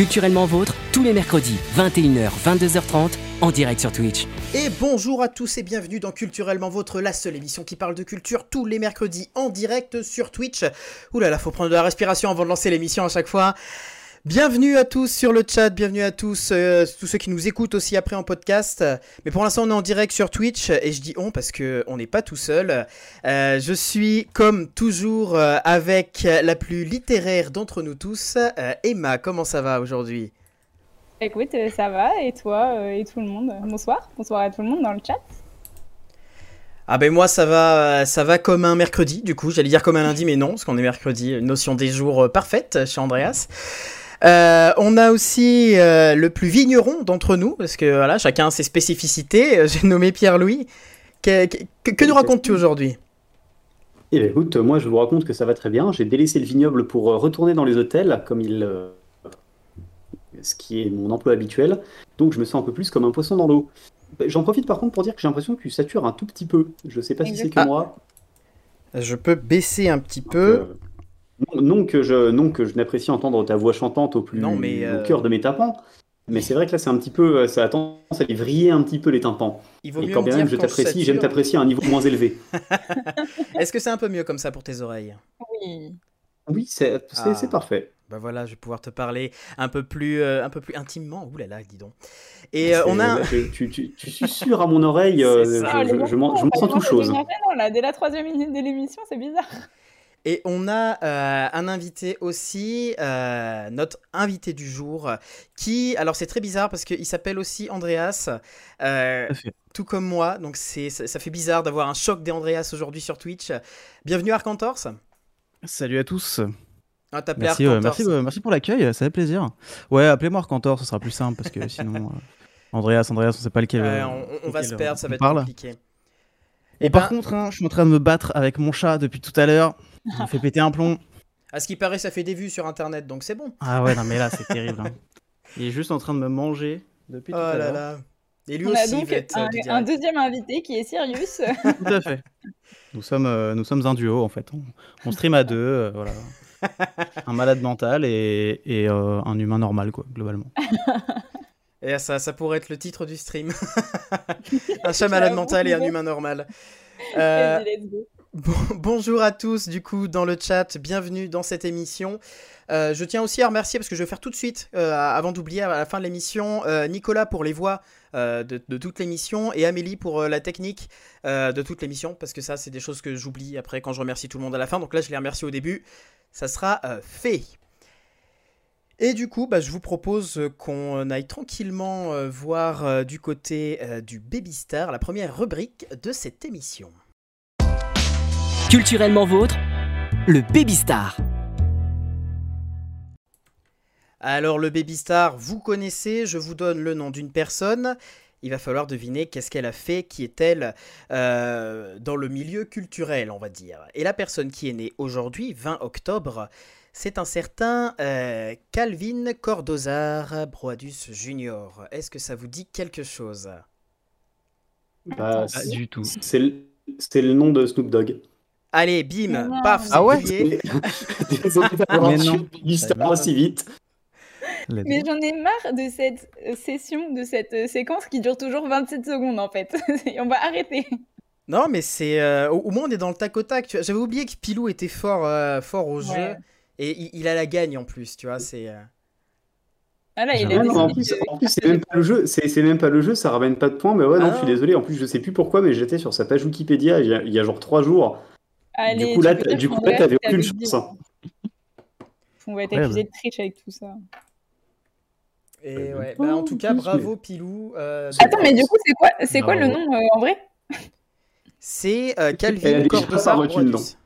Culturellement Vôtre, tous les mercredis, 21h, 22h30, en direct sur Twitch. Et bonjour à tous et bienvenue dans Culturellement Vôtre, la seule émission qui parle de culture tous les mercredis en direct sur Twitch. Ouh là là, faut prendre de la respiration avant de lancer l'émission à chaque fois. Bienvenue à tous sur le chat, bienvenue à tous, euh, tous ceux qui nous écoutent aussi après en podcast. Mais pour l'instant, on est en direct sur Twitch et je dis on parce que on n'est pas tout seul. Euh, je suis comme toujours euh, avec la plus littéraire d'entre nous tous, euh, Emma. Comment ça va aujourd'hui? Écoute, ça va, et toi et tout le monde? Bonsoir, bonsoir à tout le monde dans le chat. Ah ben moi ça va, ça va comme un mercredi. Du coup, j'allais dire comme un lundi, mais non, parce qu'on est mercredi. Une notion des jours parfaite chez Andreas. Euh, on a aussi euh, le plus vigneron d'entre nous, parce que voilà, chacun a ses spécificités. Euh, J'ai nommé Pierre-Louis. Que, que- que- que nous racontes-tu aujourd'hui? Eh bien, écoute, moi je vous raconte que ça va très bien. J'ai délaissé le vignoble pour retourner dans les hôtels, comme il, euh, ce qui est mon emploi habituel. Donc je me sens un peu plus comme un poisson dans l'eau. J'en profite par contre pour dire que j'ai l'impression que tu satures un tout petit peu. Je sais pas si c'est que moi. Je peux baisser un petit peu. Euh, non, non que je, non que je n'apprécie entendre ta voix chantante au plus Non, mais, euh, au cœur de mes tympans. Mais c'est vrai que là, c'est un petit peu, euh, ça a tendance à les vriller un petit peu les tympans. Il vaut Et mieux quand bien même je t'apprécie, j'aime t'apprécier à un niveau moins élevé. Est-ce que c'est un peu mieux comme ça pour tes oreilles? Oui. Oui, c'est c'est- Ah. parfait. Bah voilà, je vais pouvoir te parler un peu plus, euh, un peu plus intimement. Ouh là là, dis donc. Et euh, on a. là, tu, tu, tu susurres à mon oreille, euh, je, ça. je, je m'en je m'en sens tout chose. Non, là, dès la troisième minute de l'émission, c'est bizarre. Et on a euh, un invité aussi, euh, notre invité du jour, qui, alors c'est très bizarre parce qu'il s'appelle aussi Andreas, euh, Tout comme moi, donc c'est, ça, ça fait bizarre d'avoir un choc des Andreas aujourd'hui sur Twitch. Bienvenue Arcantors. Salut à tous. Ah, Merci, Arcantors. merci, merci pour l'accueil, ça fait plaisir. Ouais, appelez-moi Arcantor, ce sera plus simple parce que sinon, Andreas, Andreas, on sait pas lequel. On, va se perdre, ça va être parle. compliqué. Et Eh par ben- contre, hein, je suis en train de me battre avec mon chat depuis tout à l'heure. Il me fait péter un plomb. À ce qui paraît, ça fait des vues sur internet, donc c'est bon. Ah ouais, non mais là, c'est terrible. hein. Il est juste en train de me manger depuis Oh tout à l'heure. là. Et lui On a aussi donc va être euh, un, du un deuxième invité qui est Sirius. Tout à fait. Nous sommes, euh, nous sommes un duo en fait. On, on stream à deux, euh, voilà. Un malade mental et, et, euh, un humain normal, quoi, globalement. Et ça, ça pourrait être le titre du stream. un chat malade mental et un humain normal. Euh. Bon- bonjour à tous, du coup, dans le chat, bienvenue dans cette émission. Euh, je tiens aussi à remercier, parce que je vais faire tout de suite, euh, avant d'oublier à la fin de l'émission, euh, Nicolas pour les voix de, de toute l'émission et Amélie pour la technique de toute l'émission, parce que ça, c'est des choses que j'oublie après quand je remercie tout le monde à la fin. Donc là, je les remercie au début. Ça sera fait. Et du coup, bah, je vous propose qu'on aille tranquillement voir du côté du Baby Star, la première rubrique de cette émission. Culturellement Vôtre, le Baby Star. Alors le Baby Star, vous connaissez, je vous donne le nom d'une personne. Il va falloir deviner qu'est-ce qu'elle a fait, qui est-elle euh, dans le milieu culturel, on va dire. Et la personne qui est née aujourd'hui, 20 octobre, c'est un certain euh, Calvin Cordozar Broadus Jr. Est-ce que ça vous dit quelque chose? Bah, Pas c'est- du tout. c'est le, c'est le nom de Snoop Dogg. Allez, bim, Non. paf, Ah ouais. Désolé d'avoir l'histoire si vite. Mais j'en ai marre de cette session, de cette euh, séquence qui dure toujours 27 secondes en fait. on va arrêter. Non, mais c'est... euh, au, moins, on est dans le tac au tac. J'avais oublié que Pilou était fort, euh, fort au jeu. Ouais. Et il, il a la gagne en plus, tu vois, c'est... euh, Ah là, il Ah a Ah non, en plus, de- en plus, c'est même pas le jeu, c'est même pas le jeu, ça ramène pas de points, mais ouais, non, Ah je suis non. désolé, en plus, je sais plus pourquoi, mais j'étais sur sa page Wikipédia il y a, il y a genre trois jours. Allez, du coup, là, du coup, là, va t'avais aucune chance. hein. On va être Ouais, accusé bah. de triche avec tout ça. Et Euh, ouais, pas bah, en tout cas, bravo Pilou. euh, Attends, mais du coup, c'est quoi, c'est quoi le nom euh, en vrai? C'est euh, Calvin Broadus.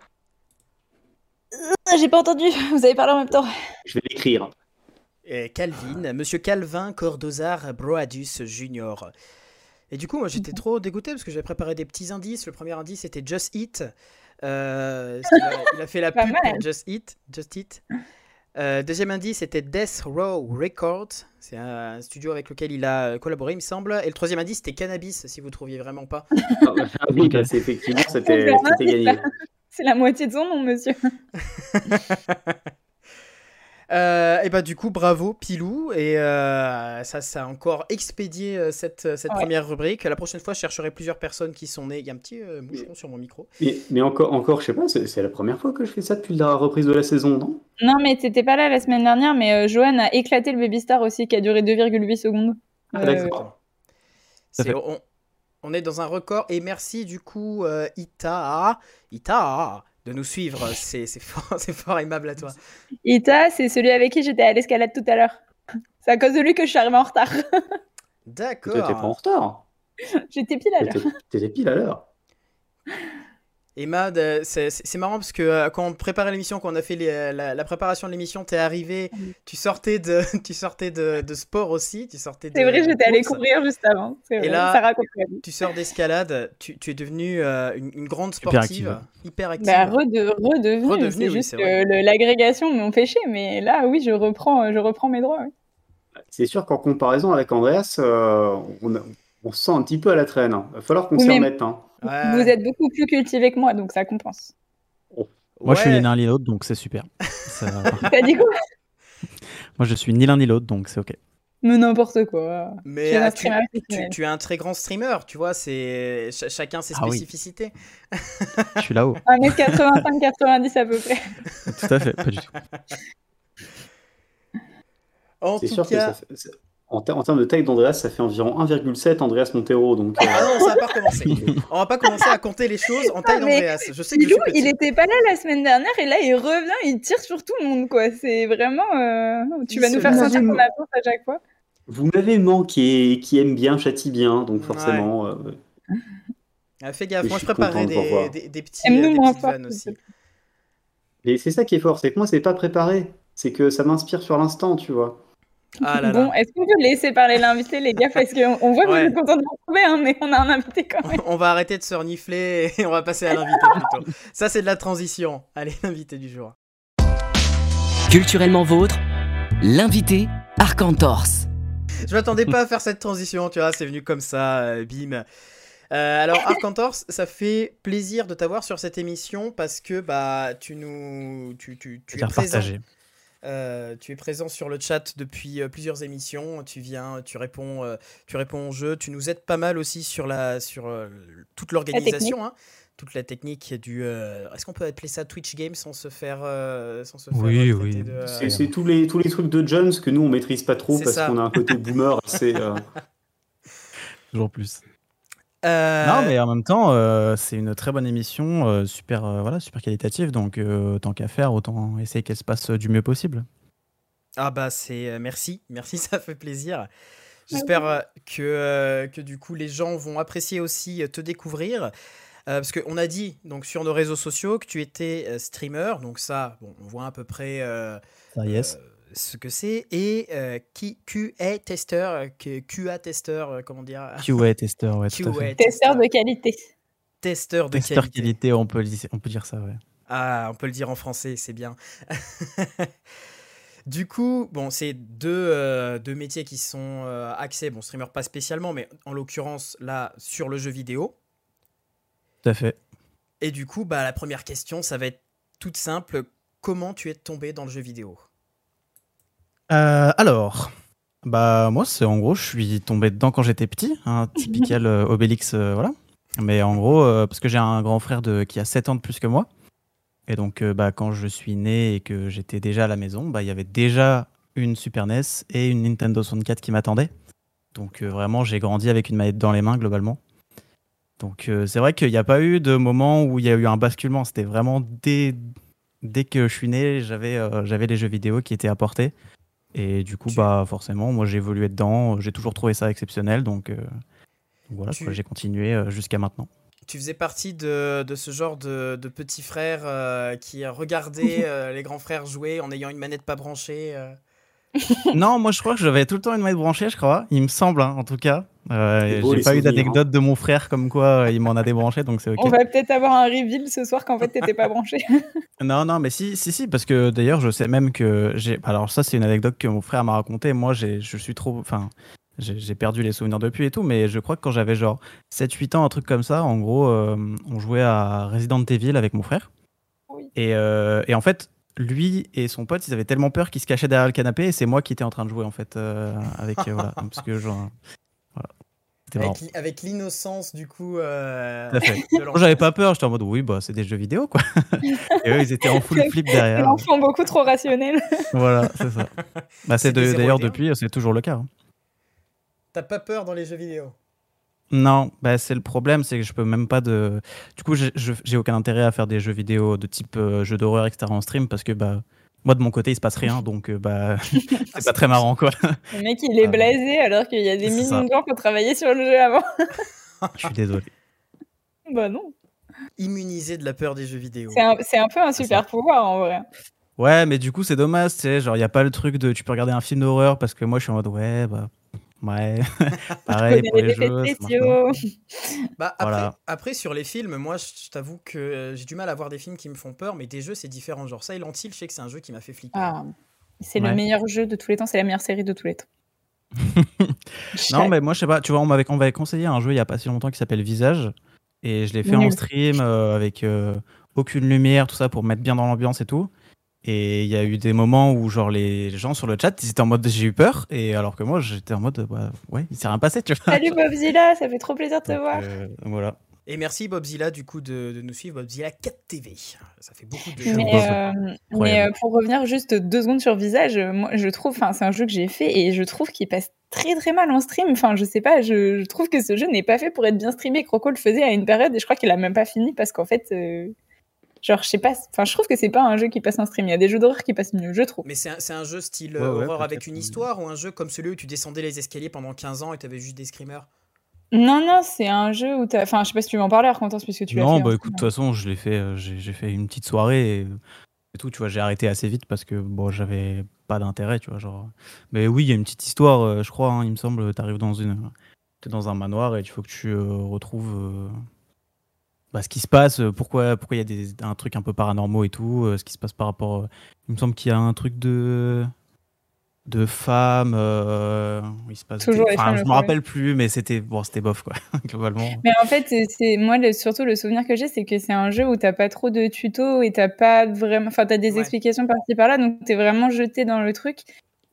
Ah, J'ai pas entendu, vous avez parlé en même temps. Je vais l'écrire. Calvin, Monsieur Calvin Cordozar Broadus Jr. Et du coup, moi j'étais trop dégoûté parce que j'avais préparé des petits indices. Le premier indice c'était Just Eat. Euh, a, il a fait la pub pour Just Eat. Just Eat. Euh, deuxième indice c'était Death Row Records. C'est un studio avec lequel il a euh, collaboré, il me semble. Et le troisième indice c'était Cannabis, si vous trouviez vraiment pas. Ah, bah, ah oui, bah, c'est effectivement, c'était c'était gagné. C'est la moitié de son nom, monsieur. Euh, et bah du coup, bravo Pilou. Et euh, ça, ça a encore expédié euh, cette, cette Ouais. première rubrique. La prochaine fois, je chercherai plusieurs personnes qui sont nées. Il y a un petit euh, moucheron sur mon micro. Mais, mais encore, encore, je sais pas, c'est la première fois que je fais ça depuis la reprise de la saison, non? Non, mais t'étais pas là la semaine dernière, mais euh, Johan a éclaté le Baby Star aussi, qui a duré 2,8 secondes. Ah, d'accord. On, on est dans un record. Et merci du coup, euh, Ita, Ita, de nous suivre. C'est c'est fort, c'est fort aimable à toi. Ita, c'est celui avec qui j'étais à l'escalade tout à l'heure. C'est à cause de lui que je suis arrivée en retard. Toi, T'étais pas en D'accord. retard. J'étais pile à l'heure. T'étais pile à l'heure. Et Mad, euh, c'est marrant parce que euh, quand on préparait l'émission, quand on a fait les- la, la préparation de l'émission, t'es arrivé, tu sortais de, tu sortais de, de sport aussi, tu sortais de. C'est vrai, j'étais allée courir juste avant. C'est vrai, là- ça raconte la vie. Tu sors d'escalade, tu, tu es devenue euh, une, une grande Hyper sportive, active. hyper active. Bah, rede- redevenu, Redevenu, c'est oui, juste l'agrégation m'ont fait chier, mais là, oui, je reprends, je reprends mes droits. oui. C'est sûr qu'en comparaison avec Andreas, euh, on, se sent un petit peu à la traîne. Il va falloir qu'on s'y mais- remette. hein. Ouais. Vous êtes beaucoup plus cultivé que moi, donc ça compense. Moi, je suis ni l'un ni l'autre, donc c'est super. Ça- T'as dit quoi? Moi, je suis ni l'un ni l'autre, donc c'est ok. Mais n'importe quoi. Mais euh, tu, es un très grand streamer, tu vois, c'est ch- chacun ses Ah oui. spécificités. Je suis là-haut. 1m85-90 à peu près. Tout à fait, pas du tout. En tout sûr que cas, ça- en, ter- en termes de taille d'Andreas, ça fait environ 1,7 Andreas Montero. Donc, euh, ah non, ça va pas recommencer. On va pas commencer à compter les choses en taille mais d'Andreas. Je sais que je suis il était pas là la semaine dernière et là il revient, il tire sur tout le monde quoi. C'est vraiment. euh, Tu Il vas nous faire sentir ton absence à chaque fois. vous m'avez manqué, qui aime bien, châtie bien. Donc, Ouais. forcément, euh, Ah, fais gaffe, Mais moi je je suis préparerai content de vous des, des, des petits, des petites vannes aussi. Et c'est ça qui est fort, c'est que moi, c'est pas préparé. C'est que ça m'inspire sur l'instant, tu vois. Ah là Bon, là. est-ce qu'on peut laisser parler l'invité, les gars Parce qu'on on voit que Ouais. vous êtes contents de vous retrouver, hein, mais on a un invité quand même. On va arrêter de se renifler et on va passer à l'invité plutôt. Ça, c'est de la transition. Allez, l'invité du jour. Culturellement vôtre, l'invité Arcantorse. Je m'attendais pas à faire cette transition, tu vois, c'est venu comme ça, euh, bim. Euh, alors, Arcantors, ça fait plaisir de t'avoir sur cette émission parce que bah tu nous, tu, tu, tu es présent. partagé. Euh, tu es présent sur le chat depuis euh, plusieurs émissions. Tu viens, tu réponds, euh, tu réponds au jeu. Tu nous aides pas mal aussi sur la, sur euh, toute l'organisation, hein, toute la technique du. euh, Est-ce qu'on peut appeler ça Twitch Game sans se faire, euh, sans se faire Oui, oui. C'est c'est tous les, tous les trucs de Jones que nous, on maîtrise pas trop C'est parce qu'on a un côté boomer assez. euh, Toujours plus. Euh, Non, mais en même temps, euh, c'est une très bonne émission, euh, super, euh, voilà, super qualitative. Donc, euh, tant qu'à faire, autant essayer qu'elle se passe du mieux possible. Ah bah c'est euh, merci, merci, ça fait plaisir. J'espère euh, que, euh, que du coup les gens vont apprécier aussi te découvrir. Euh, parce qu'on a dit donc sur nos réseaux sociaux que tu étais euh, streamer, donc ça, bon, on voit à peu près euh, Ça, yes. Ce que c'est. Et euh, qui, QA testeur, euh, que- QA testeur, euh, comment dire? QA tester, ouais, tout à fait. Testeur de qualité. testeur de Testeur qualité. qualité, on peut, le dire- on peut dire ça, ouais. Ah, on peut le dire en français, c'est bien. du coup, bon, c'est deux, euh, deux métiers qui sont euh, axés, bon, streamer pas spécialement, mais en l'occurrence, là, sur le jeu vidéo. Tout à fait. Et du coup, bah, la première question, ça va être toute simple. Comment tu es tombé dans le jeu vidéo? Euh, alors, bah moi, c'est en gros, je suis tombé dedans quand j'étais petit, un typical euh, Obélix, euh, voilà. Mais en gros, parce que j'ai un grand frère de, qui a 7 ans de plus que moi. Et donc, bah, quand je suis né et que j'étais déjà à la maison, bah, il y avait déjà une Super NES et une Nintendo 64 qui m'attendaient. Donc, vraiment, j'ai grandi avec une manette dans les mains, globalement. Donc, c'est vrai qu'il n'y a pas eu de moment où il y a eu un basculement. C'était vraiment dès, dès que je suis né, j'avais j'avais les jeux vidéo qui étaient apportés. Et du coup, Tu- bah forcément, moi j'ai évolué dedans. J'ai toujours trouvé ça exceptionnel, donc, euh, donc voilà, Tu- j'ai continué euh, jusqu'à maintenant. Tu faisais partie de, de ce genre de, de petit frère euh, qui regardait euh, les grands frères jouer en ayant une manette pas branchée. non, moi je crois que j'avais tout le temps une manette branchée, je crois. Il me semble, hein, en tout cas. Euh, j'ai pas eu souvenirs, d'anecdote de mon frère comme quoi euh, il m'en a débranché, donc c'est ok. On va peut-être avoir un reveal ce soir qu'en fait t'étais pas branché. Non, non, mais si, si, si, parce que d'ailleurs, je sais même que j'ai. Alors, ça, c'est une anecdote que mon frère m'a racontée. Moi, j'ai, je suis trop. Enfin, j'ai j'ai perdu les souvenirs depuis et tout, mais je crois que quand j'avais genre 7-8 ans, un truc comme ça, en gros, euh, on jouait à Resident Evil avec mon frère. Oui. Et, euh, et en fait, lui et son pote, ils avaient tellement peur qu'ils se cachaient derrière le canapé et c'est moi qui étais en train de jouer en fait euh, avec euh, voilà, parce que genre voilà. Avec, li- avec l'innocence, du coup. euh, j'avais pas peur, j'étais en mode oui, bah c'est des jeux vidéo quoi. et eux, ils étaient en full flip derrière. L'enfant beaucoup trop rationnel. Voilà, c'est ça. Bah, C'est de- d'ailleurs depuis, c'est toujours le cas. hein. T'as pas peur dans les jeux vidéo? Non, bah, c'est le problème, c'est que je peux même pas de. Du coup, j'ai- aucun intérêt à faire des jeux vidéo de type euh, jeu d'horreur, etc. en stream parce que bah moi de mon côté il se passe rien, donc euh, bah c'est pas très marrant quoi. Le mec, il est Ah, blasé alors qu'il y a des millions de gens qui ont travaillé sur le jeu avant. Je suis désolé. bah non. Immunisé de la peur des jeux vidéo. C'est un, c'est un peu un super pouvoir en vrai. Ouais, mais du coup c'est dommage, tu sais, genre il y a pas le truc de tu peux regarder un film d'horreur parce que moi je suis en mode ouais bah ouais pareil pour les jeux. Bah, après, Voilà. après, sur les films, moi, je t'avoue que euh, j'ai du mal à voir des films qui me font peur, mais des jeux, c'est différent. Genre Silent Hill, je sais que c'est un jeu qui m'a fait flipper. Ah, c'est Ouais. le meilleur jeu de tous les temps, c'est la meilleure série de tous les temps. Non, mais moi, je sais pas, tu vois, on m'avait on m'avait conseillé un jeu il y a pas si longtemps qui s'appelle Visage. Et je l'ai fait en stream euh, avec euh, aucune lumière, tout ça, pour me mettre bien dans l'ambiance et tout. Et il y a eu des moments où, genre, les gens sur le chat, ils étaient en mode j'ai eu peur. Et alors que moi, j'étais en mode, bah, ouais, il s'est rien passé, tu vois. Salut Bobzilla, ça fait trop plaisir de te Donc, voir. euh, voilà. Et merci Bobzilla, du coup, de, de nous suivre. Bobzilla 4TV. Ça fait beaucoup de Je Mais, euh, mais euh, pour revenir juste deux secondes sur Visage, euh, moi je trouve, enfin c'est un jeu que j'ai fait et je trouve qu'il passe très très mal en stream. Enfin je sais pas, je, je trouve que ce jeu n'est pas fait pour être bien streamé. Croco le faisait à une période et je crois qu'il a même pas fini parce qu'en fait, euh, genre je sais pas, enfin je trouve que c'est pas un jeu qui passe en stream. Il y a des jeux d'horreur qui passent mieux, je trouve. Mais c'est un, c'est un jeu style Ouais, ouais, horreur avec une histoire ou un jeu comme celui où tu descendais les escaliers pendant 15 ans et t'avais juste des screamers? Non non, c'est un jeu où t'as, enfin je sais pas si tu veux en parler, Arcantos, puisque tu l'as fait. Non, bah stream. écoute, de toute façon, je l'ai fait, euh, j'ai j'ai fait une petite soirée et tout, tu vois, j'ai arrêté assez vite parce que bon, j'avais pas d'intérêt, tu vois, genre. Mais oui, il y a une petite histoire, euh, je crois, hein, il me semble, t'arrives dans une, t'es dans un manoir et il faut que tu euh, retrouves euh, bah, ce qui se passe, euh, pourquoi, pourquoi il y a des, un truc un peu paranormaux et tout, euh, ce qui se passe par rapport, euh, il me semble qu'il y a un truc de de femmes, euh, il se passe, Toujours enfin, femmes, je me rappelle plus, mais c'était bon, c'était bof quoi, globalement. Mais en fait, c'est- c'est moi le, surtout le souvenir que j'ai, c'est que c'est un jeu où t'as pas trop de tutos et t'as pas vraiment, enfin t'as des Ouais. explications par-ci par-là, donc t'es vraiment jeté dans le truc.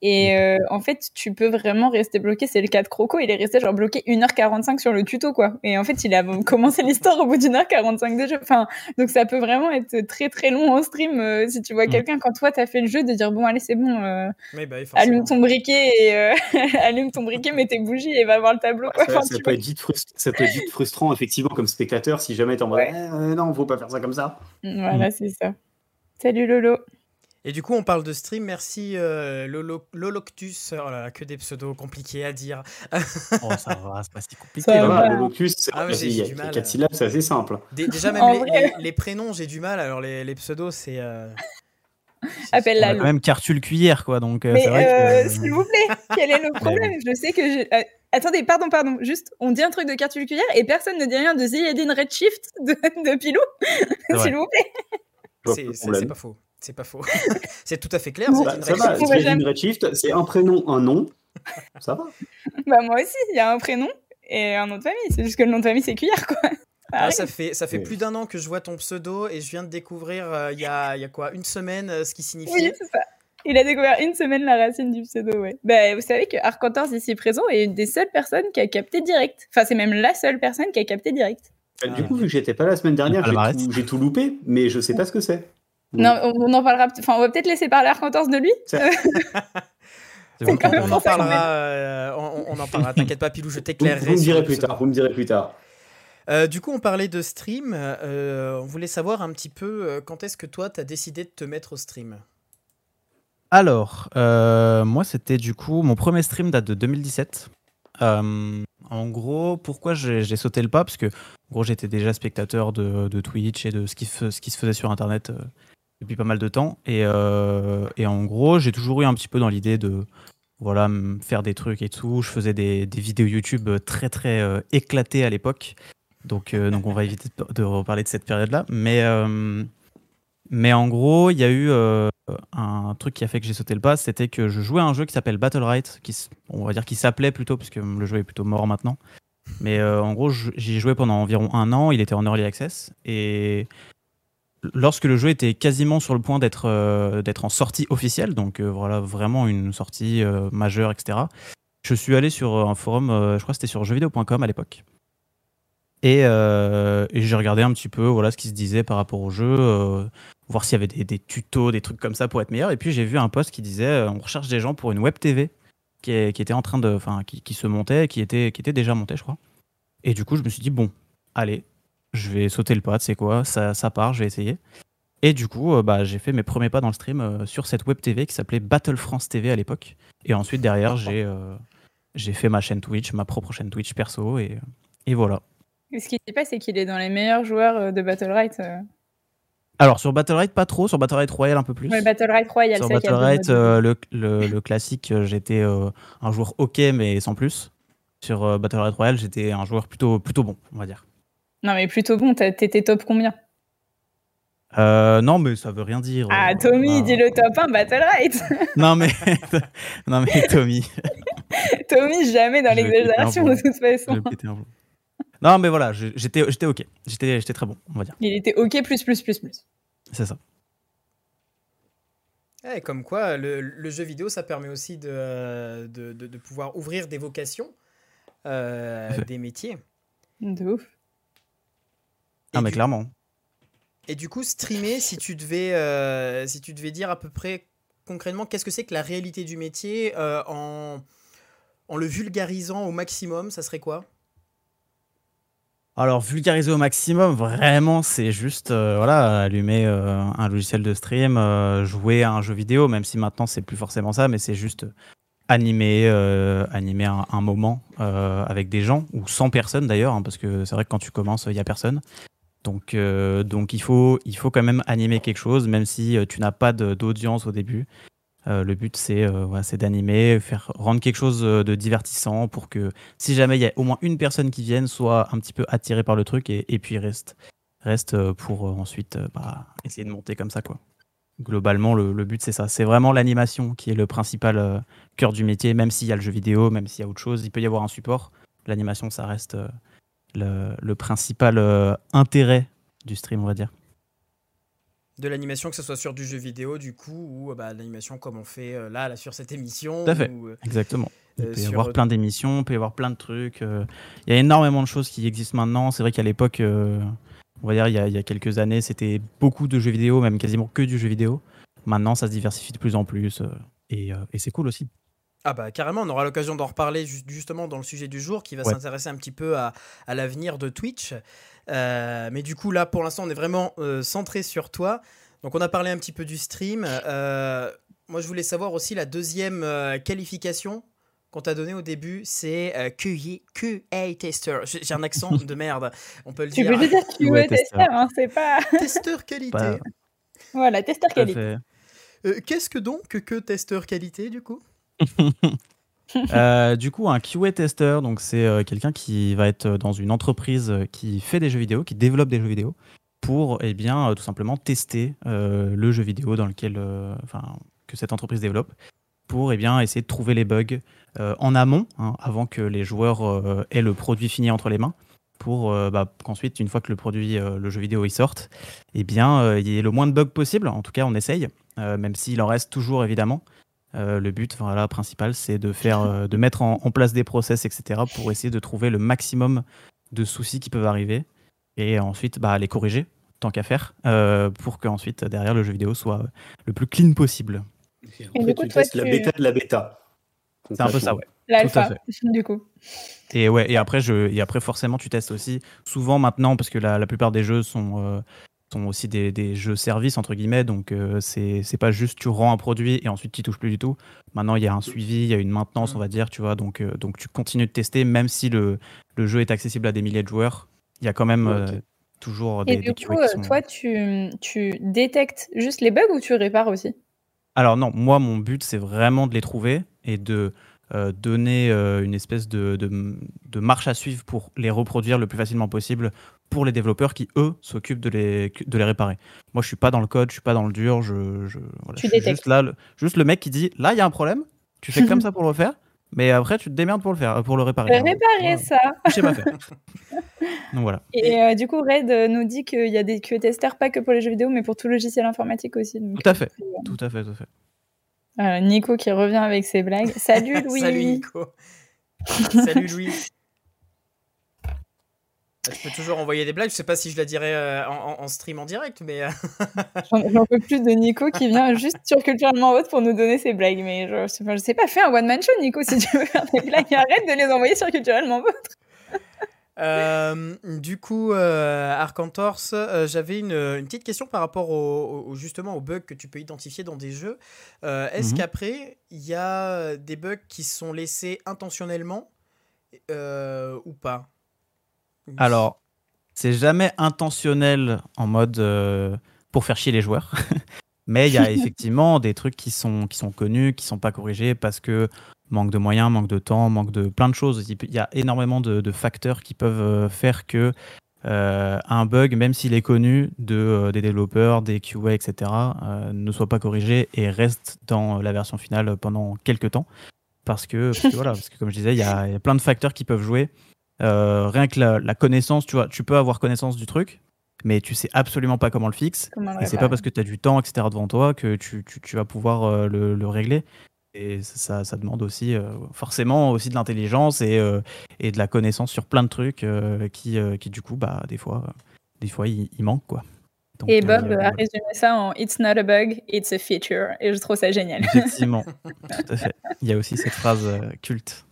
Et euh, en fait, tu peux vraiment rester bloqué. C'est le cas de Croco, il est resté genre bloqué 1h45 sur le tuto, quoi. Et en fait, il a commencé l'histoire au bout d'une heure 45 de jeu. Enfin, donc ça peut vraiment être très très long en stream euh, si tu vois Mm. quelqu'un quand toi t'as fait le jeu de dire bon allez c'est bon, euh, bah allume ton briquet et allume ton briquet, mets tes bougies et va voir le tableau. Quoi. Ça, Enfin, ça peut être vite frust- ça peut être vite frustrant, effectivement, comme spectateur, si jamais t'es en mode Ouais. Eh, non, faut pas faire ça comme ça. Voilà, c'est ça. Salut Lolo. Et du coup, on parle de stream. Merci euh, Lolo, Loloctus. Oh là là, que des pseudos compliqués à dire. Oh, ça va, c'est pas si compliqué. Ça va. locus, c'est- Ah, quatre syllabes, c'est assez simple. Dé- déjà, même les, vrai. les- les prénoms, j'ai du mal. Alors, les, les pseudos, c'est. euh, Appelle la quand même Cartul Cuillère, quoi, donc euh, Mais euh, que... s'il vous plaît, quel est le problème? Je sais que euh, attendez, pardon, pardon. Juste, on dit un truc de Cartul Cuillère et personne ne dit rien de Ziyadin Redshift de, de Pilou. S'il vous plaît. C'est pas faux. C'est pas faux. c'est tout à fait clair. Bah, une ça va, jamais- Redshift, c'est un prénom, un nom. Ça va. Bah, moi aussi, il y a un prénom et un nom de famille. C'est juste que le nom de famille, c'est Cuillère, quoi. Ça Ah, ça fait, ça fait Oui. plus d'un an que je vois ton pseudo et je viens de découvrir euh, il y, a, il y a quoi Une semaine euh, ce qui signifie. Oui, c'est ça. Il a découvert une semaine la racine du pseudo, ouais. Bah, vous savez que Arcantor, ici présent, est une des seules personnes qui a capté direct. Enfin, c'est même la seule personne qui a capté direct. Ah. Du coup, vu que j'étais pas là la semaine dernière, j'ai tout, j'ai tout loupé, mais je sais pas ce que c'est. Non, on, en parlera. Enfin, on va peut-être laisser parler Arcantor de lui. Bon, On, en parlera. euh, on, on en parlera. T'inquiète pas, Pilou, je t'éclairerai. vous me direz plus tard. Vous me direz plus tard. Euh, du coup, on parlait de stream. euh, on voulait savoir un petit peu quand est-ce que toi, t'as décidé de te mettre au stream? Alors, euh, moi, c'était du coup, mon premier stream date de 2017. Euh, en gros, pourquoi j'ai sauté le pas? Parce que, en gros, j'étais déjà spectateur de, de Twitch et de ce qui, fe- ce qui se faisait sur Internet euh, depuis pas mal de temps. Et, euh, et en gros, j'ai toujours eu un petit peu dans l'idée de voilà, faire des trucs et tout. Je faisais des, vidéos YouTube très, très euh, éclatées à l'époque. Donc, euh, donc, on va éviter de, reparler de cette période-là. Mais, mais en gros, il y a eu un truc qui a fait que j'ai sauté le pas, c'était que je jouais à un jeu qui s'appelle Battle Right, qui, on va dire qui s'appelait plutôt, puisque le jeu est plutôt mort maintenant. Mais en gros, j'y ai joué pendant environ un an, il était en early access. Et lorsque le jeu était quasiment sur le point d'être euh, en sortie officielle, donc euh, voilà vraiment une sortie euh, majeure, etc. Je suis allé sur un forum, je crois que c'était sur jeuxvideo.com à l'époque, et, j'ai regardé un petit peu voilà ce qui se disait par rapport au jeu, voir s'il y avait des, tutos, des trucs comme ça pour être meilleur. Et puis j'ai vu un post qui disait on recherche des gens pour une web TV qui, était en train de, enfin qui, qui, se montait, qui était qui était déjà montée, je crois. Et du coup je me suis dit bon, allez, je vais sauter le pas, c'est quoi, ça, ça part, je vais essayer. Et du coup, euh, bah, j'ai fait mes premiers pas dans le stream euh, sur cette web TV qui s'appelait Battle France TV à l'époque. Et ensuite, derrière, j'ai euh, j'ai fait ma chaîne Twitch, ma propre chaîne Twitch perso, et, et voilà. Ce qui se passe, c'est qu'il est dans les meilleurs joueurs de Battle Right. Alors, sur Battle Right, pas trop. Sur Battle Right Royal, un peu plus. Ouais, Battle Right Royal, Sur Battle Right, le, le, le, classique, j'étais un joueur OK, mais sans plus. Sur Battle Right Royal, j'étais un joueur plutôt, plutôt bon, on va dire. Non, mais plutôt bon, t'étais top combien? Euh, non, mais ça veut rien dire. Ah, Tommy, euh, dis le top 1 Battle Right Non, mais, non, mais Tommy. Tommy, jamais dans l'exagération de toute façon. Non, mais voilà, j'étais OK. J'étais très bon, on va dire. Il était OK, plus, plus, plus, plus. C'est ça. Eh, comme quoi, le, le, jeu vidéo, ça permet aussi de, de, de, de pouvoir ouvrir des vocations, euh, des métiers. De ouf. Ah, mais clairement. Et du coup, streamer, si tu devais, euh, si tu devais dire à peu près concrètement qu'est-ce que c'est que la réalité du métier euh, en, en le vulgarisant au maximum, ça serait quoi? Alors, vulgariser au maximum, vraiment, c'est juste euh, voilà, allumer un logiciel de stream, jouer à un jeu vidéo, même si maintenant c'est plus forcément ça, mais c'est juste animer, animer un, moment avec des gens, ou sans personne d'ailleurs, hein, parce que c'est vrai que quand tu commences, il n'y a personne. Donc, euh, donc il, faut, il faut quand même animer quelque chose, même si euh, tu n'as pas d'audience au début. Euh, le but, c'est d'animer, faire rendre quelque chose de divertissant pour que si jamais il y a au moins une personne qui vienne, soit un petit peu attiré par le truc et, et puis reste, reste pour ensuite bah, essayer de monter comme ça. quoi. Globalement, le, le but, c'est ça. C'est vraiment l'animation qui est le principal cœur du métier, même s'il y a le jeu vidéo, même s'il y a autre chose. Il peut y avoir un support. L'animation, ça reste le, principal euh, intérêt du stream, on va dire. De l'animation, que ce soit sur du jeu vidéo, du coup, ou bah, l'animation comme on fait euh, là, là, sur cette émission. Tout à fait, euh, exactement. Il peut y avoir plein d'émissions, il peut y avoir plein de trucs. Il y a énormément de choses qui existent maintenant. C'est vrai qu'à l'époque, on va dire, il y, a, il y, a, quelques années, c'était beaucoup de jeux vidéo, même quasiment que du jeu vidéo. Maintenant, ça se diversifie de plus en plus. et, et c'est cool aussi. Ah bah carrément, on aura l'occasion d'en reparler justement dans le sujet du jour qui va s'intéresser un petit peu à, à l'avenir de Twitch. Euh, mais du coup là pour l'instant on est vraiment euh, centré sur toi. Donc on a parlé un petit peu du stream. Euh, moi je voulais savoir aussi la deuxième qualification qu'on t'a donnée au début, c'est QA, tester. J'ai un accent de merde, on peut le dire. Tu peux dire QA tester, hein, c'est pas... testeur qualité. Voilà, testeur qualité. Qu'est-ce que donc que testeur qualité du coup? euh, du coup, un QA tester, donc c'est euh, quelqu'un qui va être dans une entreprise euh, qui fait des jeux vidéo, qui développe des jeux vidéo, pour eh bien tout simplement tester le jeu vidéo dans lequel, enfin, que cette entreprise développe, pour eh bien essayer de trouver les bugs en amont, hein, avant que les joueurs aient le produit fini entre les mains, pour bah, qu'ensuite, une fois que le produit, le jeu vidéo, il sorte, eh bien il y ait le moins de bugs possible. En tout cas, on essaye, même s'il en reste toujours évidemment. Euh, le but voilà, principal, c'est de, faire, euh, de mettre en, place des process, etc., pour essayer de trouver le maximum de soucis qui peuvent arriver et ensuite bah, les corriger, tant qu'à faire, euh, pour qu'ensuite, derrière, le jeu vidéo soit le plus clean possible. En fait, tu testes la bêta de la bêta. C'est un peu ça, ouais. L'alpha, du coup. Et ouais, et après, je, et après, forcément, tu testes aussi. Souvent maintenant, parce que la, la plupart des jeux sont, sont aussi des, des jeux services entre guillemets. Donc euh, c'est pas juste tu rends un produit et ensuite tu touches plus du tout. Maintenant il y a un suivi il y a une maintenance on va dire tu vois. Donc euh, donc tu continues de tester même si le, le, jeu est accessible à des milliers de joueurs. Il y a quand même euh, toujours des, et du coup, toi tu, tu détectes juste les bugs ou tu répares aussi? Alors non moi mon but c'est vraiment de les trouver et de donner une espèce de, de, de, marche à suivre pour les reproduire le plus facilement possible pour les développeurs qui, eux, s'occupent de les, de les réparer. Moi, je suis pas dans le code, je suis pas dans le dur, je, je, voilà, je suis juste là, le, juste le mec qui dit là, il y a un problème, tu fais comme ça pour le faire, mais après, tu te démerdes pour le faire, pour le réparer. réparer ça. Je sais pas faire. Donc voilà. Et euh, du coup, Red euh, nous dit qu'il y a des QA testeurs pas que pour les jeux vidéo, mais pour tout logiciel informatique aussi. donc, Tout à fait. euh, Tout à fait, tout à fait. Euh, Nico qui revient avec ses blagues. Salut Louis. Salut Nico. Salut Louis. Je peux toujours envoyer des blagues. Je sais pas si je la dirais euh, en, stream en direct, mais euh, J'en peux plus de Nico qui vient juste sur Culturellement Haute pour nous donner ses blagues. Mais je, je sais pas- je sais pas, fais un one-man show, Nico, si tu veux faire des blagues. Arrête de les envoyer sur Culturellement Haute. Euh, du coup, euh, Arcantors, euh, j'avais une, une petite question par rapport au, au- justement aux bugs que tu peux identifier dans des jeux. Euh, Est-ce Mhm. qu'après, il y a des bugs qui sont laissés intentionnellement ou pas? Alors, c'est jamais intentionnel en mode pour faire chier les joueurs. Mais il y a effectivement des trucs qui sont, qui sont connus, qui sont pas corrigés parce que manque de moyens, manque de temps, manque de plein de choses. Il y a énormément de, de facteurs qui peuvent euh, faire que euh, un bug, même s'il est connu de, euh, des développeurs, des QA, etc., euh, ne soit pas corrigé et reste dans la version finale pendant quelques temps. Parce que, parce que voilà, parce que comme je disais, il y a, il y a plein de facteurs qui peuvent jouer. Rien que la, la connaissance, tu vois, tu peux avoir connaissance du truc, mais tu sais absolument pas comment le fixe. Comment Et c'est pas parce que tu as du temps, etc., devant toi que tu, tu- tu vas pouvoir le, le régler. Et ça, demande aussi, euh, forcément, aussi de l'intelligence et, euh, et de la connaissance sur plein de trucs euh, qui, euh, qui, du coup, bah, des fois, euh, des fois il, il manque, quoi. Donc, Et euh, Bob voilà. a résumé ça en It's not a bug, it's a feature. Et je trouve ça génial. Effectivement, tout à fait. Il y a aussi cette phrase euh, culte.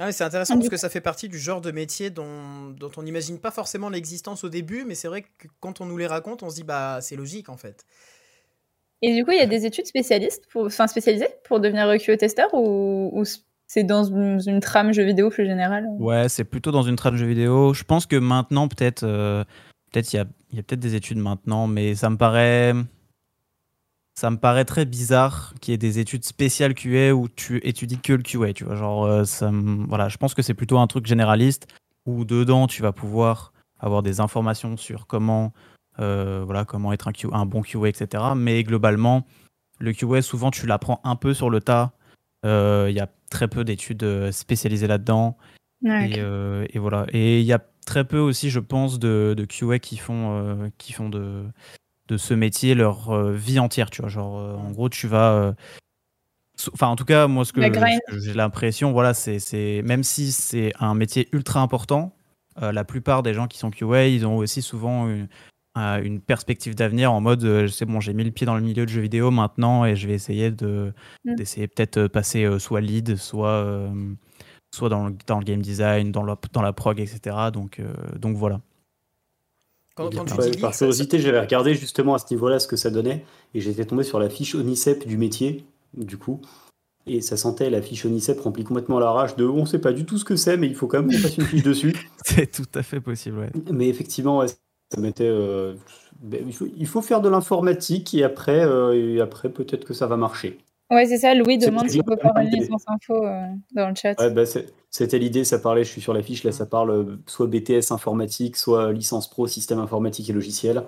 Ah c'est intéressant parce que ça fait partie du genre de métier dont, dont on n'imagine pas forcément l'existence au début, mais c'est vrai que quand on nous les raconte, on se dit bah c'est logique en fait. Et du coup, il y a des études spécialistes, pour, enfin spécialisées pour devenir QA testeur ou, c'est dans une, trame jeu vidéo plus générale? Ouais, c'est plutôt dans une trame jeu vidéo. Je pense que maintenant, peut-être, euh, peut-être il y a, y a peut-être des études maintenant, mais ça me paraît, ça me paraît très bizarre qu'il y ait des études spéciales QA où tu étudies que le QA. Tu vois, genre, euh, ça, voilà, je pense que c'est plutôt un truc généraliste où dedans tu vas pouvoir avoir des informations sur comment, voilà, comment être un, Q- un bon QA, etc. Mais globalement, le QA, souvent, tu l'apprends un peu sur le tas. Euh, Il y a très peu d'études euh, spécialisées là-dedans. Ouais. Et, euh, et voilà. Et il y a très peu aussi, je pense, de, de QA qui font, euh, qui font de, de ce métier leur euh, vie entière. Tu vois, genre, euh, en gros, tu vas. euh, Enfin, en tout cas, moi, ce que, j'ai l'impression, voilà, c'est, même si c'est un métier ultra important, euh, la plupart des gens qui sont QA, ils ont aussi souvent une, euh, une perspective d'avenir en mode, euh, c'est bon, j'ai mis le pied dans le milieu de jeux vidéo maintenant et je vais essayer de, Mm. d'essayer peut-être euh, passer euh, soit lead, soit euh, soit dans le, dans le game design, dans la, dans la prog, etc. Donc, euh, donc voilà. Quand, quand tu plein dis Ouais, par ça- curiosité, j'avais regardé justement à ce niveau-là ce que ça donnait, et j'étais tombé sur la fiche ONICEP du métier, du coup. Et ça sentait la fiche ONICEP remplie complètement à l'arrache de on sait pas du tout ce que c'est, mais il faut quand même qu'on fasse une fiche dessus. C'est tout à fait possible, ouais. Mais effectivement, ouais, ça mettait. euh, ben, il, faut, il faut faire de l'informatique, et après, euh, et après peut-être que ça va marcher. Ouais, c'est ça. Louis demande s'il peut faire une licence info euh, dans le chat. Ouais, bah, c'est- C'était l'idée, ça parlait, je suis sur la fiche, là ça parle soit BTS informatique, soit licence pro, système informatique et logiciel.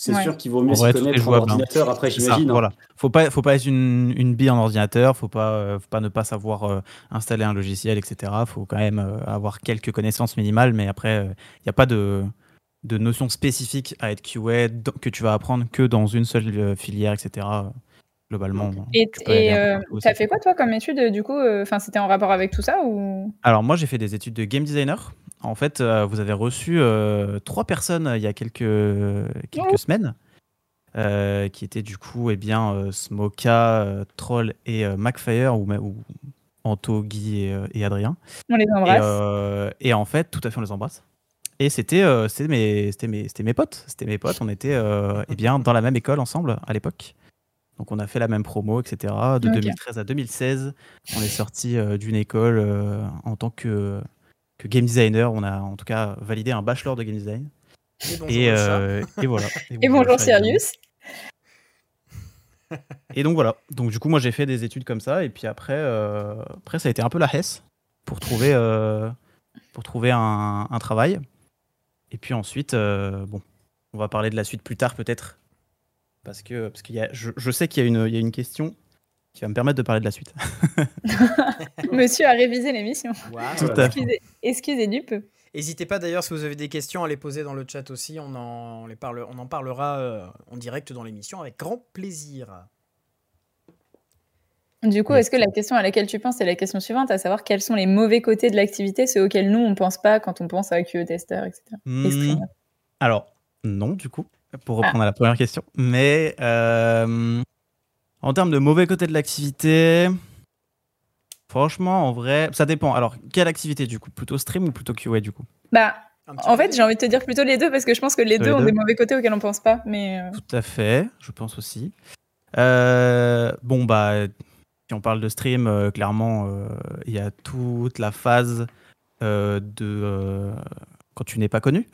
C'est Ouais. sûr qu'il vaut mieux est connaître en jouable, hein. ordinateur, après C'est ça, j'imagine. hein. voilà. Faut pas, faut pas être une, une bille en ordinateur, faut pas, euh, faut pas ne pas savoir euh, installer un logiciel, etc. Faut quand même euh, avoir quelques connaissances minimales, mais après, il n'y a pas de, de notion spécifique à être QA que tu vas apprendre que dans une seule euh, filière, etc. Globalement. Et tu et, euh, t'as fait quoi toi comme étude du coup euh, Enfin, c'était en rapport avec tout ça ou? Alors moi j'ai fait des études de game designer. En fait, euh, vous avez reçu euh, trois personnes euh, il y a quelques, quelques Oh. semaines, euh, qui étaient du coup eh bien euh, Smoka, euh, Troll et Macfire ou, Anto, Guy et, et Adrien. on les Et, embrasse et en fait, tout à fait on les embrasse. Et c'était euh, mes, c'était mes, mes potes. C'était mes potes. On était eh bien dans la même école ensemble à l'époque. Donc on a fait la même promo, etc. De Ok. 2013 à 2016, on est sorti d'une école en tant que, que game designer. On a en tout cas validé un bachelor de game design. Et bonjour, Et, euh, et voilà. Et bonjour. Sirius. Et donc voilà. Donc du coup, moi j'ai fait des études comme ça. Et puis après, euh, après ça a été un peu la hesse pour trouver, euh, pour trouver un, un travail. Et puis ensuite, euh, bon, on va parler de la suite plus tard peut-être. Parce que parce qu'il y a, je, je sais qu'il y, a une- il y a une question qui va me permettre de parler de la suite. Monsieur a révisé l'émission. Wow. Excusez, excusez du peu. N'hésitez pas d'ailleurs si vous avez des questions à les poser dans le chat aussi. On en, les parle, on en parlera euh, en direct dans l'émission avec grand plaisir. Du coup, est-ce que la question à laquelle tu penses, c'est la question suivante, à savoir quels sont les mauvais côtés de l'activité, ceux auxquels nous, on pense pas quand on pense à QE tester, etc. Et Hmm, alors, non, du coup, pour Ah. reprendre à la première question. Mais euh, en termes de mauvais côté de l'activité, franchement, en vrai, ça dépend. Alors, quelle activité du coup? Plutôt stream ou plutôt QA du coup? Bah, en fait, j'ai envie de te dire plutôt les deux parce que je pense que les Les deux ont deux. des mauvais côtés auxquels on pense pas. Mais euh, Tout à fait, je pense aussi. Euh, bon, bah, si on parle de stream, euh, clairement, euh, il y a toute la phase euh, de. Quand tu n'es pas connu,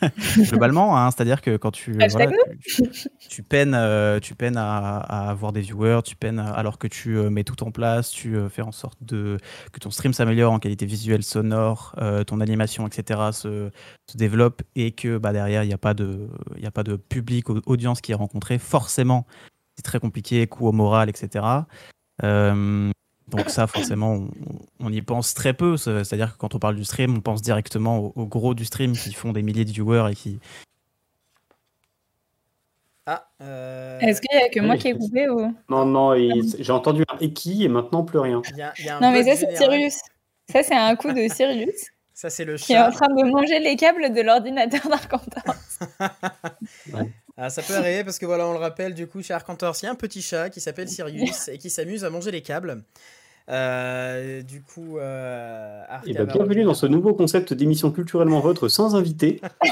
globalement, hein, c'est-à-dire que quand tu, voilà, tu, tu peines, euh, tu peines à, à avoir des viewers, tu peines à- alors que tu euh, mets tout en place, tu euh, fais en sorte de, que ton stream s'améliore en qualité visuelle, sonore, ton animation, etc. se, se développe et que bah, derrière, il n'y a, pas de- y a pas de public, au- audience qui est rencontré. Forcément, c'est très compliqué, coup au moral, etc. Euh, donc ça, forcément, on, on y pense très peu. C'est- C'est-à-dire que quand on parle du stream, on pense directement au, au gros du stream qui font des milliers de viewers et qui... Ah, euh, est-ce qu'il y a que oui, moi qui ai coupé ou Non, non, il- j'ai entendu un Eki et maintenant plus rien. il y a- il y a un Non, mais ça, c'est. Sirius. Ça, c'est un coup de Sirius Ça, c'est le qui est en chat. train de manger les câbles de l'ordinateur d'Arcantor. Ah, ça peut arriver parce que voilà, on le rappelle, du coup, chez Arcantors, il y a un petit chat qui s'appelle Sirius et qui s'amuse à manger les câbles. Euh, du coup, euh, Et bah, avait bienvenue dans ce nouveau concept d'émission culturellement vôtre sans invité.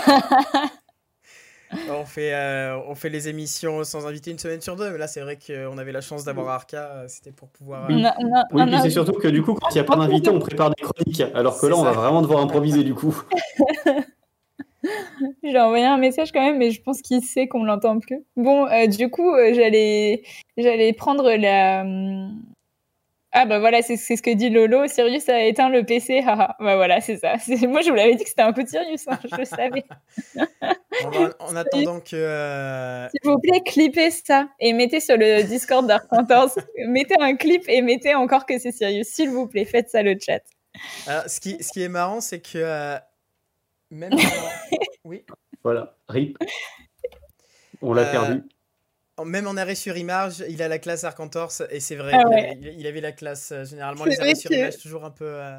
On fait, euh, on fait les émissions sans inviter une semaine sur deux, mais là, c'est vrai qu'on avait la chance d'avoir Arca, euh, c'était pour pouvoir. euh, Oui, on puis a- c'est surtout que du coup, quand il n'y a pas d'invité, on prépare des chroniques. Alors que là, on va vraiment devoir improviser du coup. J'ai envoyé un message quand même, mais je pense qu'il sait qu'on l'entend plus. Bon, euh, du coup, euh, j'allais, j'allais prendre la. Ah bah voilà, c'est c'est ce que dit Lolo. Sirius a éteint le PC. haha. bah voilà, c'est ça. Moi, je vous l'avais dit que c'était un coup de Sirius. hein, je le savais. on va- en attendant que. euh, S'il vous plaît, clippez ça et mettez sur le Discord d'Arcantors. mettez un clip et mettez encore que c'est Sirius. S'il vous plaît, faites ça le chat. alors, ce, qui, ce qui est marrant, c'est que. euh, Même. Oui. Voilà, RIP. On l'a Euh, perdu. Même en arrêt sur image, il a la classe Arcantors et c'est vrai, Ah il, ouais. avait, il- il avait la classe. euh, généralement, les arrêts sur que- image, toujours un peu. euh,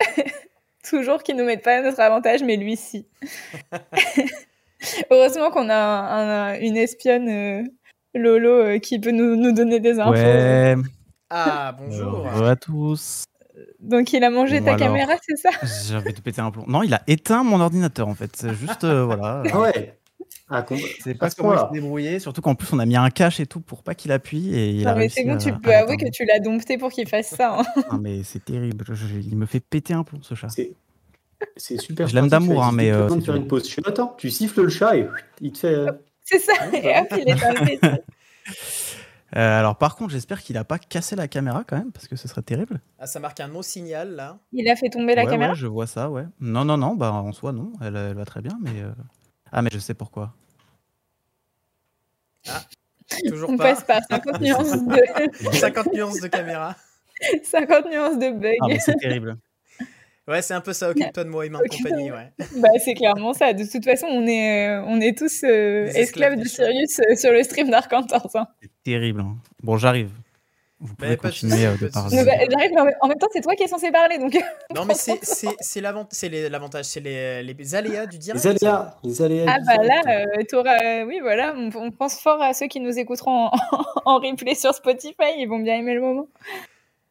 Toujours qu'ils nous mettent pas à notre avantage, mais lui, si. Heureusement qu'on a un- un- une espionne, euh, Lolo, euh, qui peut nous, nous donner des infos. Ouais, Ah, bonjour. bonjour à tous. Donc il a mangé Bon, ta alors. caméra, c'est ça? J'ai envie de péter un plomb. Non, il a éteint mon ordinateur en fait. C'est juste, euh, voilà. Ah ouais ah, C'est pas ce comment il s'est débrouillé. Surtout qu'en plus, on a mis un cache et tout pour pas qu'il appuie. Et il a Non, mais c'est bon, à- tu à peux avouer que tu l'as dompté pour qu'il fasse ça. hein. Ah, mais c'est terrible. Je- je- il me fait péter un plomb ce chat. C'est super. Je l'aime d'amour, hein, mais, euh, c'est faire une pause. Tu attends, tu siffles le chat et il te fait. euh, C'est ça, et hop, il est PC. Euh, alors par contre, j'espère qu'il a pas cassé la caméra quand même, parce que ce serait terrible. Ah, ça marque un no signal là. Il a fait tomber la ouais, caméra ouais, je vois ça, ouais. Non, non, non, bah en soi non, elle, elle va très bien, mais euh, ah mais je sais pourquoi. Toujours On pas. passe par 50 nuances de, 50 nuances de caméra. 50 nuances de bugs. Ah c'est terrible. Ouais, c'est un peu ça, occupe-toi de moi et de compagnie, ouais. Bah, c'est clairement ça. De toute façon, on est, euh, on est tous euh, esclaves esclaves de. Sirius euh, sur le stream d'Arcantors. hein. C'est terrible. hein. Bon, j'arrive. Vous pouvez Mais pas de continuer euh, pas de de parler. bah, en même- temps, c'est toi qui es censé parler. Donc, Non, mais c'est c'est- c'est l'avant- c'est les- l'avantage, c'est les, les aléas du direct. Les aléas, les aléas. ah bah direct. là, euh, t'auras- oui, voilà, on, on pense fort à ceux qui nous écouteront en, en replay sur Spotify. Ils vont bien aimer le moment.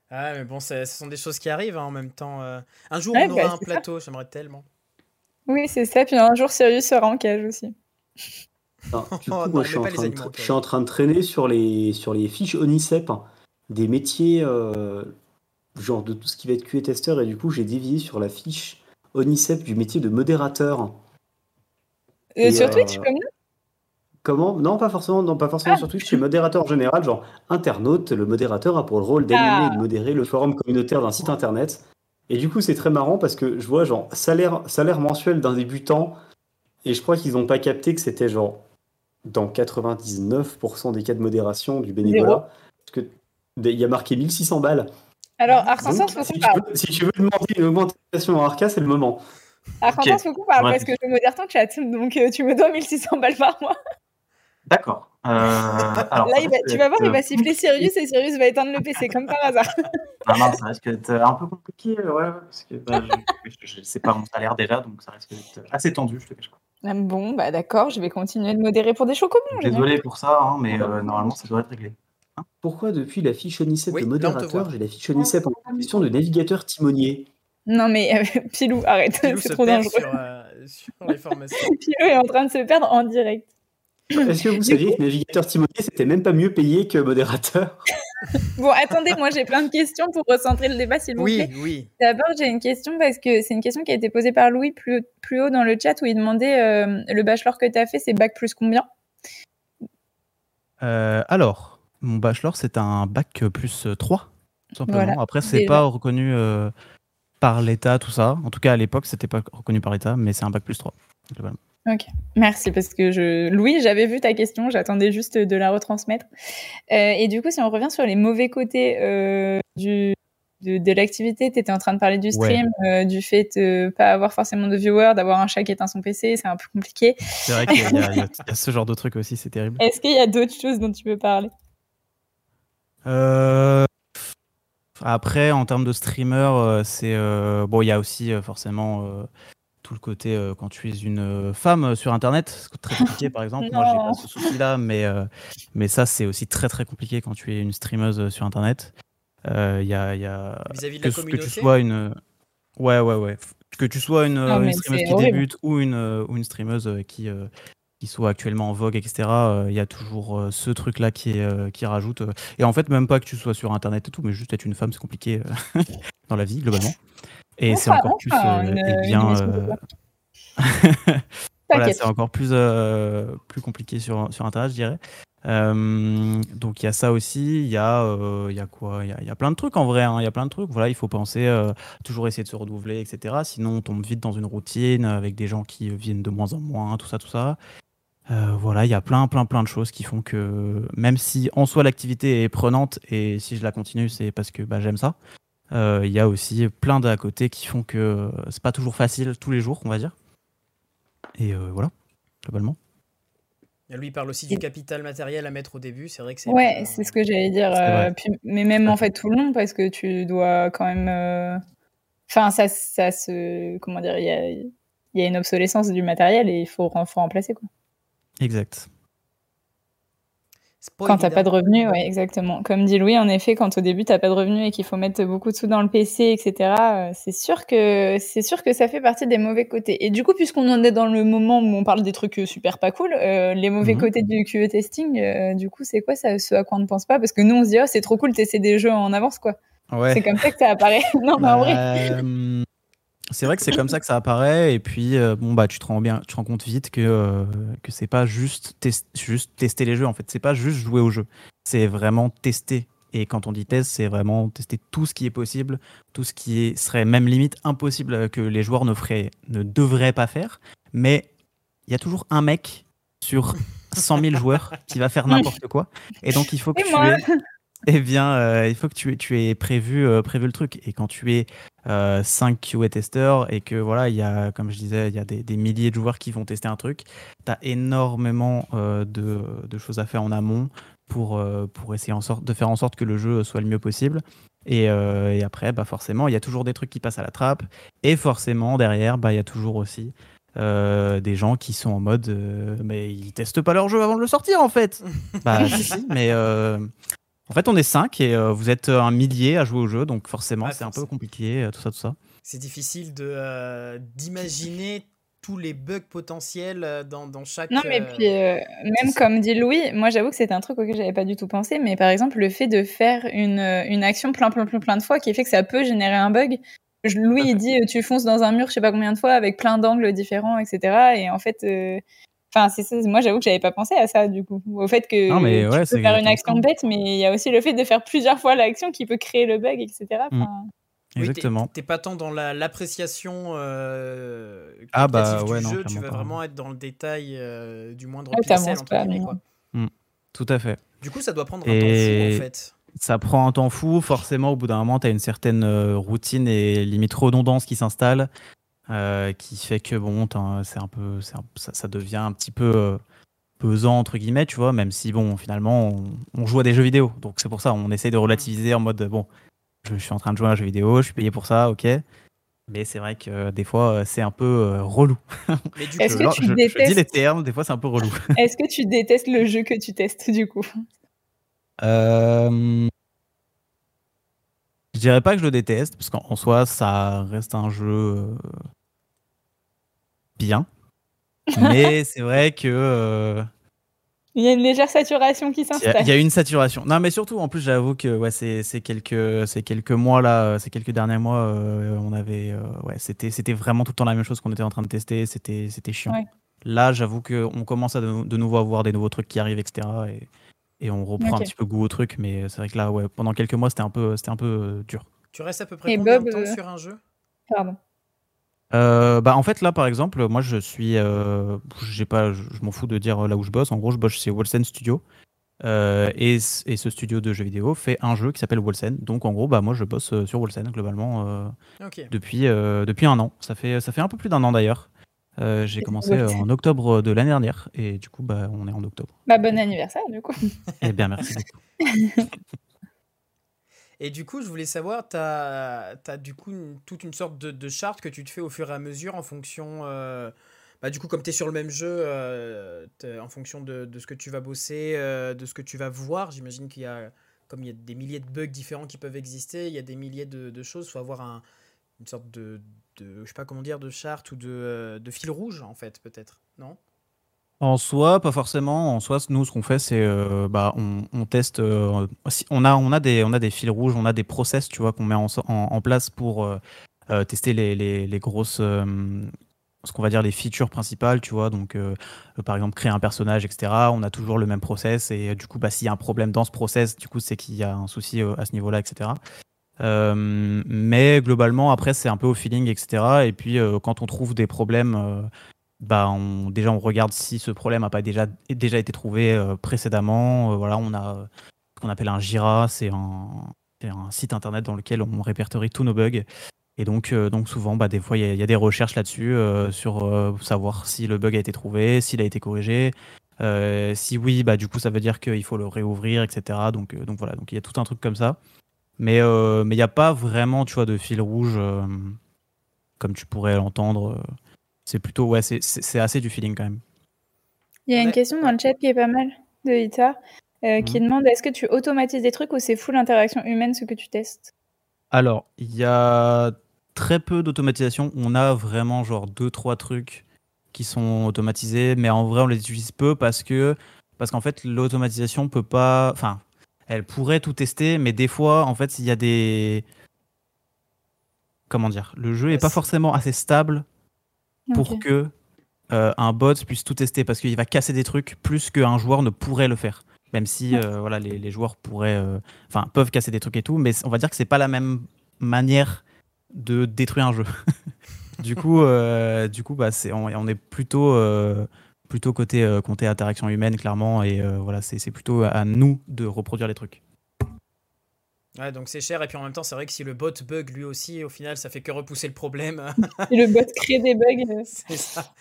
Ah, mais bon, c'est- ce sont des choses qui arrivent hein, en même temps. euh. Un jour, Ouais, on aura bah, un c'est ça. plateau, j'aimerais tellement. Oui, c'est ça. Puis un jour, Sirius sera en cage aussi. Non, du coup, Oh, non, moi, je suis, en train de, je suis en train de traîner sur les, sur les fiches Onicep hein, des métiers, euh, genre de tout ce qui va être QA tester, et du coup, j'ai dévié sur la fiche Onicep du métier de modérateur. Et, sur euh, Twitch, comme Comment? Non, pas forcément, non, pas forcément Ah. sur Twitch, chez modérateur en général, genre internaute, le modérateur a pour le rôle d'animer Ah. et de modérer le forum communautaire d'un site internet. Et du coup, c'est très marrant parce que je vois genre salaire, salaire mensuel d'un débutant, et je crois qu'ils n'ont pas capté que c'était genre dans 99% des cas de modération du bénévolat. Parce que Il y a marqué 1600 balles. Alors, Arkansas, faut si, tu veux, si tu veux demander une augmentation en Arca, c'est le moment. Arkansas, parle Ouais. parce que je modère ton chat. Donc, euh, tu me dois 1600 balles par mois. D'accord. Euh, alors, Là, va- tu vas voir, il va siffler Sirius et Sirius va éteindre le PC comme par hasard. Ah non, ça risque d'être un peu compliqué, ouais, parce que bah, je, je, sais pas mon salaire déjà, donc ça risque d'être assez tendu, je te cache pas. Ah Bon, bah d'accord, je vais continuer de modérer pour des chocobons. Désolé pour ça, hein, mais euh, normalement ça doit être réglé. Pourquoi depuis la fiche Onicep Oui, de modérateur, j'ai la fiche Onicep en question de navigateur timonier Non, mais euh, Pilou, arrête, c'est trop dangereux. sur, euh, sur les formations. Pilou est en train de se perdre en direct. Est-ce que vous saviez que navigateur timonier, c'était même pas mieux payé que modérateur? Bon, attendez, moi j'ai plein de questions pour recentrer le débat, s'il vous Oui, plaît. oui. D'abord, j'ai une question parce que c'est une question qui a été posée par Louis plus, plus haut dans le chat où il demandait euh, le bachelor que tu as fait, c'est bac plus combien? Euh, alors, mon bachelor, c'est un bac plus euh, 3, tout simplement. Voilà, Après, c'est pas reconnu euh, par l'État, tout ça. En tout cas, à l'époque, c'était pas reconnu par l'État, mais c'est un bac plus 3. globalement. Merci parce que je Louis, j'avais vu ta question, j'attendais juste de la retransmettre. Euh, et du coup, si on revient sur les mauvais côtés euh, du de, de l'activité, tu étais en train de parler du stream, euh, du fait de pas avoir forcément de viewers, d'avoir un chat qui éteint son PC, c'est un peu compliqué. C'est vrai qu'il y, a- y y ce genre de truc aussi, c'est terrible. Est-ce qu'il y a d'autres choses dont tu veux parler? Euh, Après, en termes de streamer, euh, c'est euh, bon. Il y a aussi forcément euh, tout le côté euh, quand tu es une femme sur Internet, c'est très compliqué. Par exemple, moi, j'ai pas ce souci-là, mais euh, mais ça, c'est aussi très très compliqué quand tu es une streameuse sur Internet. Euh, Il y a, il y a Vis-à-vis de que, la que tu sois une ouais ouais ouais que tu sois une, Non, une streameuse qui horrible. débute ou une ou une streameuse qui euh, qui soit actuellement en vogue etc euh, il y a toujours euh, ce truc là qui est euh, qui rajoute et en fait même pas que tu sois sur internet et tout mais juste être une femme c'est compliqué dans la vie globalement et c'est encore plus bien voilà, c'est encore plus, plus compliqué sur, sur Internet, je dirais. Euh, donc il y a ça aussi, il y a, euh, y a quoi Il y a, il y a plein de trucs en vrai, hein, il y a plein de trucs. Voilà, il faut penser, euh, toujours essayer de se renouveler, etc. Sinon on tombe vite dans une routine avec des gens qui viennent de moins en moins, tout ça, tout ça. Euh, voilà, il y a plein, plein, plein de choses qui font que même si en soi l'activité est prenante et si je la continue, c'est parce que bah, j'aime ça. euh, Il y a aussi plein d'à côté qui font que euh, c'est pas toujours facile tous les jours, on va dire. Et euh, voilà, globalement. Lui il parle aussi du capital matériel à mettre au début. C'est vrai que c'est. Ouais, c'est ce que j'allais dire. Euh, puis- mais même en fait tout le long, parce que tu dois quand même. euh, Enfin, ça, ça se. Comment dire Il y a, il y a une obsolescence du matériel et il faut, faut remplacer. Quoi. Exact. Quand t'as évident. pas de revenus, ouais, exactement. Comme dit Louis, en effet, quand au début t'as pas de revenus et qu'il faut mettre beaucoup de sous dans le PC, etc., euh, c'est sûr que c'est sûr que ça fait partie des mauvais côtés. Et du coup, puisqu'on en est dans le moment où on parle des trucs euh, super pas cool, euh, les mauvais Mhm. côtés du QE testing, euh, du coup, c'est quoi ça, ce à quoi on ne pense pas? Parce que nous, on se dit, oh, c'est trop cool, tester des jeux en avance, quoi. Ouais. C'est comme ça que ça apparaît. non, mais en vrai. Euh, c'est vrai que c'est comme ça que ça apparaît et puis euh, bon bah tu te rends bien tu te rends compte vite que euh, que c'est pas juste juste tester les jeux en fait. C'est pas juste jouer au jeu. C'est vraiment tester. Et quand on dit test c'est vraiment tester tout ce qui est possible tout ce qui est, serait même limite impossible euh, que les joueurs ne feraient ne devraient pas faire. Mais il y a toujours un mec sur 100 000 joueurs qui va faire n'importe quoi. Et donc il faut que tu aies eh bien, euh, il faut que tu, aies- tu aies prévu, euh, prévu le truc. Et quand tu es 5 QA testeurs et que voilà, il y a, comme je disais, il y a des, des milliers de joueurs qui vont tester un truc, tu as énormément euh, de, de choses à faire en amont pour, euh, pour essayer en sorte, de faire en sorte que le jeu soit le mieux possible. Et, euh, et après, bah forcément, il y a toujours des trucs qui passent à la trappe. Et forcément, derrière, bah, il y a toujours aussi euh, des gens qui sont en mode euh, mais ils testent pas leur jeu avant de le sortir en fait. bah si, mais euh, en fait on est 5 et euh, vous êtes un millier à jouer au jeu donc forcément Ouais, c'est un peu compliqué euh, tout ça tout ça. C'est difficile de euh, d'imaginer tous les bugs potentiels euh, dans, dans chaque. Non, mais euh, puis, euh, même comme dit Louis, moi j'avoue que c'était un truc auquel j'avais pas du tout pensé, mais par exemple, le fait de faire une, euh, une action plein, plein, plein, plein de fois qui fait que ça peut générer un bug. Je- Louis, il dit euh, tu fonces dans un mur, je sais pas combien de fois, avec plein d'angles différents, etc. Et en fait, euh, enfin, c'est ça. Moi, j'avoue que j'avais pas pensé à ça, du coup. Au fait que Non, mais tu ouais, peux c'est faire une exactement action bête, mais il y a aussi le fait de faire plusieurs fois l'action qui peut créer le bug, etc. Mm. Enfin, Oui, t'es- Exactement. T'es pas tant dans la- l'appréciation euh, Ah bah, qualitative ouais, du non, jeu, tu vas pas. vraiment être dans le détail euh, du moindre Ouais, pixel, entre pas, quoi. Tout à fait. Du coup, ça doit prendre un temps fou, Et- en fait. ça prend un temps fou. Forcément, au bout d'un moment, tu as une certaine euh, routine et limite redondance qui s'installe, euh, qui fait que bon, c'est un peu, un- ça, ça devient un petit peu euh, pesant entre guillemets, tu vois. Même si bon, finalement, on, on joue à des jeux vidéo, donc c'est pour ça, on essaye de relativiser en mode bon, je, je suis en train de jouer à un jeu vidéo, je suis payé pour ça, ok. Mais c'est vrai que euh, des fois, euh, c'est un peu euh, relou. Mais du Est-ce coup, que tu je, je détestes- dis les termes, des fois, c'est un peu relou. Est-ce que tu détestes le jeu que tu testes du coup? Euh, Je dirais pas que je le déteste, parce qu'en en soi, ça reste un jeu bien. Mais c'est vrai que euh, Il y a une légère saturation qui il y, a- s'installe. il y a une saturation. Non, mais surtout, en plus, j'avoue que ouais, c'est c'est quelques, c'est quelques mois là, ces quelques derniers mois, euh, on avait, euh, ouais, c'était c'était vraiment tout le temps la même chose qu'on était en train de tester. C'était c'était chiant. Ouais. Là, j'avoue qu'on commence à de, de nouveau avoir des nouveaux trucs qui arrivent, etc. Et, et on reprend Ok. un petit peu goût au truc. Mais c'est vrai que là, ouais, pendant quelques mois, c'était un peu, c'était un peu euh, dur. tu restes à peu près Et combien Bob, de temps euh, sur un jeu? Pardon. Euh, bah en fait là par exemple moi je suis euh, j'ai pas je, je m'en fous de dire là où je bosse. En gros je bosse chez Wolsen Studio. Euh, et, et ce studio de jeux vidéo fait un jeu qui s'appelle Wolsen. Donc en gros bah moi je bosse euh, sur Wolsen globalement euh, depuis euh, depuis un an. Ça fait ça fait un peu plus d'un an d'ailleurs. Euh, j'ai commencé euh, en octobre de l'année dernière. Et du coup bah on est en octobre. Bah, bon anniversaire du coup. eh bien merci beaucoup Et du coup, je voulais savoir, tu as, du coup toute une sorte de, charte que tu te fais au fur et à mesure en fonction. euh, bah, du coup, comme tu es sur le même jeu, euh, en fonction de, ce que tu vas bosser, euh, de ce que tu vas voir, j'imagine qu'il y a, comme il y a des milliers de bugs différents qui peuvent exister, il y a des milliers de, choses, il faut avoir un- une sorte de, je sais pas comment dire, de charte ou de fil rouge, en fait, peut-être, non? En soi, pas forcément. En soi, nous, ce qu'on fait, c'est euh, bah, on, teste. euh, on, a, on, a des, on a des fils rouges, on a des process, tu vois, qu'on met en, place pour euh, tester les, les, les grosses. ce qu'on va dire les features principales, tu vois. Donc, par exemple, créer un personnage, etc. On a toujours le même process. Et du coup, bah, s'il y a un problème dans ce process, du coup, c'est qu'il y a un souci à ce niveau-là, etc. Mais globalement, après, c'est un peu au feeling, etc. Et puis, quand on trouve des problèmes. Bah, on, déjà on regarde si ce problème n'a pas déjà, déjà été trouvé euh, précédemment. Euh, voilà, on a ce qu'on appelle un Jira, c'est un, un site internet dans lequel on répertorie tous nos bugs. Et donc, euh, donc souvent, bah, des fois, il y, a- des recherches là-dessus sur savoir si le bug a été trouvé, s'il a été corrigé. Si oui, bah, du coup, ça veut dire qu'il faut le réouvrir, etc. Donc, donc voilà, donc il y a tout un truc comme ça. Mais mais il n'y a pas vraiment, tu vois, de fil rouge comme tu pourrais l'entendre. C'est plutôt, ouais, c'est- assez du feeling quand même. Il y a une question dans le chat qui est pas mal de Ita euh, qui Mhm. demande est-ce que tu automatises des trucs ou c'est full interaction humaine ce que tu testes? Alors, il y a très peu d'automatisation. On a vraiment genre deux, trois trucs qui sont automatisés, mais en vrai, on les utilise peu parce que parce qu'en fait, l'automatisation peut pas. Enfin, elle pourrait tout tester, mais des fois, en fait, il y a des. Comment dire Le jeu est pas forcément assez stable pour Ok. que euh, un bot puisse tout tester parce qu'il va casser des trucs plus qu'un joueur ne pourrait le faire. Même si euh, voilà, les, les joueurs pourraient, euh, enfin, peuvent casser des trucs et tout, mais on va dire que c'est pas la même manière de détruire un jeu. du coup, du coup, bah, c'est, on, on est plutôt, plutôt côté, euh, côté interaction humaine clairement, et euh, voilà, c'est, c'est plutôt à nous de reproduire les trucs. Ouais, donc c'est cher, et puis en même temps, c'est vrai que si le bot bug lui aussi, au final, ça fait que repousser le problème. Et le bot crée des bugs. euh. c'est ça.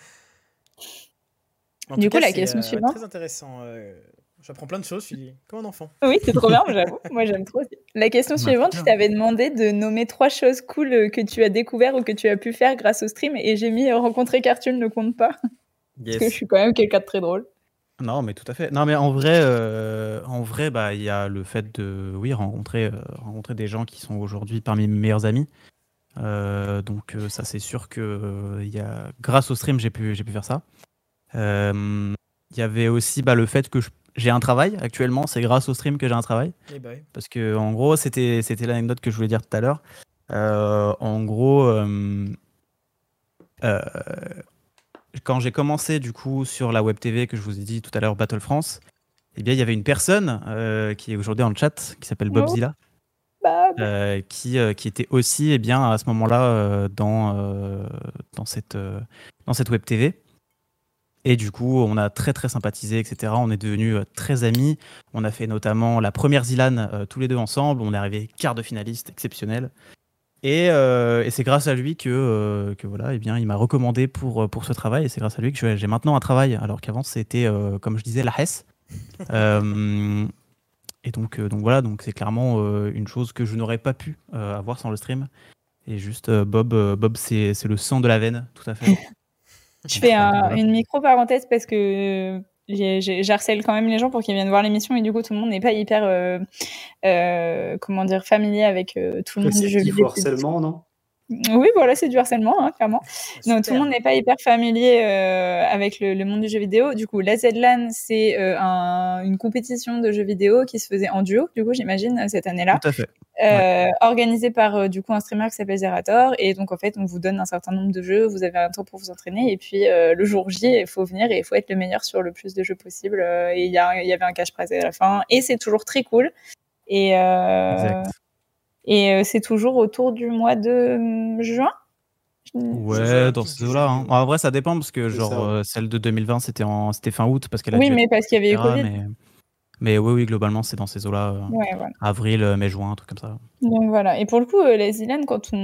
En Du coup, cas, la c'est, question euh, suivante. Très intéressant. euh, J'apprends plein de choses, je suis comme un enfant. Oui, c'est trop bien, j'avoue. Moi, j'aime trop. La question suivante, je t'avais demandé de nommer trois choses cool que tu as découvert ou que tu as pu faire grâce au stream, et j'ai mis rencontrer Cartoon ne compte pas, parce que je suis quand même quelqu'un de très drôle. Non, mais tout à fait. Non, mais en vrai, euh, en vrai, bah, il y a le fait de, oui, rencontrer, euh, rencontrer des gens qui sont aujourd'hui parmi mes meilleurs amis. Euh, donc ça, c'est sûr que il y a, grâce au stream, j'ai pu, j'ai pu faire ça. Il y avait aussi bah, le fait que j'ai un travail actuellement. C'est grâce au stream que j'ai un travail. Eh ben, oui. Parce que en gros, c'était c'était l'anecdote que je voulais dire tout à l'heure. En gros, euh, quand j'ai commencé du coup sur la web TV que je vous ai dit tout à l'heure, Battle France, eh bien il y avait une personne euh, qui est aujourd'hui dans le chat qui s'appelle Bobzilla, Bah, euh, qui euh, qui était aussi eh bien à ce moment-là euh, dans dans cette dans cette web TV. Et du coup, on a très très sympathisé, etc. On est devenus très amis. On a fait notamment la première Zilan tous les deux ensemble. On est arrivé quart de finaliste exceptionnel. Et, euh, et c'est grâce à lui que, euh, que voilà, eh bien, il m'a recommandé pour, pour ce travail. Et c'est grâce à lui que j'ai maintenant un travail, alors qu'avant c'était, euh, comme je disais, la HES. Euh, et donc, euh, donc voilà, donc c'est clairement euh, une chose que je n'aurais pas pu euh, avoir sans le stream. Et juste euh, Bob, euh, Bob c'est c'est le sang de la veine, tout à fait. Je fais un- Voilà. une micro-parenthèse parce que j'harcèle quand même les gens pour qu'ils viennent voir l'émission et du coup tout le monde n'est pas hyper euh, euh, comment dire familier avec euh, tout le monde du jeu du vidéo. harcèlement, non? Oui, voilà, c'est du harcèlement, hein, clairement. Non, tout Super. le monde n'est pas hyper familier euh, avec le, le monde du jeu vidéo. Du coup, la ZLAN, c'est euh, un- une compétition de jeux vidéo qui se faisait en duo, du coup, j'imagine, cette année-là, Tout à fait. euh, organisée par euh, du coup un streamer qui s'appelle Zerator. Et donc, en fait, on vous donne un certain nombre de jeux, vous avez un temps pour vous entraîner, et puis euh, le jour J, il faut venir et il faut être le meilleur sur le plus de jeux possible. euh, et il y, a- il y avait un cash prize à la fin, et c'est toujours très cool. Et, euh, Exact. Et euh, c'est toujours autour du mois de hum, juin? Ouais, dans ces eaux-là. hein. En vrai, ça dépend parce que genre ça. euh, celle de 2020, c'était en c'était fin août parce qu'elle a Oui, mais parce qu'il y avait eu Covid. mais mais oui, oui, globalement, c'est dans ces eaux-là, euh, Ouais, voilà. avril, mai, juin, un truc comme ça. Donc voilà. Et pour le coup, euh, les Zilan, quand on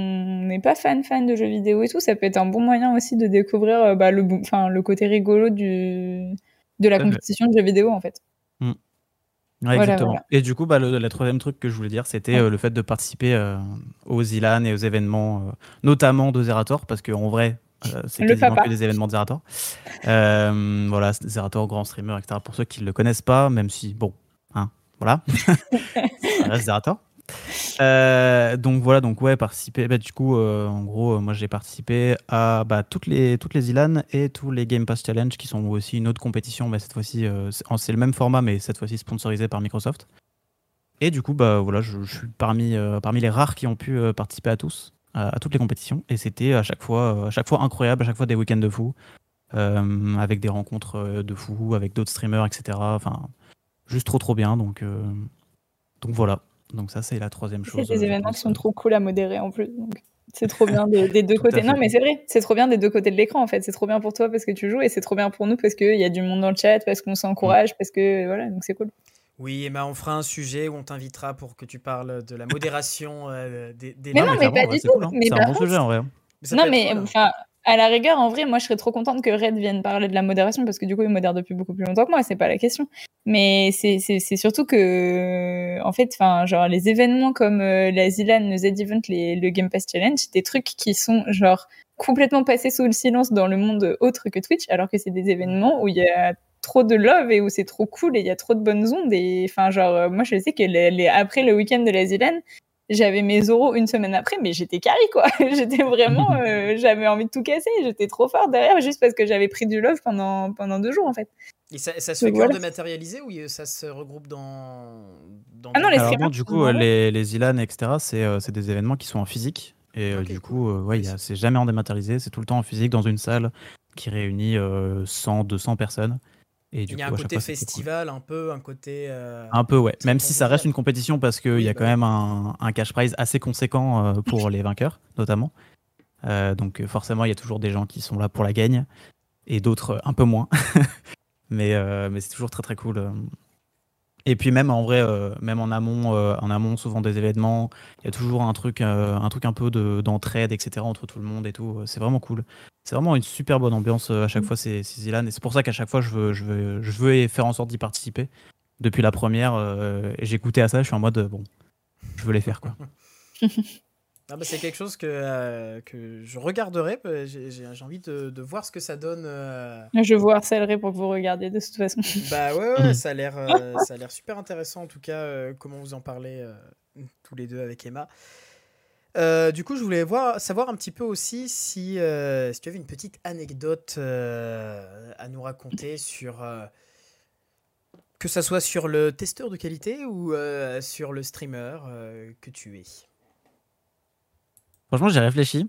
n'est pas fan fan de jeux vidéo et tout, ça peut être un bon moyen aussi de découvrir euh, bah, le, bon- enfin, le côté rigolo du, de la compétition de jeux vidéo en fait. Ouais, Voilà, exactement. voilà. Et du coup, bah, le, le troisième truc que je voulais dire, c'était Ouais. euh, le fait de participer euh, aux ILAN et aux événements, euh, notamment de Zerator, parce qu'en vrai, c'est quasiment papa. que des événements de Zerator. Voilà, Zerator, grand streamer, etc. Pour ceux qui ne le connaissent pas, même si, bon, hein, voilà, ça reste Zerator. Euh, donc voilà, donc ouais, participer. Bah, du coup, euh, en gros, euh, moi j'ai participé à bah, toutes les toutes les ILAN et tous les Game Pass Challenge qui sont aussi une autre compétition, mais cette fois-ci c'est le même format, mais cette fois-ci sponsorisé par Microsoft. Et du coup, bah voilà, je, suis parmi parmi les rares qui ont pu participer à tous, à, à toutes les compétitions, et c'était à chaque fois à chaque fois incroyable, à chaque fois des week-ends de fou, avec des rencontres de fou, avec d'autres streamers, etc. Enfin, juste trop trop bien. Donc donc voilà. Donc ça c'est la troisième chose. C'est des événements qui sont trop cool à modérer en plus. Donc c'est trop bien des, des deux côtés. Non, mais c'est vrai, c'est trop bien des deux côtés de l'écran en fait. C'est trop bien pour toi parce que tu joues et c'est trop bien pour nous parce qu'il y a du monde dans le chat, parce qu'on s'encourage, parce que voilà, donc c'est cool. Oui, Emma, on fera un sujet où on t'invitera pour que tu parles de la modération euh, des, des Mais non, mais pas ouais, du tout. cool, hein. Mais C'est un bon sujet en vrai. non, mais cool, hein. enfin, à la rigueur, en vrai, moi, je serais trop contente que Red vienne parler de la modération parce que du coup, il modère depuis beaucoup plus longtemps que moi. C'est pas la question. Mais c'est surtout que, en fait, enfin, genre les événements comme euh, la Zilan, le Z-Event, le Game Pass Challenge, des trucs qui sont genre complètement passés sous le silence dans le monde autre que Twitch, alors que c'est des événements où il y a trop de love et où c'est trop cool et il y a trop de bonnes ondes et enfin genre euh, moi je sais que les, après le week-end de la Zilan j'avais mes euros une semaine après, mais j'étais carré quoi. j'étais vraiment, euh, j'avais envie de tout casser. J'étais trop fort derrière juste parce que j'avais pris du love pendant pendant deux jours en fait. Et ça, ça se fait Donc voilà. dématérialisé ou ça se regroupe dans. dans Ah non, les Alors du coup, normaux. les, les ILAN, etc., c'est euh, c'est des événements qui sont en physique. Et euh, du coup, euh, ouais, c'est jamais en dématérialisé, c'est tout le temps en physique dans une salle qui réunit euh, 100, 200 personnes. Et du Il y a coup, un côté fois, c'est cool. festival, un peu, un côté. euh, Un peu, ouais. Même si ça reste une compétition parce qu'il Oui, y a bah quand même un, un cash prize assez conséquent euh, pour les vainqueurs, notamment. Euh, donc forcément, il y a toujours des gens qui sont là pour la gagne et d'autres un peu moins. mais mais c'est toujours très très cool. Et puis même en vrai, euh, même en amont, euh, en amont souvent des événements, il y a toujours un truc, euh, un truc un peu de- d'entraide, etc. entre tout le monde et tout. C'est vraiment cool. C'est vraiment une super bonne ambiance à chaque Mm. fois ces, ces Zilan. Et c'est pour ça qu'à chaque fois, je veux, je, veux, je veux faire en sorte d'y participer. Depuis la première, goûté à ça, je suis en mode, bon, je veux les faire quoi. Ah bah, c'est quelque chose que, euh, que je regarderai. J'ai envie de, de voir ce que ça donne. euh. Je vous harcèlerai pour que vous regardiez de toute façon. Bah ouais, ouais, ça a l'air euh, ça a l'air super intéressant en tout cas comment vous en parlez tous les deux avec Emma. Du coup, je voulais voir, savoir un petit peu aussi si, si tu avais une petite anecdote à nous raconter sur que ça soit sur le testeur de qualité ou sur le streamer que tu es. Franchement, j'ai réfléchi.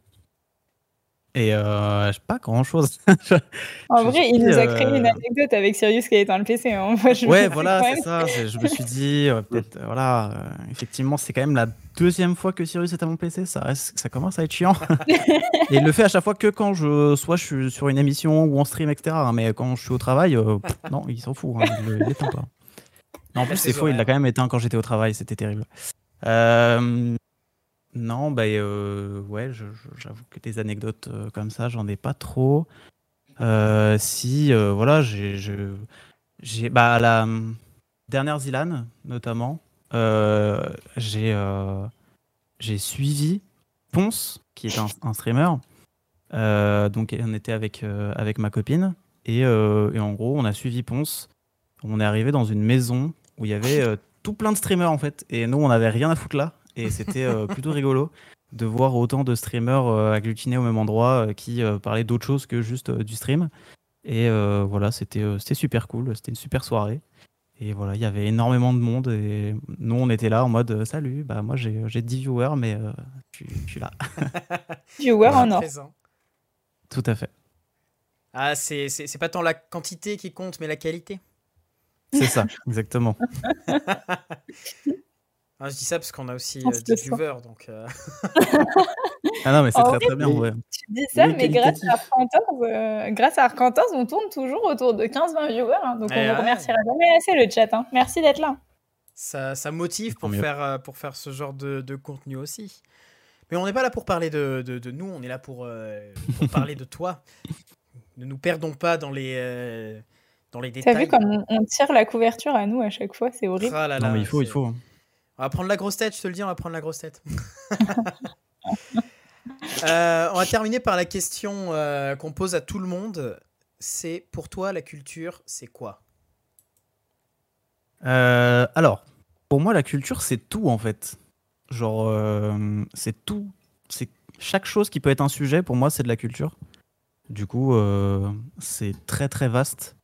Et euh, pas grand chose. en vrai, il nous a créé une anecdote avec Sirius qui a éteint le PC. Hein. ouais, voilà, c'est ça. Je me suis dit, peut-être, voilà, effectivement, c'est quand même la deuxième fois que Sirius est à mon PC. Ça, reste, ça commence à être chiant. et il le fait à chaque fois que quand je, soit je suis sur une émission ou en stream, etc. Hein, mais quand je suis au travail, non, il s'en fout. Hein, il l'éteint pas. en plus, c'est faux, il l'a quand même éteint quand j'étais au travail. C'était terrible. Euh, non, bah, ouais, j'avoue que des anecdotes euh, comme ça, j'en ai pas trop. Euh, si, voilà, j'ai, bah, la dernière Zilan, notamment, j'ai, j'ai suivi Ponce, qui est un, streamer. donc, on était avec, avec ma copine. Et, et, en gros, on a suivi Ponce. On est arrivé dans une maison où il y avait tout plein de streamers, en fait. Et nous, on n'avait rien à foutre là et c'était euh, plutôt rigolo de voir autant de streamers euh, agglutinés au même endroit euh, qui parlaient d'autre chose que juste du stream. Et voilà, c'était super cool, c'était une super soirée. Et voilà, il y avait énormément de monde et nous, on était là en mode salut, bah moi j'ai 10 viewers, mais je, suis là. viewers en or. Tout à fait. Ah, c'est pas tant la quantité qui compte, mais la qualité. C'est ça, exactement. Ah, je dis ça parce qu'on a aussi euh, des viewers, donc. Euh. ah non, mais c'est très très bien. Tu dis ça, mais grâce à, Arcantos, euh, grâce à on tourne toujours autour de 15-20 viewers. Hein, donc on ne remerciera jamais assez le chat. Hein. Merci d'être là. Ça, ça motive pour faire, pour faire ce genre de, de contenu aussi. Mais on n'est pas là pour parler de, de, de, nous, on est là pour, pour parler de toi. Ne nous perdons pas dans les, dans les détails. T'as vu comme on, tire la couverture à nous à chaque fois, c'est horrible. Ah non, mais il faut, il faut. On va prendre la grosse tête, je te le dis, on va prendre la grosse tête. Euh, on va terminer par la question euh, qu'on pose à tout le monde. C'est pour toi la culture, c'est quoi? Euh, Alors, pour moi, la culture, c'est tout en fait. Genre, c'est tout. C'est chaque chose qui peut être un sujet. Pour moi, c'est de la culture. Du coup, c'est très très vaste.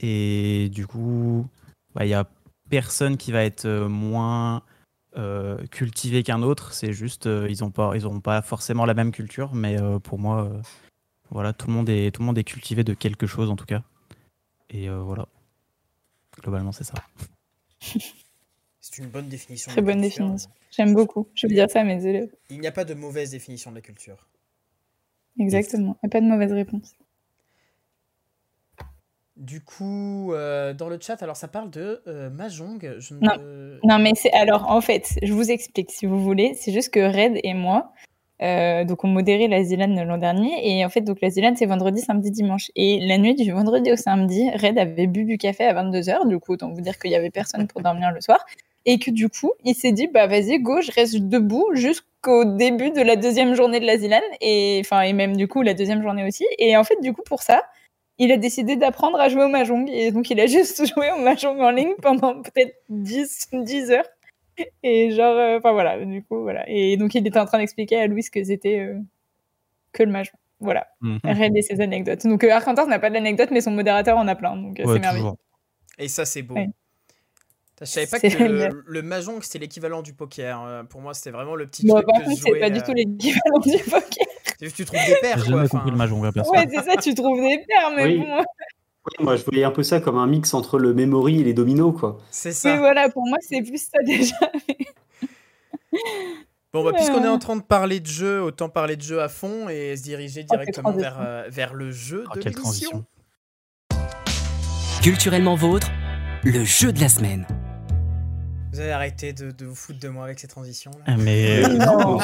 Et du coup, bah, il y a personne qui va être moins euh, cultivé qu'un autre. C'est juste, euh, ils n'ont pas, ils pas forcément la même culture, mais euh, pour moi, voilà, tout le monde est, tout le monde est cultivé de quelque chose en tout cas. Et voilà, globalement, c'est ça. C'est une bonne définition. Très bonne définition. J'aime beaucoup. Je veux dire ça à mes élèves. Il n'y a pas de mauvaise définition de la culture. Exactement. Il n'y a pas de mauvaise réponse. Du coup, euh, dans le chat, alors ça parle de euh, Mahjong. non. mais c'est alors en fait, je vous explique si vous voulez. C'est juste que Red et moi, euh, donc on modérait la Zilan l'an dernier et en fait donc la Zilan c'est vendredi, samedi, dimanche et la nuit du vendredi au samedi, Red avait bu du café à 22 h Du coup, autant vous dire qu'il y avait personne pour dormir le soir et que du coup il s'est dit bah vas-y go, je reste debout jusqu'au début de la deuxième journée de la Zilan et enfin et même du coup la deuxième journée aussi et en fait du coup pour ça il a décidé d'apprendre à jouer au Mahjong. Et donc, il a juste joué au Mahjong en ligne pendant peut-être 10, 10 heures. Et genre, euh, enfin voilà, du coup, voilà. Et donc, il était en train d'expliquer à Louis que c'était euh, que le Mahjong. Voilà, mmh. et ses anecdotes. Donc, euh, n'a pas d'anecdotes, mais son modérateur en a plein. Donc, euh, c'est merveilleux. Et ça, c'est beau. Je savais pas que le, le, Mahjong c'était l'équivalent du poker. Pour moi, c'était vraiment le petit bon, truc par contre, c'est pas du tout l'équivalent du poker tu trouves des paires. J'ai jamais compris le mahjong, Ouais, c'est ça, tu trouves des paires, mais bon. moi, je voyais un peu ça comme un mix entre le memory et les dominos, quoi. C'est ça. Mais voilà, pour moi, c'est plus ça déjà. Bon, bah, puisqu'on est en train de parler de jeu, autant parler de jeu à fond et se diriger oh, directement vers, euh, vers le jeu oh, de quelle transition. Culturellement vôtre, le jeu de la semaine. Vous avez arrêté de, de, vous foutre de moi avec ces transitions là. Mais, non,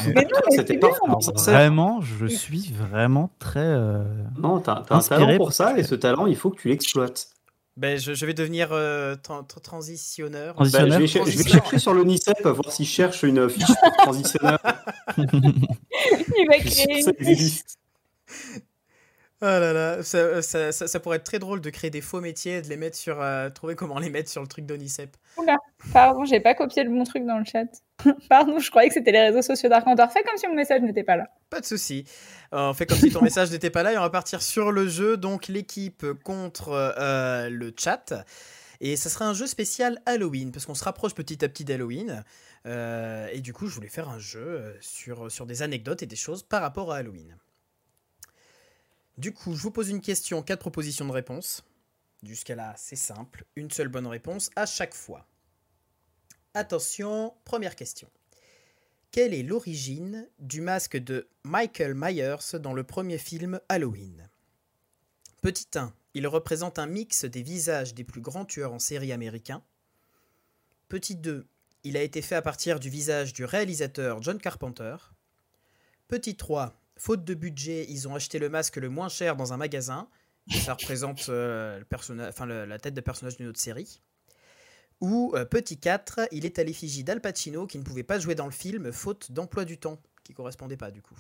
c'était pas vraiment. Je suis vraiment très. Euh, non, t'as un talent pour ça et ce talent, il faut que tu l'exploites. Ben, je, je, vais devenir euh, transitionneur. Ben, je, vais, je, vais, chercher sur le NICEP voir s'il cherche une fiche pour transitionneur. il va créer une fiche. Ah là là, ça, ça, ça, pourrait être très drôle de créer des faux métiers, de les mettre sur, euh, trouver comment les mettre sur le truc d'Onicep. Oula, pardon, j'ai pas copié le bon truc dans le chat. pardon, je croyais que c'était les réseaux sociaux d'Arcantor. Fais comme si mon message n'était pas là. Pas de souci. Euh, on fait comme si ton message n'était pas là et on va partir sur le jeu. Donc l'équipe contre euh, le chat. Et ça sera un jeu spécial Halloween, parce qu'on se rapproche petit à petit d'Halloween. et du coup, je voulais faire un jeu sur, sur des anecdotes et des choses par rapport à Halloween. Du coup, je vous pose une question, quatre propositions de réponse. Jusqu'à là, c'est simple. Une seule bonne réponse à chaque fois. Attention, première question. Quelle est l'origine du masque de Michael Myers dans le premier film Halloween? Petit 1. Il représente un mix des visages des plus grands tueurs en série américains. Petit 2. Il a été fait à partir du visage du réalisateur John Carpenter. Petit 3. Faute de budget, ils ont acheté le masque le moins cher dans un magasin. Et ça représente euh, le personna- enfin, le- la tête de personnage d'une autre série. Ou euh, petit 4, il est à l'effigie d'Al Pacino qui ne pouvait pas jouer dans le film faute d'emploi du temps, qui correspondait pas du coup.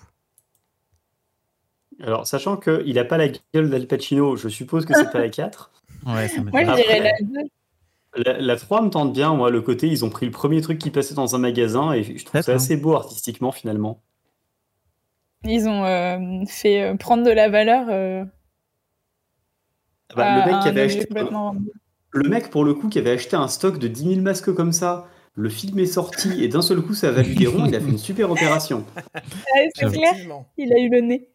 Alors, sachant qu'il n'a pas la gueule d'Al Pacino, je suppose que c'est pas la 4. Ouais, ça Moi, je m'étonne. dirais Après- la 2. La, la 3 me tente bien, moi, le côté, ils ont pris le premier truc qui passait dans un magasin et je trouve ça assez beau artistiquement finalement. Ils ont euh, fait euh, prendre de la valeur. euh, Ah bah, le, mec un qui avait objet acheté, complètement random. le mec, pour le coup, qui avait acheté un stock de 10 000 masques comme ça, le film est sorti et d'un seul coup, ça a valu des ronds, il a fait une super opération. Ouais, c'est clair, il a eu le nez.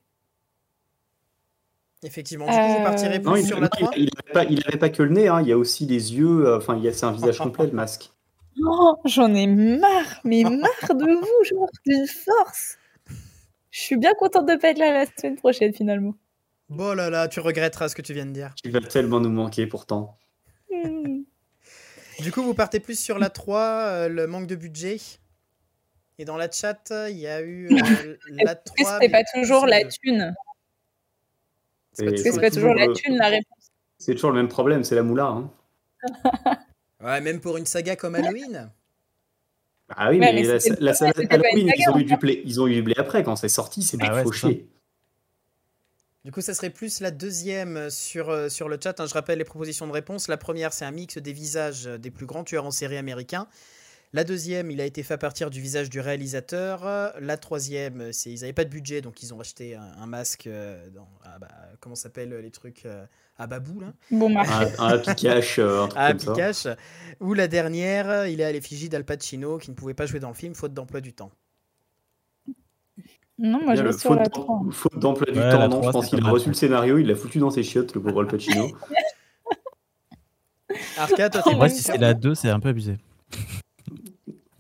Effectivement. Du coup, vous Euh, partirez plus Non, il sur la n'avait 3 pas, il avait pas que le nez, hein, il y a aussi les yeux, enfin, il y a- c'est un visage complet, le masque. Oh, J'en ai marre, mais marre de vous, genre d'une force. Je suis bien contente de pas être là la semaine prochaine finalement. Bon là là, tu regretteras ce que tu viens de dire. Il va tellement nous manquer pourtant. Hmm. Du coup, vous partez plus sur la 3, euh, le manque de budget. Et dans la chat, il y a eu euh, la Est-ce 3. que c'est pas mais toujours la thune C'est pas toujours pas toujours la le- thune la réponse C'est toujours le même problème, c'est la moula. Hein. Ouais, même pour une saga comme Halloween. Ah oui, Ouais, mais, mais la, une Halloween, ils ont, eu du blé, ils ont eu du blé après, quand c'est sorti, c'est Bah bien ouais, chier. Du coup, ça serait plus la deuxième sur, euh, sur le chat. hein. Je rappelle les propositions de réponse. La première, c'est un mix des visages des plus grands tueurs en série américains. La deuxième, il a été fait à partir du visage du réalisateur. La troisième, c'est ils n'avaient pas de budget, donc ils ont acheté un, un masque euh, dans. ah bah, comment ça s'appelle les trucs euh, à babou là? Bon marché. Un, un euh, un truc À comme ça. Pikachu. Ou la dernière, il est à l'effigie d'Al Pacino qui ne pouvait pas jouer dans le film faute d'emploi du temps. Non, moi je Bien, vais le sur faute la d'em- 3. Faute d'emploi du Ouais, temps, non, je 3, pense qu'il a reçu le scénario, il l'a foutu dans ses chiottes, le pauvre Al Pacino. Arca, toi, t'es Moi, si c'est la 2, c'est un peu abusé.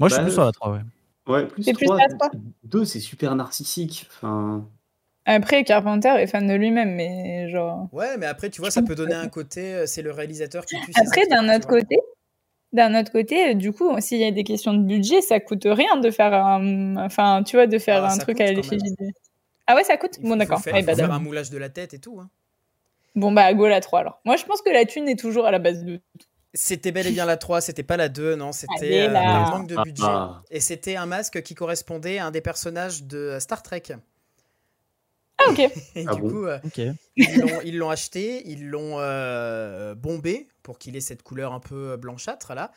Moi, je suis Bah, plus sur la 3, ouais. Ouais, plus C'est plus 3, la 3. 2, c'est super narcissique. Enfin, Après, Carpenter est fan de lui-même, mais genre. Ouais, mais après, tu vois, ça peut donner un côté. euh, C'est le réalisateur qui tue ses Après, d'un autre côté, d'un autre côté, euh, du coup, s'il y a des questions de budget, ça coûte rien de faire un, enfin, tu vois, de faire Ah, un truc à l'effigie. Ah ouais, ça coûte. Il Bon, d'accord. faire, Ouais, faut bah, faire d'accord. un moulage de la tête et tout. hein. Bon bah, go la 3 alors. Moi, je pense que la thune est toujours à la base de. C'était bel et bien la 3, c'était pas la 2, non, c'était euh, un manque de Ah, budget. ah. Et c'était un masque qui correspondait à un des personnages de euh, Star Trek. Ah ok. Et Ah du bon coup, euh, ils l'ont- acheté, ils l'ont euh, bombé pour qu'il ait cette couleur un peu blanchâtre là.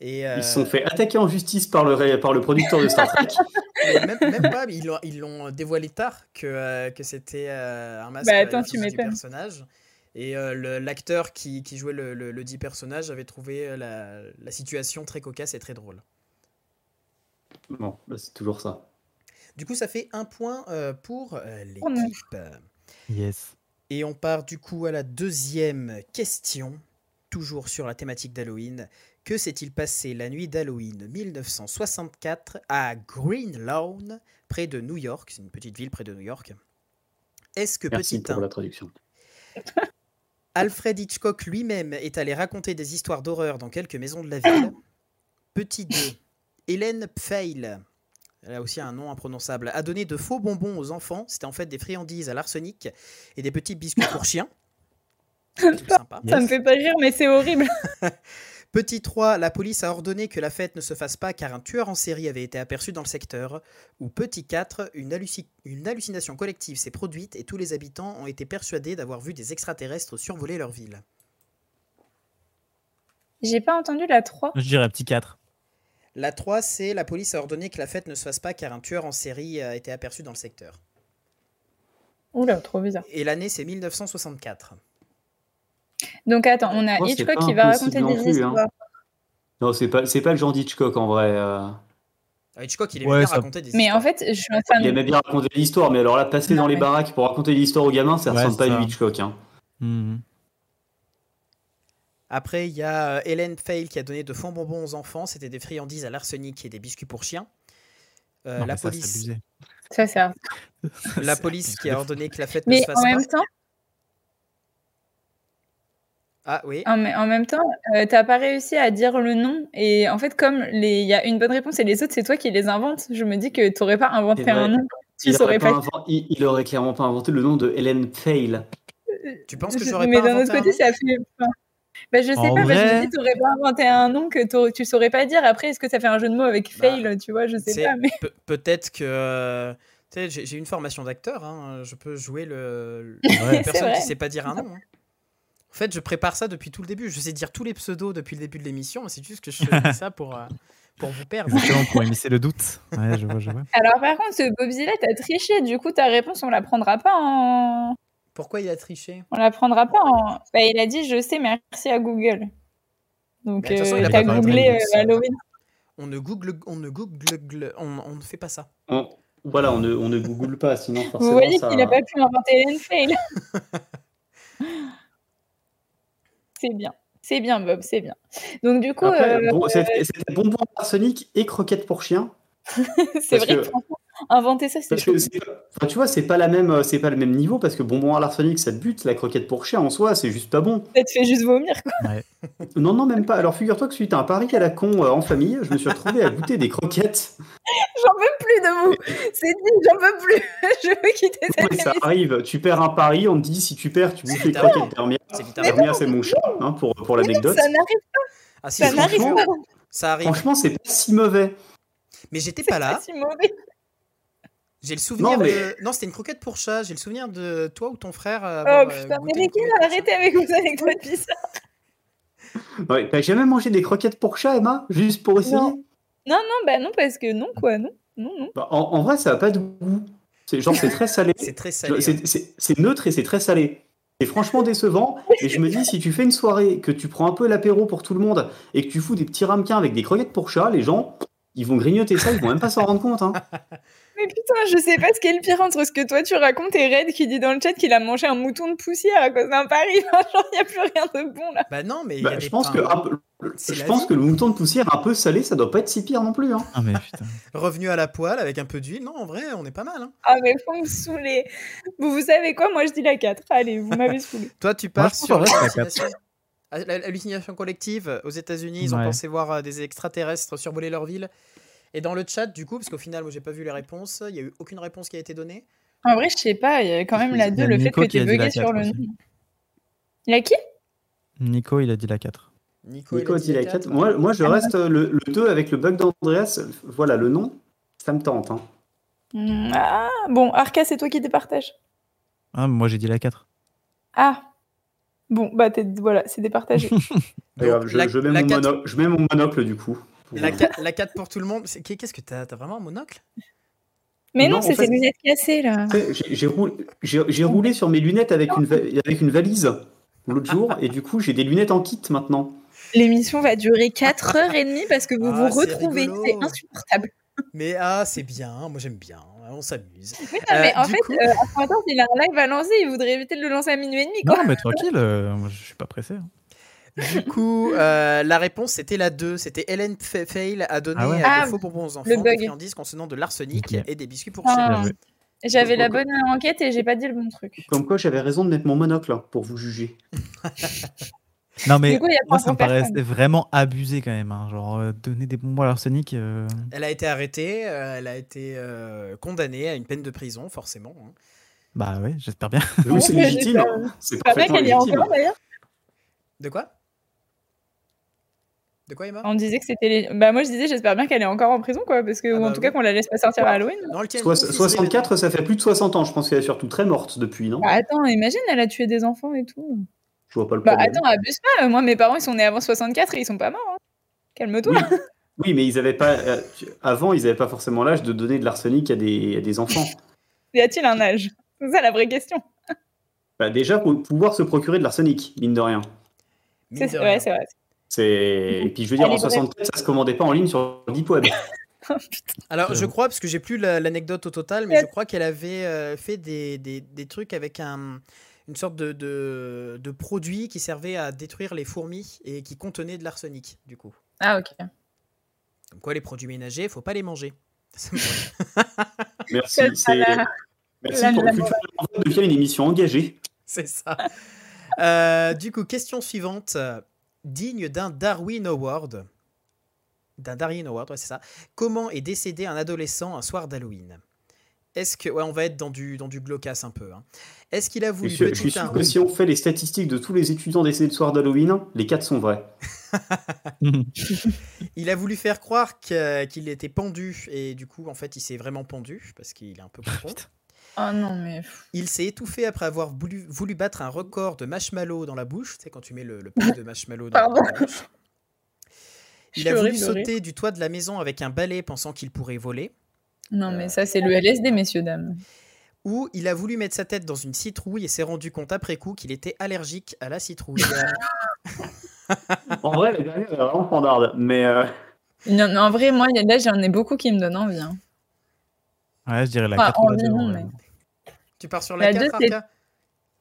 Et, euh, Ils se sont fait attaquer en justice par le, ré- par le producteur de Star Trek. même, même pas, ils l'ont- dévoilé tard que, euh, que c'était euh, un masque Bah, attends, tu du m'étonnes. personnage. Et euh, le- l'acteur qui, qui jouait le, le- le dit personnage avait trouvé euh, la, la situation très cocasse et très drôle. Bon, bah, c'est toujours ça. Du coup, ça fait un point euh, pour euh, Oh l'équipe. Yes. Et on part du coup à la deuxième question, toujours sur la thématique d'Halloween. Que s'est-il passé la nuit d'Halloween 1964 à Green Lawn, près de New York? C'est une petite ville près de New York. Est-ce que Merci petit 1, pour la traduction. Alfred Hitchcock lui-même est allé raconter des histoires d'horreur dans quelques maisons de la ville Petit 2, Hélène Pfeil, elle a aussi un nom imprononçable, a donné de faux bonbons aux enfants. C'était en fait des friandises à l'arsenic et des petits biscuits pour chiens. Sympa. Ça me fait pas rire, mais c'est horrible. Petit 3, la police a ordonné que la fête ne se fasse pas car un tueur en série avait été aperçu dans le secteur. Ou petit 4, une, halluci- une hallucination collective s'est produite et tous les habitants ont été persuadés d'avoir vu des extraterrestres survoler leur ville. J'ai pas entendu la 3. Je dirais petit 4. La 3, c'est la police a ordonné que la fête ne se fasse pas car un tueur en série a été aperçu dans le secteur. Oula, trop bizarre. Et l'année, c'est 1964. Donc attends, on a Oh, Hitchcock qui va raconter des plus, hein. histoires. Non, c'est pas, c'est pas le genre d'Hitchcock en vrai. euh. Ah, Hitchcock, il aimait Ouais, bien ça- raconter des Mais histoires. en fait, je suis en Il aimait bien raconter l'histoire, mais alors là, passer Non, dans les mais- baraques pour raconter l'histoire aux gamins, ça Ouais, ressemble pas à ça. du Hitchcock. Hein. Mhm. Après, il y a euh, Hélène Fail qui a donné de fonds bonbons aux enfants. C'était des friandises à l'arsenic et des biscuits pour chiens. Euh, Non, la mais ça, c'est police. Ça, c'est un- la police qui a ordonné que la fête ne Mais se fasse en pas. même temps, Ah oui. en, en même temps, euh, t'as pas réussi à dire le nom. Et en fait, comme il y a une bonne réponse et les autres, c'est toi qui les inventes, je me dis que t'aurais pas inventé un nom. Tu Il saurais aurait, pas. pas inven- il, il aurait clairement pas inventé le nom de Helen Fail. Tu penses que j'aurais mais pas d'un autre inventé un côté, nom? ça fait. enfin, Bah, je sais En pas, parce que je me dis, t'aurais pas inventé un nom que tu saurais pas dire. Après, est-ce que ça fait un jeu de mots avec Bah, fail, tu vois, je sais pas. Mais... Pe- Peut-être que. euh, j'ai une formation d'acteur. hein, Je peux jouer le, le- Ouais. la personne qui sait pas dire un nom. hein. En fait, je prépare ça depuis tout le début. Je sais dire tous les pseudos depuis le début de l'émission, mais c'est juste que je fais ça pour, euh, pour vous perdre. Exactement, pour émisser le doute. Ouais, je vois, je vois. Alors, par contre, ce Bobzilla, t'as triché. Du coup, ta réponse, on la prendra pas en. Pourquoi il a triché? On la prendra pas en. Bah, il a dit, je sais, merci à Google. Donc, façon, il euh, a t'as googlé euh, Halloween. On ne google, on ne google, on, on ne fait pas ça. On- voilà, on ne, on ne google pas, sinon forcément Vous voyez ça... qu'il n'a pas pu inventer Hélène Fail. c'est bien. C'est bien, Bob, c'est bien. Donc, du coup, Après, euh, bon, c'était c'était bonbons arsenic et croquettes pour chiens. c'est vrai que- inventer ça, c'est pas- enfin, tu vois, c'est pas la même, euh, c'est pas le même niveau parce que bonbons à l'arsenic, ça te bute. La croquette pour chien en soi, c'est juste pas bon. Ça te fait juste vomir, quoi. Non, non, même pas. Alors figure-toi que suite à un pari à la con euh, en famille, je me suis retrouvé à goûter des croquettes. J'en peux plus de vous. C'est dit, j'en peux plus. Je veux quitter cette Ouais, ça arrive, tu perds un pari, on te dit si tu perds, tu bouffes les croquettes littéralement. Hermia, c'est mon chat, hein, pour, pour l'anecdote. Ça n'arrive Ah, si, ça si, n'arrive franchement, pas. Ça arrive. Franchement, c'est pas si mauvais. Mais j'étais C'est pas pas là. si mauvais. J'ai le souvenir Non, mais- de. Non, c'était une croquette pour chat. J'ai le souvenir de toi ou ton frère. euh, Oh avoir, euh, putain, mais les gars, arrêtez avec vos anecdotes bizarres. Ouais, T'as jamais mangé des croquettes pour chat, Emma Juste pour essayer? Non. Non, non, bah non, parce que non, quoi, non. Non, non. Bah, en, en vrai, ça a pas de goût. C'est genre, c'est très salé. C'est très salé. Hein. C'est neutre et c'est très salé. C'est franchement décevant. Et je me dis, si tu fais une soirée, que tu prends un peu l'apéro pour tout le monde et que tu fous des petits ramequins avec des croquettes pour chat, les gens, ils vont grignoter ça, ils vont même pas s'en rendre compte. Hein. Mais putain, je sais pas ce qui est le pire entre ce que toi tu racontes et Red qui dit dans le chat qu'il a mangé un mouton de poussière à cause d'un pari. Enfin, genre, y a plus rien de bon là. Bah non, mais. il y Bah, a je des pense, que, un peu- je pense vie. que le mouton de poussière un peu salé, ça doit pas être si pire non plus. Hein. Ah, mais putain. revenus à la poêle avec un peu d'huile. Non, en vrai, on est pas mal. hein. Ah, mais faut me saouler. Vous, vous savez quoi? Moi je dis la 4. Allez, vous m'avez saoulé. Toi, tu Moi, pars pense sur l'hallucination. Ah, L'hallucination collective. Aux États-Unis, ils ont pensé voir euh, des extraterrestres survoler leur ville. Et dans le chat, du coup, parce qu'au final, moi, j'ai pas vu les réponses, il y a eu aucune réponse qui a été donnée. En vrai, je sais pas, il y a quand même la Il y 2, a le fait que a la bugué sur 4 le nom. Il a qui? Nico, il a dit la 4. Nico, Nico il dit la 4. quatre. Moi, moi, je reste le, le 2 avec le bug d'Andreas. Voilà, le nom, ça me tente. Hein. Hmm, Ah, bon, Arca, c'est toi qui départage. Ah, moi, j'ai dit la 4. Ah Bon, bah, t'es- voilà, c'est départagé. Je, la, je mets mon 4, mono- je mets mon monocle du coup. La, qua- la 4 pour tout le monde. C'est- Qu'est-ce que t'as T'as vraiment un monocle? Mais non, c'est fait- ses lunettes cassées là. J'ai roulé, sur mes lunettes avec une, va- avec une valise l'autre jour et du coup j'ai des lunettes en kit maintenant. L'émission va durer 4h30 parce que vous Ah, vous c'est retrouvez. C'est insupportable. Mais ah, c'est bien. Moi, j'aime bien. On s'amuse. Oui, mais Euh, en fait, coup- euh, attends, il a un live à lancer, il voudrait éviter de le lancer à minuit et demi, quoi. Non, mais tranquille, euh, moi, je suis pas pressé. hein. Du coup, euh, la réponse c'était la 2. C'était Hélène Fa- Fail a donné Ah ouais. euh, Ah, des faux bonbons aux enfants, des friandises contenant de l'arsenic et des biscuits pour Ah. J'avais la bonne enquête et j'ai pas dit le bon truc. Comme quoi j'avais raison de mettre mon monocle hein, pour vous juger. Non, mais Du coup, il y a moi, pas ça me pour paraissait vraiment abusé quand même. hein. Genre, euh, donner des bonbons à l'arsenic. euh, Elle a été arrêtée, euh, elle a été euh, condamnée à une peine de prison, forcément. hein. Bah ouais, j'espère bien. Oui, c'est légitime. C'est bien parfaitement qu'elle y est légitime. encore d'ailleurs. De quoi? De quoi, Emma? On disait que c'était les... Bah moi je disais j'espère bien qu'elle est encore en prison quoi parce que Ah ou bah en tout oui. cas qu'on la laisse pas sortir à Halloween. Non, elle tient une Soix- confiserie, 64, ça fait plus de 60 ans. Je pense qu'elle est surtout très morte depuis, non? Bah attends, imagine elle a tué des enfants et tout. Je vois pas le Bah problème. attends, abuse pas, moi mes parents ils sont nés avant 64 et ils sont pas morts. hein. Calme-toi. Oui. Oui, mais ils avaient pas. euh, avant, ils n'avaient pas forcément l'âge de donner de l'arsenic à des, à des enfants. Y a-t-il un âge? C'est ça la vraie question. Bah, déjà, pour pouvoir se procurer de l'arsenic, mine de rien. C'est ouais, rien. c'est vrai. C'est... Et puis, je veux dire, Allez, en 64, ça se commandait pas en ligne sur le Deep Web. Oh. Alors, je J'avoue. crois, parce que j'ai plus la- l'anecdote au total, mais je crois qu'elle avait euh, fait des, des- des trucs avec un, une sorte de, de, de produit qui servait à détruire les fourmis et qui contenait de l'arsenic, du coup. Ah, ok. Comme quoi, les produits ménagers, faut pas les manger. Merci. C'est la- Merci la- pour la- le futur devient une émission engagée. C'est ça. Euh, du coup, question suivante. Digne d'un Darwin Award. D'un Darwin Award, ouais, c'est ça. Comment est décédé un adolescent un soir d'Halloween? Est-ce que. Ouais, on va être dans du, dans du glaucasse un peu. hein. Est-ce qu'il a Je voulu suis, je suis sûr que si on fait les statistiques de tous les étudiants décédés de soir d'Halloween, les quatre sont vrais. Il a voulu faire croire qu'il était pendu et du coup, en fait, il s'est vraiment pendu parce qu'il est un peu con. Oh non, mais. Il s'est étouffé après avoir voulu, voulu battre un record de marshmallow dans la bouche. Tu sais, quand tu mets le, le pot de marshmallow dans Pardon. la bouche. Il a voulu sauter du toit de la maison avec un balai pensant qu'il pourrait voler. Non, mais ça, c'est le LSD, messieurs, dames. Ou il a voulu mettre sa tête dans une citrouille et s'est rendu compte après coup qu'il était allergique à la citrouille. En vrai, la dernière elle est vraiment pandarde. Mais euh, Non, non, en vrai, moi, là, j'en ai beaucoup qui me donnent envie. hein. Ouais, je dirais la Enfin, 4 ou la envie, 2. non, ouais. mais- tu pars sur la La 4, deux, c'est- Arca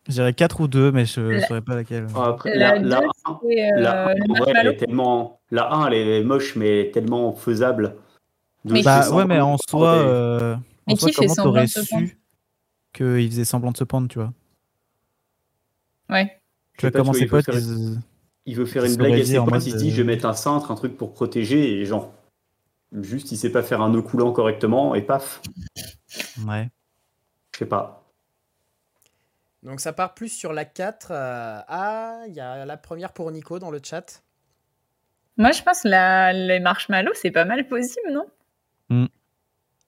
Je dirais 4 ou 2, mais je ne La- saurais pas laquelle. après, La la, la deux, 1, Et, euh, la elle est tellement. La 1, elle est moche, mais tellement faisable. Mais Bah ouais, mais en soi, euh, en Mais soi qui fait comment t'aurais su qu'il faisait semblant de se pendre, tu vois? Ouais. Tu vois comment ses il potes, faut faire- ils- Il veut faire une blague ses en il se dit euh, je vais mettre un cintre, un truc pour protéger, et genre. Juste, il sait pas faire un nœud coulant correctement, et paf, Ouais. je sais pas. Donc ça part plus sur la 4. euh, Ah, il y a la première pour Nico dans le chat. Moi, je pense que la... les marshmallows, c'est pas mal possible, non? Hmm.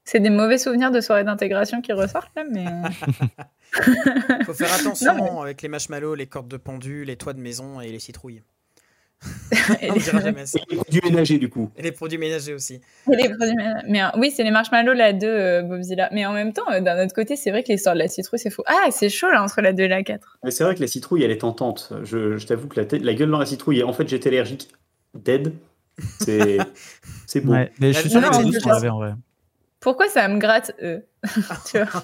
C'est des mauvais souvenirs de soirée d'intégration qui ressortent là, mais. Faut faire attention Non, mais- avec les marshmallows, les cordes de pendu, les toits de maison et les citrouilles. Et On les- dira jamais ça. Et les produits ménagers, du coup. Et les produits ménagers aussi. Et les produits ménagers. Mais euh, oui, c'est les marshmallows, la 2, euh, Bobzilla. Mais en même temps, euh, d'un autre côté, c'est vrai que l'histoire de la citrouille, c'est faux. Ah, c'est chaud là entre la 2 et la 4. Mais c'est vrai que la citrouille, elle est tentante. Je, je t'avoue que la, tête- la gueule dans la citrouille, en fait, j'étais allergique. Dead. C'est c'est bon. Ouais, mais je suis sûr que lavés en vrai. Pourquoi ça me gratte, eux? Tu vois?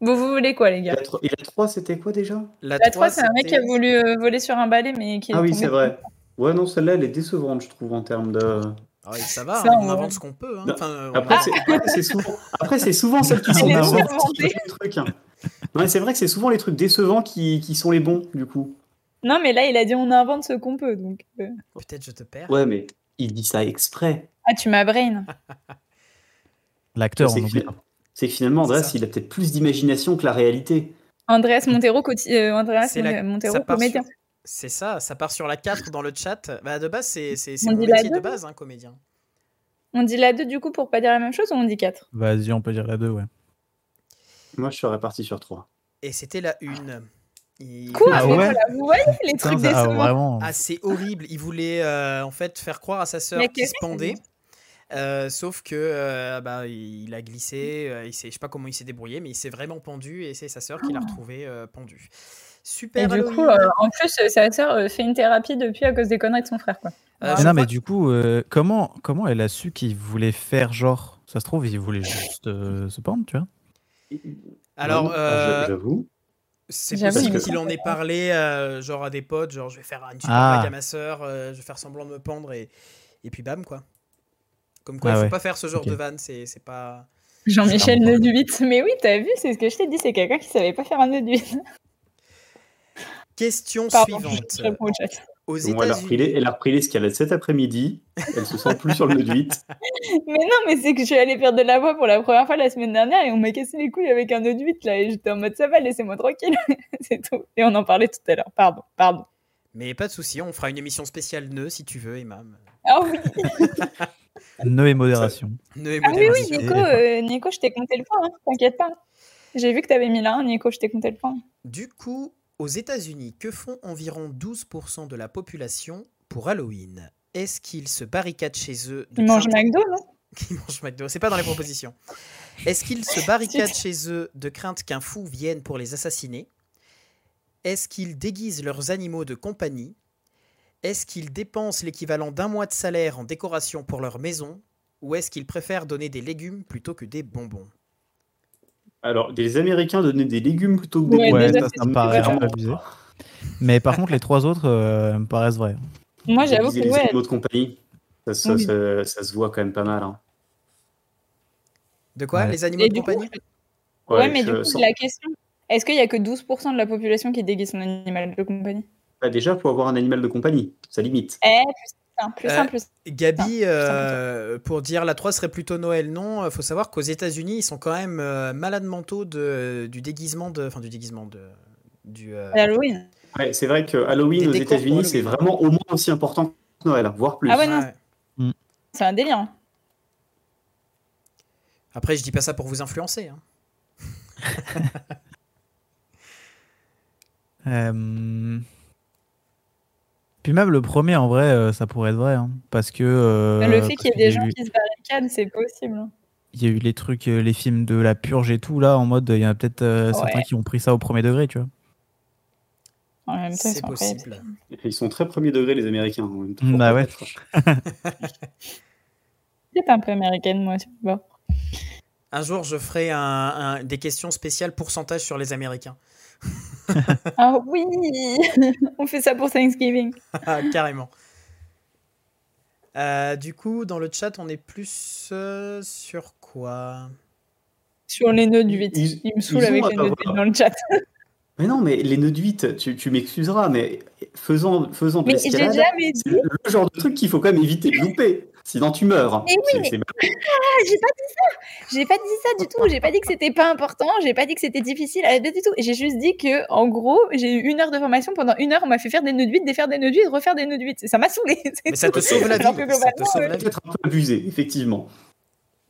Bon, vous voulez quoi, les Et la, gars tro- et la 3, c'était quoi déjà? La, La 3, c'est un mec qui a voulu euh, voler sur un balai, mais qui est Ah oui, c'est vrai. Ouais, non, celle-là, elle est décevante, je trouve, en termes de. Ah oui, ça va, Ça, hein, on on- invente ce qu'on peut. hein. Enfin, euh, Après, c'est souvent, après, c'est souvent celles qui sont trucs. hein. Non, mais c'est vrai que c'est souvent les trucs décevants qui, qui sont les bons, du coup. Non, mais là, il a dit on invente ce qu'on peut. Donc, euh. Peut-être je te perds. Ouais, mais il dit ça exprès. Ah, tu m'as brain. L'acteur, on oublie. C'est que finalement, ça. il a peut-être plus d'imagination que la réalité. Andreas Montero, euh, la- Montero, comédien. sur- C'est ça, ça part sur la 4 dans le chat. Bah, de base, c'est c'est- c'est On mon dit la métier de deux base, hein, comédien. On dit la 2 du coup pour pas dire la même chose ou on dit 4 Vas-y, on peut dire la 2, ouais. Moi, je serais parti sur 3. Et c'était la 1. Il... Quoi? Ah ouais? Voilà, Vous voyez les Putain, trucs ah, décevants vraiment. Ah, c'est horrible. Il voulait euh, en fait faire croire à sa sœur qu'il se pendait. Euh, sauf que euh, bah, il a glissé, euh, il sait, je sais pas comment il s'est débrouillé, mais il s'est vraiment pendu et c'est sa sœur qui l'a retrouvé euh, pendu. Super Et du Halloween. coup, euh, en plus, sa sœur fait une thérapie depuis à cause des conneries de son frère. Quoi. Euh, Mais non, crois mais du coup, euh, comment, comment elle a su qu'il voulait faire genre? Ça se trouve, il voulait juste euh, se pendre, tu vois Alors, euh, j'a- j'avoue. c'est possible il qu'il en ait parlé, euh, genre à des potes, genre je vais faire une super Ah. blague à ma sœur, euh, je vais faire semblant de me pendre et, et puis bam quoi. Comme quoi, Ah il faut ouais. pas faire ce genre de vanne, c'est pas. Jean-Michel nœud du 8. Mais oui, t'as vu, c'est ce que je t'ai dit, c'est quelqu'un qui savait pas faire un nœud du 8. Question Pardon, suivante. je réponds au chat. Aux Bon, elle, a repris les, États-Unis, elle a repris l'escalade cet après-midi. Elle se sent plus sur le nœud de 8. Mais non, mais c'est que je suis allée faire de la voix pour la première fois la semaine dernière et on m'a cassé les couilles avec un nœud du 8 là et j'étais en mode ça va, laissez-moi tranquille. c'est tout. Et on en parlait tout à l'heure. Pardon, pardon. mais pas de souci, on fera une émission spéciale nœud si tu veux, Emma. Ah oui, Nœud et modération. Nœud et ah oui, oui, modération. Nico, euh, Nico, je t'ai compté le point, hein, t'inquiète pas. J'ai vu que t'avais mis là, un, Nico, je t'ai compté le point. Du coup, aux États-Unis, que font environ 12% de la population pour Halloween? Est-ce qu'ils se barricadent chez eux de Ils mangent McDo, non? Ils mangent McDo, c'est pas dans les propositions. Est-ce qu'ils se barricadent chez eux de crainte qu'un fou vienne pour les assassiner? Est-ce qu'ils déguisent leurs animaux de compagnie? Est-ce qu'ils dépensent l'équivalent d'un mois de salaire en décoration pour leur maison ou est-ce qu'ils préfèrent donner des légumes plutôt que des bonbons? Alors, les Américains donnaient des légumes plutôt que des Ouais, bonbons. Ouais, ça, me paraît peu abusé. Mais par contre, les trois autres euh, me paraissent vrais. Moi, j'avoue que les ouais. animaux de compagnie, ça, ça- Oui. ça- ça se voit quand même pas mal. hein. De quoi? Ouais. Les animaux Et de du coup, compagnie? Ouais, mais je du coup, sens- la question, est-ce qu'il y a que 12% de la population qui déguise son animal de compagnie? Bah, déjà, faut avoir un animal de compagnie, ça limite. Eh, plus simple, plus Euh, simple, plus. Gabi, euh, pour dire la 3 serait plutôt Noël, non? Il faut savoir qu'aux États-Unis, ils sont quand même euh, malades mentaux de, du déguisement de. Enfin, du déguisement de. Du, euh, Halloween. Ouais, c'est vrai que Halloween Des aux États-Unis, c'est Halloween. vraiment au moins aussi important que Noël, voire plus. Ah ouais, non. ouais. C'est un délire. hein. Après, je dis pas ça pour vous influencer. hein. Euh, Puis même le premier, en vrai, euh, ça pourrait être vrai. hein, parce que. euh, le fait parce qu'il y ait des gens eu- qui se barricadent, c'est possible. hein. Il y a eu les trucs, euh, les films de la purge et tout, là, en mode, il y en a peut-être euh, certains Ouais. qui ont pris ça au premier degré, tu vois. En même temps, ils C'est sont possible. Ils sont très premier degré, les Américains. en même temps. Bah ouais. C'est un peu américaine, moi. tu vois. Un jour, je ferai un- un- des questions spéciales pourcentage sur les Américains. Ah oui On fait ça pour Thanksgiving. Ah, Carrément. Euh, du coup, dans le chat, on est plus euh, sur quoi? Sur les nœuds du 8. Ils- Il me saoule avec les nœuds du avoir- 8 dans le chat. Mais non, mais les nœuds de 8, tu, tu m'excuseras, mais faisant, faisant de Mais j'ai jamais dit. le genre de truc qu'il faut quand même éviter de louper. Sinon, tu meurs. Mais oui, mais- c'est- Ah, j'ai pas dit ça J'ai pas dit ça du tout. J'ai pas dit que c'était pas important. J'ai pas dit que c'était difficile. Pas du tout. J'ai juste dit que, en gros, j'ai eu une heure de formation. Pendant une heure, on m'a fait faire des nœuds de 8, défaire des nœuds de 8, refaire des nœuds de 8. Ça m'a saoulé. Mais ça te sauve la vie. Ça te sauve la vie. peut-être un peu abusé, effectivement.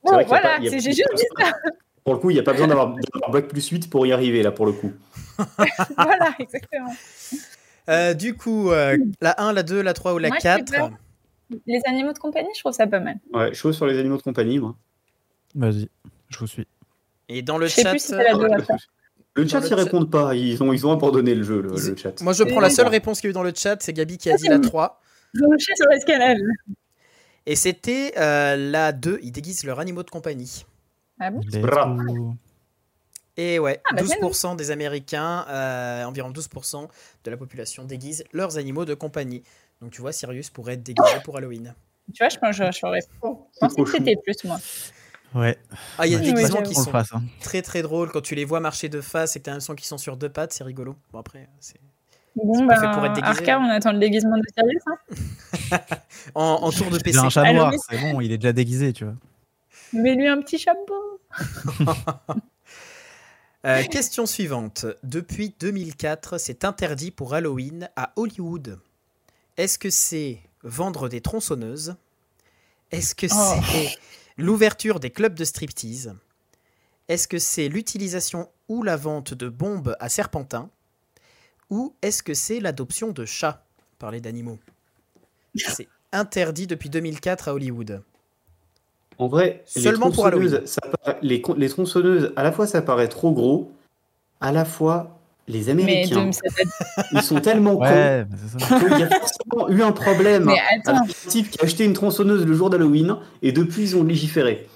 Bon, voilà, j'ai juste dit ça. Pour le coup, il n'y a pas besoin d'avoir Black plus 8 pour y arriver, là, pour le coup. voilà, exactement. Euh, du coup, euh, la 1, la 2, la 3 ou la Moi, je 4 préfère- Les animaux de compagnie, je trouve ça pas mal. Ouais, chaud sur les animaux de compagnie, moi. Vas-y, je vous suis. Et dans le Je sais chat, plus si la trois. Le chat, le ils répondent pas. Ils ont, ils ont abandonné le jeu, le, le chat. moi je prends la seule réponse qu'il y a eu dans le chat, c'est Gabi qui a dit la bon. 3. Je vais chat sur l'escalade. Et c'était euh, la 2, ils déguisent leurs animaux de compagnie. Ah bon? Et ouais, Ah, bah, 12% des Américains, euh, environ 12% de la population déguisent leurs animaux de compagnie. Donc tu vois, Sirius pourrait être déguisé pour Halloween. Tu vois, je pense que j'aurais pensé que c'était plus, moi. Ouais, Ah, il y a ouais, des Oui, déguisements qui sont fasse. hein. très très drôles quand tu les vois marcher de face et que tu as l'impression qu'ils sont sur deux pattes, c'est rigolo. Bon après, c'est Bon, C'est bah, pour être déguisé, Arca, hein. on attend le déguisement de Sirius. Hein. en, en tour de C'est PC. un chat noir, c'est bon, il est déjà déguisé, tu vois. Mets-lui un petit chapeau. Euh, question suivante. Depuis 2004, c'est interdit pour Halloween à Hollywood. Est-ce que c'est vendre des tronçonneuses? Est-ce que Oh. c'est l'ouverture des clubs de striptease? Est-ce que c'est l'utilisation ou la vente de bombes à serpentin Ou est-ce que c'est l'adoption de chats? Parler d'animaux. C'est interdit depuis 2004 à Hollywood. En vrai, Seulement les pour ça les tronçonneuses, à la fois ça paraît trop gros, à la fois les Mais Américains, de- doit- ils sont tellement Ouais, mais cons qu'il y a forcément eu un problème Mais avec un type qui a acheté une tronçonneuse le jour d'Halloween et depuis ils ont légiféré.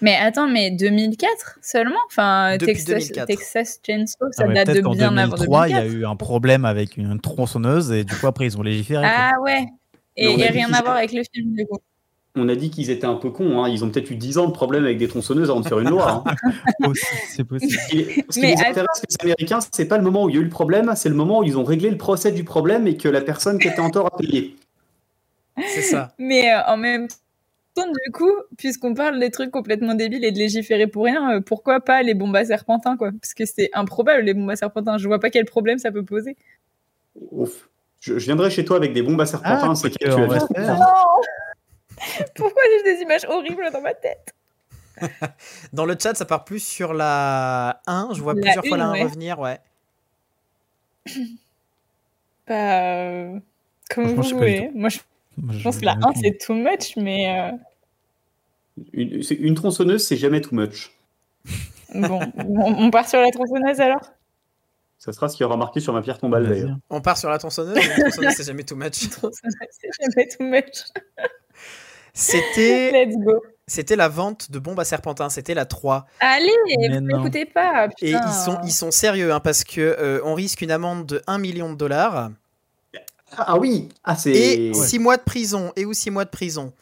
mais attends, mais 2004 seulement? Enfin, Texas, 2004. Texas Chainsaw, ça Ah, mais date de bien avant 2003, il y a 2004. eu un problème avec une tronçonneuse et du coup, après, ils ont légiféré. quoi. Ah ouais. Mais Et, on a et dit rien à voir avec le film, du coup. On a dit qu'ils étaient un peu cons, hein. ils ont peut-être eu 10 ans de problème avec des tronçonneuses avant de faire une loi. hein. Aussi, c'est possible. Ce qui attends. intéresse, les Américains, c'est pas le moment où il y a eu le problème, c'est le moment où ils ont réglé le procès du problème et que la personne qui était en tort a payé. C'est ça. Mais euh, en même temps, du coup, puisqu'on parle des trucs complètement débiles et de légiférer pour rien, euh, pourquoi pas les bombes à serpentins, quoi? Parce que c'est improbable, les bombes à serpentins. Je vois pas quel problème ça peut poser. Ouf. Je, je viendrai chez toi avec des bombes à serpentins, Ah, c'est que tu as Pourquoi j'ai des images horribles dans ma tête Dans le chat, ça part plus sur la 1. Je vois La plusieurs fois une, la 1 ouais. revenir. Ouais. Bah, euh, comme vous voulez. Moi, je Moi, pense que la 1, c'est too much, mais euh, Une, tronçonneuse, c'est jamais too much. bon, on, on part sur la tronçonneuse alors? Ça sera ce qui aura marqué sur ma pierre tombale d'ailleurs. On part sur la tronçonneuse. La tronçonneuse, c'est jamais too much. C'est jamais too much. C'était, Let's go. c'était la vente de bombes à serpentin. C'était la 3. Allez, Mais vous m'écoutez pas. Et putain. ils sont, ils sont sérieux hein, parce que euh, on risque une amende de 1 million de dollars Ah, ah oui Ah, c'est. et ouais. 6 mois de prison. Et ou 6 mois de prison.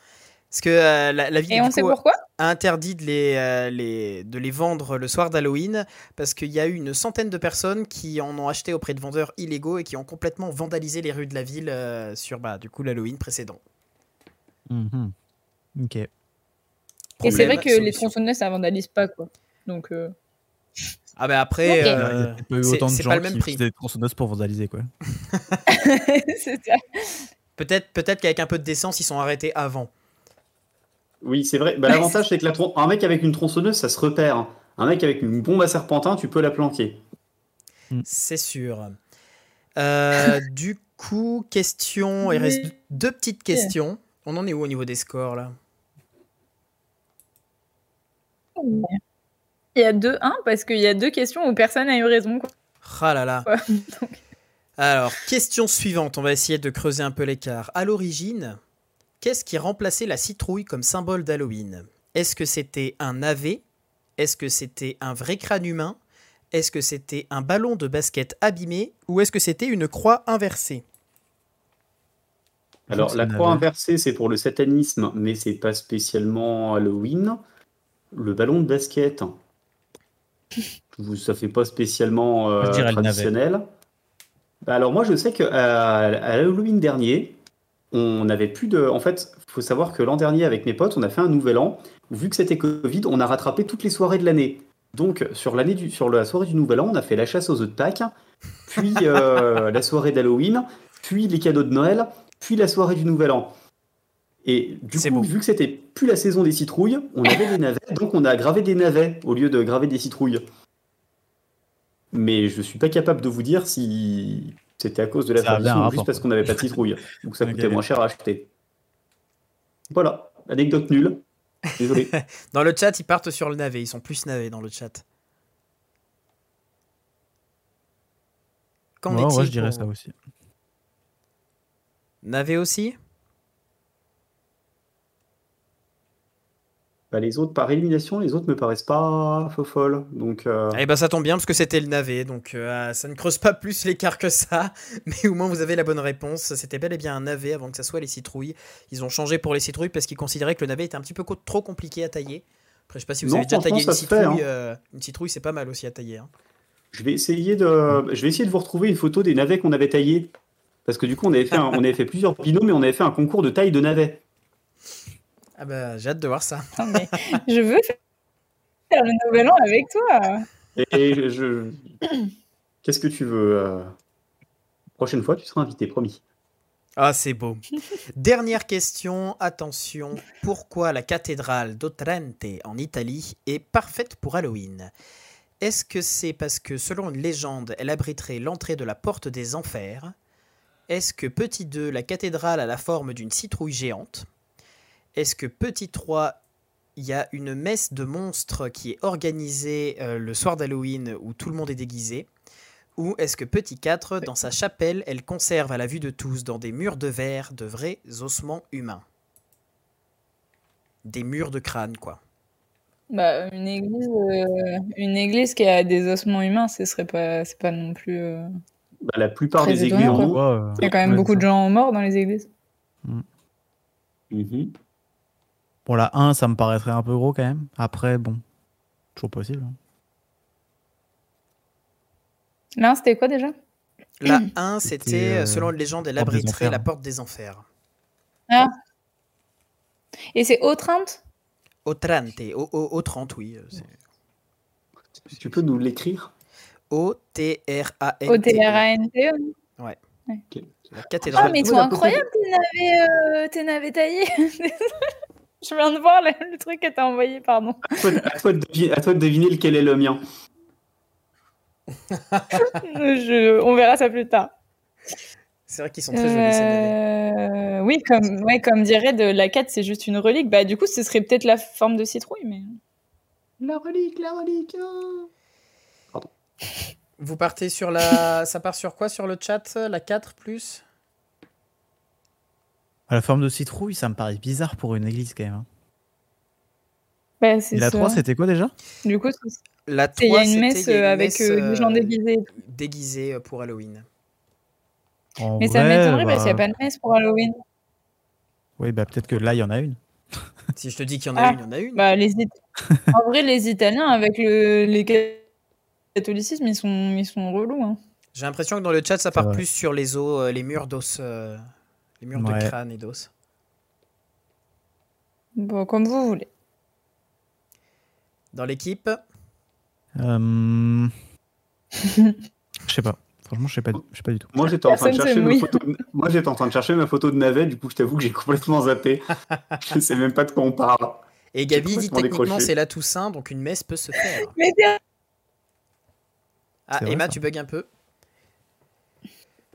Parce que euh, la, la ville Et du on sait coup, pourquoi? a interdit de les, euh, les- de les vendre le soir d'Halloween parce qu'il y a eu une centaine de personnes qui en ont acheté auprès de vendeurs illégaux et qui ont complètement vandalisé les rues de la ville euh, sur bah, du coup l'Halloween précédent. Mhm. Ok. Et c'est vrai que les solution. tronçonneuses, ça vandalise pas, quoi. Donc, euh, Ah bah après, Ok. Il y euh, pas eu c'est- autant de c'est gens pas le même qui prix. des tronçonneuses pour vandaliser quoi. c'est ça. peut-être peut-être qu'avec un peu de décence ils sont arrêtés avant. Oui, c'est vrai. Bah, L'avantage, c'est que la tron- un mec avec une tronçonneuse, ça se repère. Un mec avec une bombe à serpentin, tu peux la planquer. C'est sûr. Euh, du coup, question. Il reste deux petites questions. On en est où au niveau des scores là? Il y a deux 1 parce qu'il y a deux questions où personne n'a eu raison. Quoi. Ah là là. Ouais, donc. Alors, question suivante. On va essayer de creuser un peu l'écart. À l'origine, qu'est-ce qui remplaçait la citrouille comme symbole d'Halloween? Est-ce que c'était un navet Est-ce que c'était un vrai crâne humain? Est-ce que c'était un ballon de basket abîmé? Ou est-ce que c'était une croix inversée? Alors, la croix inversée, c'est pour le satanisme, mais c'est pas spécialement Halloween. Le ballon de basket, vous- ça fait pas spécialement euh, traditionnel. Bah, alors, moi, je sais qu'à à Halloween dernier, on n'avait plus de. En fait, il faut savoir que l'an dernier, avec mes potes, on a fait un nouvel an. Vu que c'était Covid, on a rattrapé toutes les soirées de l'année. Donc, sur, l'année du, sur la soirée du nouvel an, on a fait la chasse aux œufs de Pâques, puis euh, la soirée d'Halloween, puis les cadeaux de Noël, puis la soirée du Nouvel An. Et du coup, beau. vu que c'était plus la saison des citrouilles, on avait des navets, donc on a gravé des navets au lieu de graver des citrouilles. Mais je suis pas capable de vous dire si c'était à cause de la tradition ou juste parce qu'on n'avait pas de citrouilles, ou que ça coûtait moins cher à acheter. Voilà, anecdote nulle. Désolé. Dans le chat, ils partent sur le navet. Ils sont plus navets dans le chat. Qu'en Ouais, est-il ouais, je dirais pour ça aussi. Navet aussi? Bah, les autres, par élimination, les autres me paraissent pas folles. Donc, euh, Eh ben ça tombe bien parce que c'était le navet, donc euh, ça ne creuse pas plus l'écart que ça, mais au moins vous avez la bonne réponse. C'était bel et bien un navet avant que ça soit les citrouilles. Ils ont changé pour les citrouilles parce qu'ils considéraient que le navet était un petit peu trop compliqué à tailler. Après je sais pas si vous Non, avez déjà taillé une se fait, citrouille. hein. euh, une citrouille c'est pas mal aussi à tailler. hein. Je vais essayer de, je vais essayer de vous retrouver une photo des navets qu'on avait taillés. Parce que du coup, on avait fait, un- on avait fait plusieurs binômes, mais on avait fait un concours de taille de navets. Ah bah j'ai hâte de voir ça. Non, mais je veux faire le nouvel an avec toi. Et je, je- qu'est-ce que tu veux euh, Prochaine fois, tu seras invité, promis. Ah c'est beau. Dernière question, attention. Pourquoi la cathédrale d'Otrente en Italie est parfaite pour Halloween? Est-ce que c'est parce que selon une légende, elle abriterait l'entrée de la porte des enfers? Est-ce que petit 2, la cathédrale a la forme d'une citrouille géante? Est-ce que petit 3, il y a une messe de monstres qui est organisée euh, le soir d'Halloween où tout le monde est déguisé? Ou est-ce que Petit 4, dans sa chapelle, elle conserve à la vue de tous, dans des murs de verre, de vrais ossements humains? Des murs de crâne, quoi. Bah, une église, euh, une église qui a des ossements humains, ce serait pas, c'est pas non plus. euh, Bah, la plupart Très des églises Il y a quand même ouais, beaucoup de gens morts dans les églises. Mhm. Bon, la 1, ça me paraîtrait un peu gros quand même. Après, bon, toujours possible. hein. Là, c'était quoi déjà? La 1, c'était, C'était, euh, euh, selon une légende, elle abriterait la porte des enfers. Et c'est Autrinte Au 30, au, au, au 30, oui. euh, c'est Tu peux nous l'écrire O-T-R-A-N. O-T-R-A-N-T-E. Ok. La Ah, cathédrale. mais ils Ouais, sont incroyables, tes navets, euh, tes navets taillés. Je viens de voir le, le truc que t'as envoyé, pardon. À toi, de- à toi de deviner, à toi de deviner lequel est le mien. Je- on verra ça plus tard. C'est vrai qu'ils sont très jolis. Euh, oui, comme, ouais, comme dirait de la 4, c'est juste une relique. Bah, du coup, ce serait peut-être la forme de citrouille, mais. La relique, la relique. Vous partez sur la. Ça part sur quoi sur le chat La 4 plus? La forme de citrouille, ça me paraît bizarre pour une église quand même. hein. Bah, la ça. 3, c'était quoi déjà? Du coup, c'est- La il y 3, a une c'était- messe il y a une euh, avec messe, euh, des gens euh, déguisés. déguisés pour Halloween. En Mais ça m'étonnerait parce qu'il n'y a bah, pas de messe pour Halloween. Oui, bah peut-être que là, il y en a une. Si je te dis qu'il y en a Ah. une, il y en a une. Bah, les It- en vrai, les Italiens, avec le les catholicisme, ils sont, ils sont relous. Hein. J'ai l'impression que dans le chat, ça part vrai. plus sur les os, les murs d'os, euh, les murs de Ouais. crâne et d'os. Bon, comme vous voulez. Dans l'équipe, Euh, Je sais pas. Franchement, je sais pas, je sais pas du tout. Moi, j'étais en train de chercher ma photo. de- Moi, j'étais en train de chercher ma photo de navet. Du coup, je t'avoue que j'ai complètement zappé. je sais même pas de quoi on parle. et Gabi dit techniquement c'est la Toussaint, donc une messe peut se faire. Mais Ah, Emma, ça. tu bugs un peu.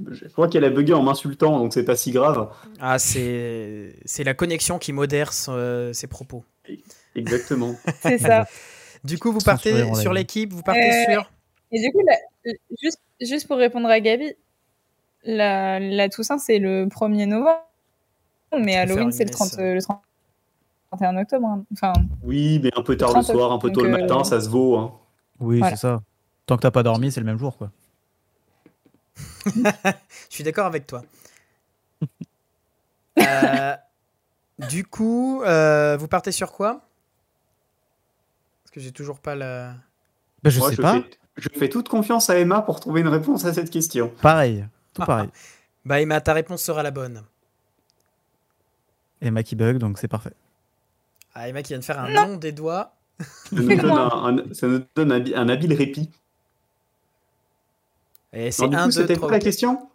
Je crois qu'elle a bugué en m'insultant, donc c'est pas si grave. Ah, c'est c'est la connexion qui modère ses propos. Exactement. c'est ça. Du coup, vous partez sur l'équipe, vous partez Euh, sur. Et du coup, la- juste, juste pour répondre à Gabi, la, la Toussaint, c'est le 1er novembre, mais Halloween, c'est le, messe. 30, euh, le 31 octobre. hein. Enfin, Oui, mais un peu tard le 30, soir, un peu tôt le euh, matin, ça se vaut. hein. Oui, Voilà. c'est ça. Tant que t'as pas dormi, c'est le même jour, quoi. Je suis d'accord avec toi. Euh, du coup, euh, vous partez sur quoi? Parce que j'ai toujours pas la. Bah, je Moi, sais je pas. Fais, je fais toute confiance à Emma pour trouver une réponse à cette question. Pareil. Tout pareil. Bah, Emma, ta réponse sera la bonne. Emma qui bug, donc c'est parfait. Ah, Emma qui vient de faire un Non. nom des doigts. Ça nous donne, un, un- ça nous donne un, bi- un habile répit. Et c'est un, c'était quoi la question?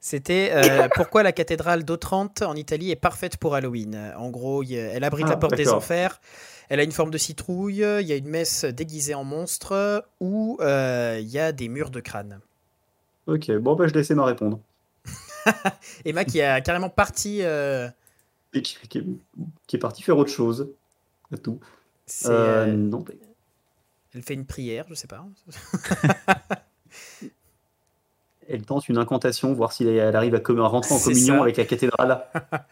C'était euh, pourquoi la cathédrale d'Otrante en Italie est parfaite pour Halloween? En gros, elle abrite Ah, la porte des enfers. Elle a une forme de citrouille. Il y a une messe déguisée en monstre où euh, il y a des murs de crâne. Ok, bon, bah, je laissais ma répondre. Emma qui a carrément parti. euh, Et qui, qui est, qui est parti faire autre chose. Tout. Euh, non, Elle fait une prière, je sais pas. Elle tente une incantation, voir si elle arrive à, rentrer en communion ça. avec la cathédrale.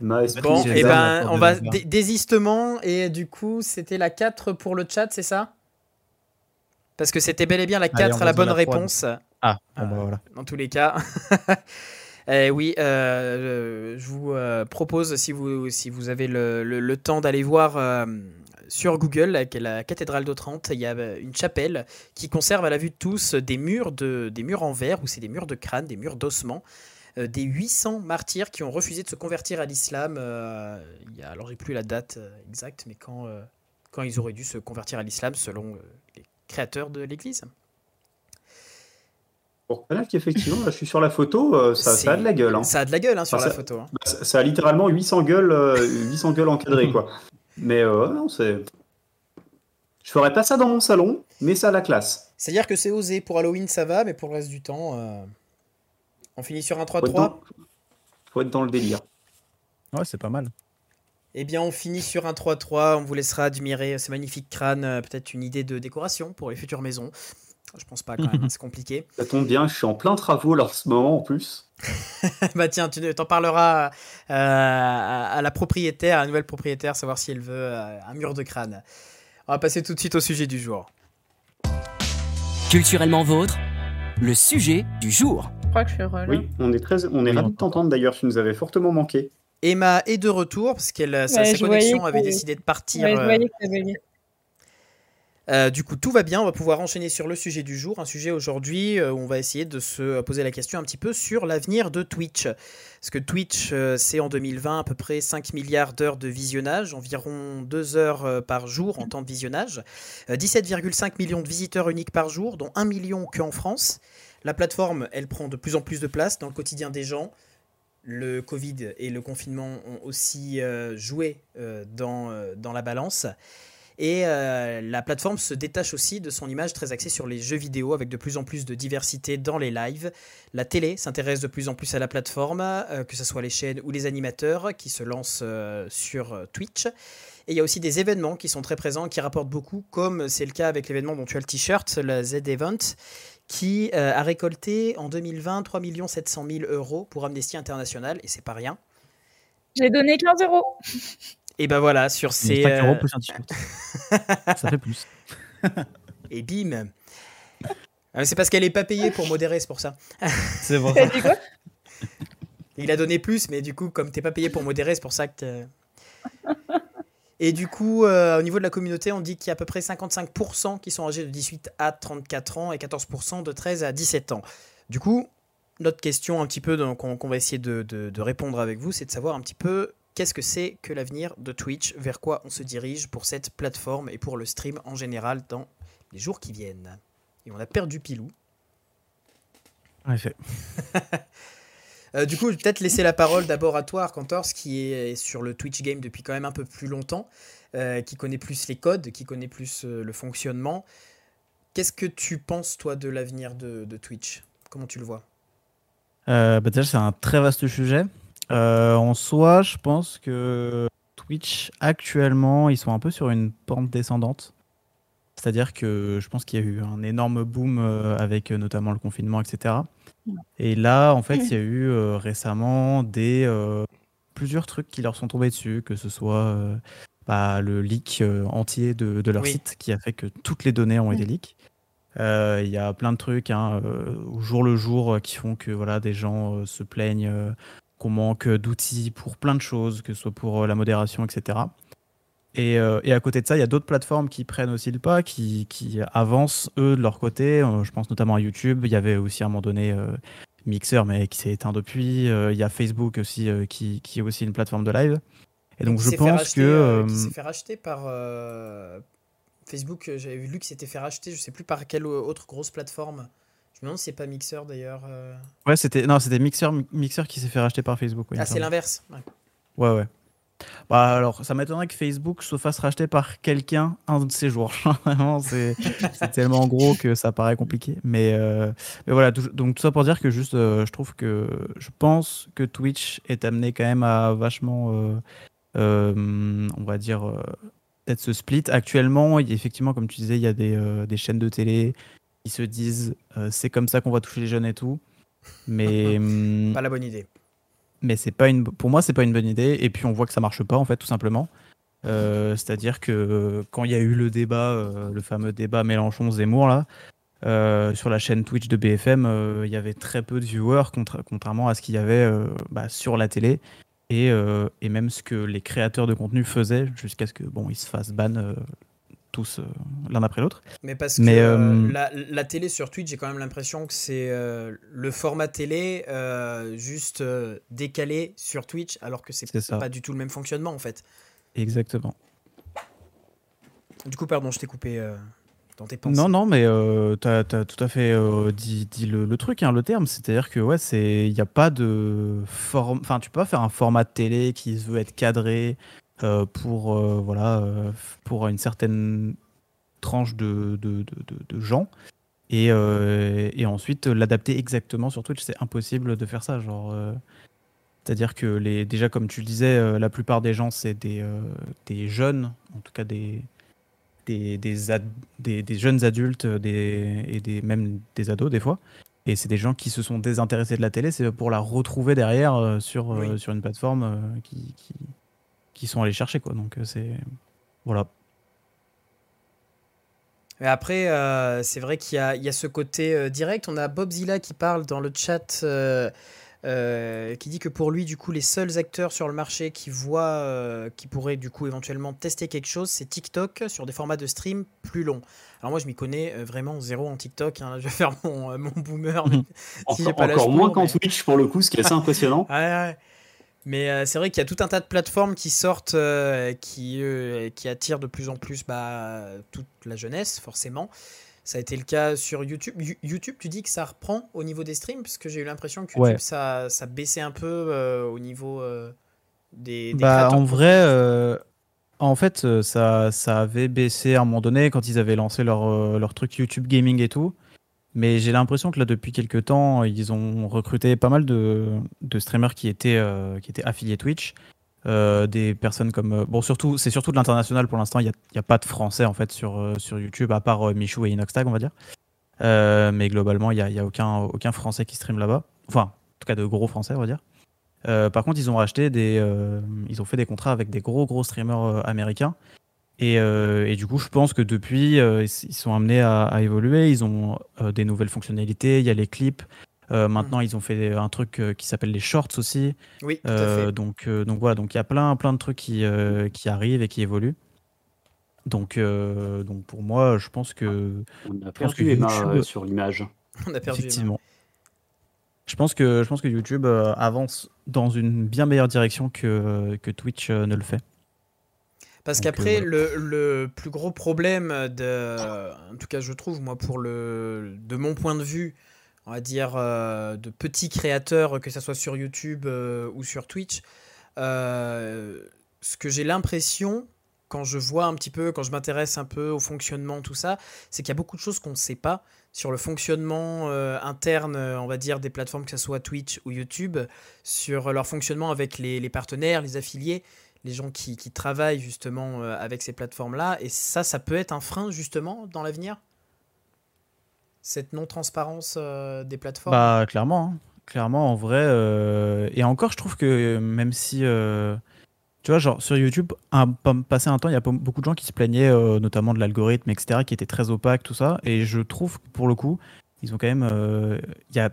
Bon, et ça, ben, on va désistement et du coup, c'était la 4 pour le chat, c'est ça? Parce que c'était bel et bien la 4 on à la bonne la réponse. Ah, bon, Ah. bah voilà. dans tous les cas. Eh oui, euh, je vous euh, propose, si vous, si vous avez le, le- le temps d'aller voir euh, sur Google, la, la cathédrale d'Otrante, il y a euh, une chapelle qui conserve à la vue de tous des murs, de, des murs en verre, ou c'est des murs de crâne, des murs d'ossement, euh, des 800 martyrs qui ont refusé de se convertir à l'islam. euh, il y a, alors, j'ai plus la date euh, exacte, mais quand, euh, quand ils auraient dû se convertir à l'islam selon euh, les créateurs de l'Église. Pour reconnaître qu'effectivement, là, je suis sur la photo, euh, ça, ça a de la gueule. hein. Ça a de la gueule hein, sur la ça- photo. hein. Bah, Ça, ça a littéralement 800 gueules, euh, 800 gueules encadrées, quoi. Mais euh, non, c'est. Je ferais pas ça dans mon salon, mais ça a la classe. C'est-à-dire que c'est osé. Pour Halloween, ça va, mais pour le reste du temps, euh, on finit sur un Faut être, 3-3. dans... faut être dans le délire. Ouais, c'est pas mal. Eh bien, on finit sur un 3-3. On vous laissera admirer ce magnifique crâne. euh, Peut-être une idée de décoration pour les futures maisons. Je pense pas quand même, c'est compliqué. Ça tombe bien, je suis en plein travaux là en ce moment en plus. bah tiens, tu t'en parleras euh, à, à la propriétaire, à la nouvelle propriétaire, savoir si elle veut euh, un mur de crâne. On va passer tout de suite au sujet du jour. Culturellement vôtre, le sujet du jour. je crois que je suis relou. Oui, on est très, on est Oui, ravis de t'entendre d'ailleurs, tu nous avais fortement manqué. Emma est de retour parce qu'elle sa, Ouais, sa connexion avait que- décidé de partir. Ouais, je euh, voyais que. Euh, du coup, tout va bien. On va pouvoir enchaîner sur le sujet du jour. Un sujet aujourd'hui euh, où on va essayer de se poser la question un petit peu sur l'avenir de Twitch. Parce que Twitch, euh, c'est en 2020 à peu près 5 milliards d'heures de visionnage, environ 2 heures par jour en temps de visionnage, euh, 17,5 millions de visiteurs uniques par jour, dont 1 million qu'en France. La plateforme, elle prend de plus en plus de place dans le quotidien des gens. Le Covid et le confinement ont aussi joué dans, dans la balance. Et euh, la plateforme se détache aussi de son image très axée sur les jeux vidéo avec de plus en plus de diversité dans les lives. La télé s'intéresse de plus en plus à la plateforme, euh, que ce soit les chaînes ou les animateurs qui se lancent euh, sur Twitch. Et il y a aussi des événements qui sont très présents, qui rapportent beaucoup, comme c'est le cas avec l'événement dont tu as le t-shirt, le Z-Event, qui a récolté en 2020 3 700 000 euros pour Amnesty International, et c'est pas rien. J'ai donné 15 euros. Et ben voilà, sur ces. 5 euros plus un t-shirt. ça fait plus. Et bim Ah, C'est parce qu'elle est pas payée pour modérer, c'est pour ça. C'est bon. Quoi? Il a donné plus, mais du coup, comme t'es pas payé pour modérer, c'est pour ça que. Et du coup, euh, au niveau de la communauté, on dit qu'il y a à peu près 55% qui sont âgés de 18 à 34 ans et 14% de 13 à 17 ans. Du coup, notre question un petit peu qu'on va essayer de, de- de répondre avec vous, c'est de savoir un petit peu qu'est-ce que c'est que l'avenir de Twitch, vers quoi on se dirige pour cette plateforme et pour le stream en général dans les jours qui viennent? Et on a perdu Pilou. En effet. Euh, du coup, je vais peut-être laisser la parole d'abord à toi, Arcantors, qui est sur le Twitch game depuis quand même un peu plus longtemps, euh, qui connaît plus les codes, qui connaît plus euh, le fonctionnement. Qu'est-ce que tu penses, toi, de l'avenir de, de Twitch? Comment tu le vois? Bah déjà, c'est un très vaste sujet. Euh, en soi, je pense que Twitch, actuellement, ils sont un peu sur une pente descendante. C'est-à-dire que je pense qu'il y a eu un énorme boom euh, avec euh, notamment le confinement, etc. Et là, en fait, il y a eu euh, récemment des, euh, plusieurs trucs qui leur sont tombés dessus, que ce soit bah, le leak entier de, de leur Oui. site qui a fait que toutes les données ont été leaks. Euh, Il y a plein de trucs hein, euh, au jour le jour euh, qui font que voilà, des gens se plaignent qu'on manque d'outils pour plein de choses, que ce soit pour euh, la modération, etc. Et, euh, et à côté de ça, il y a d'autres plateformes qui prennent aussi le pas, qui, qui avancent eux de leur côté. Euh, je pense notamment à YouTube. Il y avait aussi à un moment donné euh, Mixer, mais qui s'est éteint depuis. Il y a Facebook aussi, qui, qui est aussi une plateforme de live. Et donc je pense racheter, que qui s'est fait racheter par Facebook. J'avais lu qu'il s'était fait racheter, je sais plus par quelle autre grosse plateforme. Je me demande si c'est pas Mixer d'ailleurs. euh. ouais, c'était non, c'était Mixer, Mixer qui s'est fait racheter par Facebook. Ah, c'est l'inverse. Ouais. Ouais, ouais. Bah alors, ça m'étonnerait que Facebook se fasse racheter par quelqu'un un de ces jours. Vraiment, c'est tellement gros que ça paraît compliqué. Mais, euh, mais voilà, tout- donc tout ça pour dire que juste, euh, je trouve que je pense que Twitch est amené quand même à vachement, on va dire, peut-être ce split. Actuellement, effectivement, comme tu disais, il y a des, euh, des chaînes de télé qui se disent euh, c'est comme ça qu'on va toucher les jeunes et tout. Mais hum, Pas la bonne idée. mais c'est pas une pour moi c'est pas une bonne idée et puis on voit que ça marche pas en fait tout simplement Euh, c'est-à-dire que quand il y a eu le débat euh, le fameux débat Mélenchon Zemmour là sur la chaîne Twitch de BFM il y avait très peu de viewers contra- contrairement à ce qu'il y avait bah, sur la télé et, et même ce que les créateurs de contenu faisaient jusqu'à ce que bon ils se fassent ban tous euh, l'un après l'autre Mais parce que Mais, euh, euh, la, la télé sur Twitch, j'ai quand même l'impression que c'est le format télé juste décalé sur Twitch, alors que c'est pas du tout le même fonctionnement en fait. exactement Du coup, pardon, je t'ai coupé euh, dans tes pensées. Non, non, mais euh, tu as, tout à fait euh, dit, dit le, le truc, hein, le terme. C'est-à-dire que ouais, c'est il n'y a pas de forme. Enfin, tu peux pas faire un format de télé qui veut être cadré pour euh, voilà euh, pour une certaine tranche de, de, de, gens et, euh, et ensuite euh, l'adapter exactement sur Twitch. C'est impossible de faire ça. Genre, euh, c'est-à-dire que les déjà comme tu le disais, euh, la plupart des gens c'est des, euh, des jeunes, en tout cas des des, des, ad- des, des jeunes adultes euh, des, et des, même des ados des fois. Et c'est des gens qui se sont désintéressés de la télé, c'est pour la retrouver derrière euh, sur, euh, sur une plateforme euh, qui, qui, qui sont allés chercher. Quoi. Donc euh, c'est. Voilà. Mais après, euh, c'est vrai qu'il y a, il y a ce côté euh, direct. On a Bobzilla qui parle dans le chat, euh, euh, qui dit que pour lui, du coup, les seuls acteurs sur le marché qui voient, euh, qui pourraient du coup éventuellement tester quelque chose, c'est TikTok sur des formats de stream plus longs. Alors moi, je m'y connais euh, vraiment zéro en TikTok. hein. Je vais faire mon, euh, mon boomer. mais si Encore, pas encore moins qu'en mais- Twitch pour le coup, ce qui est assez impressionnant. Ouais, ouais. Mais euh, c'est vrai qu'il y a tout un tas de plateformes qui sortent, euh, qui, euh, qui attirent de plus en plus bah, toute la jeunesse, forcément. Ça a été le cas sur YouTube. You- YouTube, tu dis que ça reprend au niveau des streams, parce que j'ai eu l'impression que YouTube, Ouais. ça, ça baissait un peu au niveau des, des Bah, en vrai, en fait, ça, ça avait baissé à un moment donné quand ils avaient lancé leur, leur truc YouTube Gaming et tout. Mais j'ai l'impression que là, depuis quelques temps, ils ont recruté pas mal de, de streamers qui étaient, euh, qui étaient affiliés Twitch. Euh, des personnes comme euh, bon surtout c'est surtout de l'international pour l'instant. Il n'y a, pas de français en fait sur, sur YouTube à part Michou et Inoxtag on va dire. Mais globalement il n'y a, y a aucun, aucun français qui stream là-bas. Enfin en tout cas de gros français on va dire. Par contre ils ont racheté des ils ont fait des contrats avec des gros gros streamers américains et, et, du coup je pense que depuis ils sont amenés à, à évoluer ils ont des nouvelles fonctionnalités il y a les clips euh, maintenant, ils ont fait un truc euh, qui s'appelle les shorts aussi. Oui, tout à fait. Donc, euh, donc voilà, donc il y a plein, plein de trucs qui, qui arrivent et qui évoluent. Donc, donc pour moi, je pense que. On a perdu Emma sur l'image. On a perdu. Effectivement. Je pense que, je pense que YouTube avance dans une bien meilleure direction que, que Twitch ne le fait. Parce qu'après, le, le, plus gros problème de. En tout cas, je trouve, moi, pour le. De mon point de vue, on va dire, euh, de petits créateurs, que ce soit sur YouTube euh, ou sur Twitch, euh, ce que j'ai l'impression, quand je vois un petit peu, quand je m'intéresse un peu au fonctionnement, tout ça, c'est qu'il y a beaucoup de choses qu'on ne sait pas sur le fonctionnement interne, on va dire, des plateformes, que ce soit Twitch ou YouTube, sur leur fonctionnement avec les, partenaires, les affiliés, les gens qui, travaillent justement avec ces plateformes-là. Et ça, ça peut être un frein justement dans l'avenir? Cette non-transparence euh, des plateformes? Bah clairement, hein. clairement en vrai. Euh, et encore, je trouve que même si, euh, tu vois, genre sur YouTube, un, passé un temps, il y a beaucoup de gens qui se plaignaient, notamment de l'algorithme, etc., qui était très opaque, tout ça. Et je trouve que pour le coup, ils ont quand même, il y a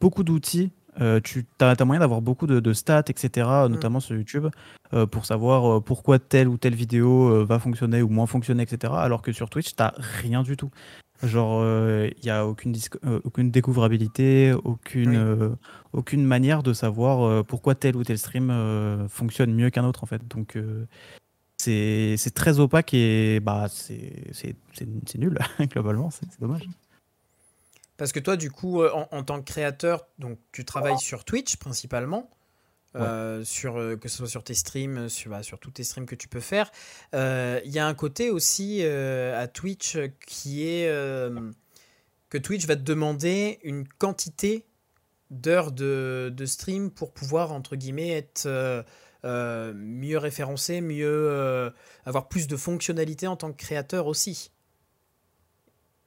beaucoup d'outils. Tu as, moyen d'avoir beaucoup de, stats, etc., mm. notamment sur YouTube, pour savoir pourquoi telle ou telle vidéo va fonctionner ou moins fonctionner, etc. Alors que sur Twitch, tu rien du tout. Genre, il euh, n'y a aucune, euh, aucune découvrabilité, aucune, euh, aucune manière de savoir pourquoi tel ou tel stream fonctionne mieux qu'un autre, en fait. Donc, c'est très opaque et bah, c'est nul, globalement, c'est dommage. Parce que toi, du coup, en, en, tant que créateur, donc, tu travailles sur Twitch principalement. Euh, sur, euh, que ce soit sur tes streams, sur, bah, sur tous tes streams que tu peux faire. Euh, il y a un côté aussi à Twitch qui est que Twitch va te demander une quantité d'heures de, de, stream pour pouvoir, entre guillemets, être mieux référencé, mieux avoir plus de fonctionnalités en tant que créateur aussi.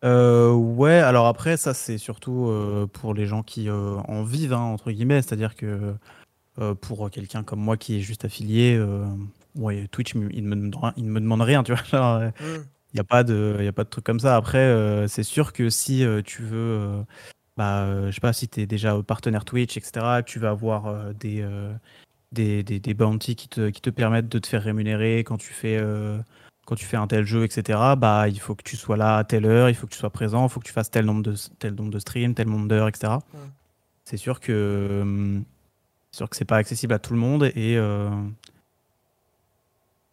Ouais, alors après, ça c'est surtout pour les gens qui en vivent, hein, entre guillemets, c'est-à-dire que euh, pour quelqu'un comme moi qui est juste affilié, euh, ouais, Twitch, il ne me, il me demande rien, tu vois. Euh, mm. Il n'y a, pas de, y a pas de truc comme ça. Après, c'est sûr que si tu veux, bah, je sais pas, si tu es déjà partenaire Twitch, etc., tu vas avoir des, des, des, des, bounties qui te, qui te permettent de te faire rémunérer quand tu fais, quand tu fais un tel jeu, etc. Bah, il faut que tu sois là à telle heure, il faut que tu sois présent, il faut que tu fasses tel nombre de, tel nombre de streams, tel nombre d'heures, etc. C'est sûr que hum, c'est sûr que c'est pas accessible à tout le monde et euh,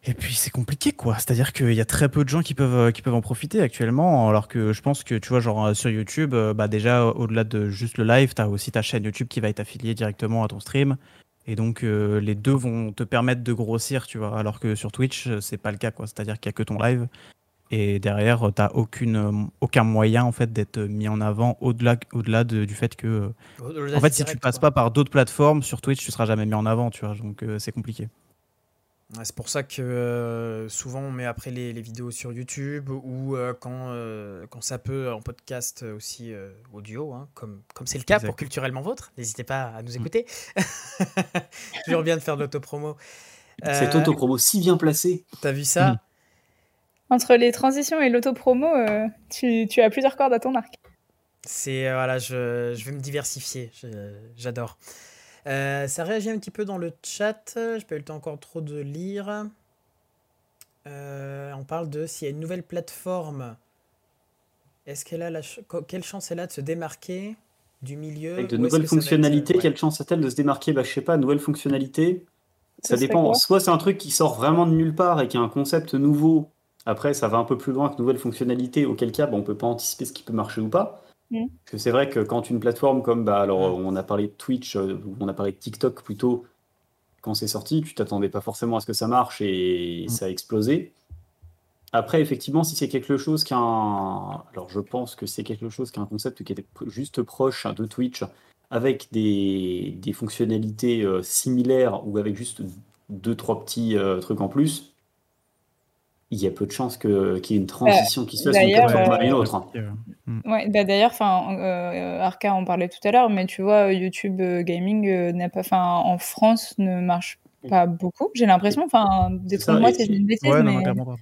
et puis c'est compliqué quoi. C'est-à-dire qu'il y a très peu de gens qui peuvent euh, qui peuvent en profiter actuellement, alors que je pense que tu vois genre euh, sur YouTube, bah déjà au-delà de juste le live, tu as aussi ta chaîne YouTube qui va être affiliée directement à ton stream. Et donc les deux vont te permettre de grossir, tu vois, alors que sur Twitch, c'est pas le cas quoi. C'est-à-dire qu'il y a que ton live. Et derrière tu n'as aucune euh, aucun moyen en fait d'être mis en avant au-delà au-delà du fait que en fait si tu passes pas par d'autres plateformes sur Twitch tu seras jamais mis en avant tu vois. Donc euh, c'est compliqué c'est pour ça que euh, souvent on met après les, vidéos sur YouTube ou quand, quand ça peut en podcast aussi audio, hein, comme comme c'est le cas pour Culturellement Vôtre. N'hésitez pas à nous mm. écouter. Toujours bien de faire de l'autopromo. Cette autopromo si bien placée. T'as vu ça? Mm. Entre les transitions et l'autopromo, euh, tu, tu, as plusieurs cordes à ton arc. C'est euh, voilà, je, je, vais me diversifier, j'adore. Euh, ça réagit un petit peu dans le chat, j'ai pas eu le temps encore trop de lire. on parle de s'il y a une nouvelle plateforme, est-ce qu'elle a la quelle chance elle a de se démarquer du milieu Avec de nouvelles fonctionnalités, quelle chance a-t-elle de se démarquer? Bah, Je sais pas, nouvelles fonctionnalités. Ça, ça dépend. Soit c'est un truc qui sort vraiment de nulle part et qui a un concept nouveau après, ça va un peu plus loin que nouvelles fonctionnalités, auquel cas, on ne peut pas anticiper ce qui peut marcher ou pas. Mm. Parce que c'est vrai que quand une plateforme comme, bah, alors, mm. on a parlé de Twitch, euh, on a parlé de TikTok plutôt, quand c'est sorti, tu t'attendais pas forcément à ce que ça marche et mm. ça a explosé. Après, effectivement, si c'est quelque chose qu'un. Alors, je pense que c'est quelque chose qu'un concept qui était juste proche de Twitch, avec des, des fonctionnalités euh, similaires ou avec juste deux, trois petits euh, trucs en plus, il y a peu de chances que- qu'il y ait une transition qui se fasse d'une plateforme à euh, une autre. hein. Ouais, bah d'ailleurs, enfin, euh, Arca en parlait tout à l'heure, mais tu vois, YouTube euh, Gaming euh, n'a pas, enfin, en France ne marche pas beaucoup. J'ai l'impression, enfin, C'est et- si je dis une bêtise, Ouais, mais non, clairement pas. ouais,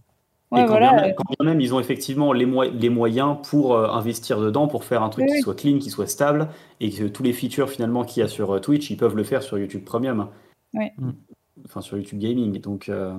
et quand, voilà. bien même, quand bien même ils ont effectivement les, moi- les moyens pour euh, investir dedans, pour faire un truc Oui, qui oui. soit clean, qui soit stable, et que tous les features finalement qu'il y a sur euh, Twitch, ils peuvent le faire sur YouTube Premium. Ouais. Mm. Enfin, sur YouTube Gaming. Donc, euh,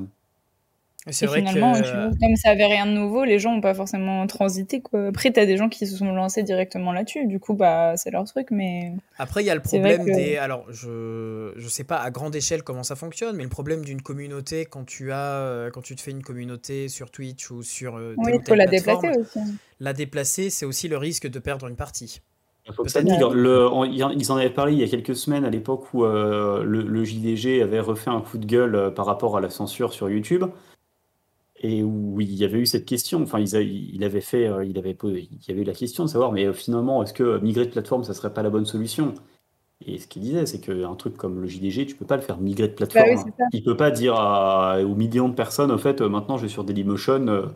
C'est Et vrai finalement, que tu vois, comme ça avait rien de nouveau, les gens n'ont pas forcément transité, quoi. Après, t'as des gens qui se sont lancés directement là-dessus, du coup, bah, c'est leur truc, mais. Après, il y a le problème que- des. Alors, je je sais pas à grande échelle comment ça fonctionne, mais le problème d'une communauté quand tu as euh, quand tu te fais une communauté sur Twitch ou sur euh, Oui, ou il faut la déplacer aussi. la déplacer, c'est aussi le risque de perdre une partie. Il faut que ça. Le- en- ils en- avaient parlé il y a quelques semaines à l'époque où euh, le, le JDG avait refait un coup de gueule par rapport à la censure sur YouTube et où il y avait eu cette question. Enfin, ils a- il avait fait, euh, il avait posé- il y avait eu la question de savoir, mais euh, finalement, est-ce que migrer de plateforme, ça serait pas la bonne solution? Et ce qu'il disait, c'est qu'un truc comme le JDG, tu peux pas le faire migrer de plateforme. Bah oui, il peut pas dire à- aux millions de personnes, en fait, euh, maintenant je vais sur Dailymotion, euh,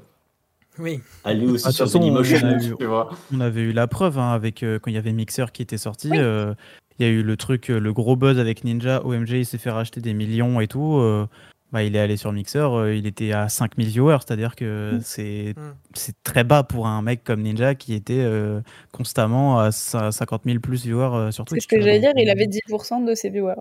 Oui. allez aussi Ah, sur façon, Dailymotion, on eu- tu vois. On avait eu la preuve hein, avec euh, quand il y avait Mixer qui était sorti. Oui. euh, Il y a eu le truc, euh, le gros buzz avec Ninja. OMG, il s'est fait racheter des millions et tout. euh, bah, il est allé sur Mixer, euh, il était à 5000 viewers, c'est-à-dire que Mm. c'est c'est très bas pour un mec comme Ninja qui était euh, constamment à cin- 50 000 plus viewers euh, sur C'est Twitch. ce que j'allais dire, il avait 10% de ses viewers.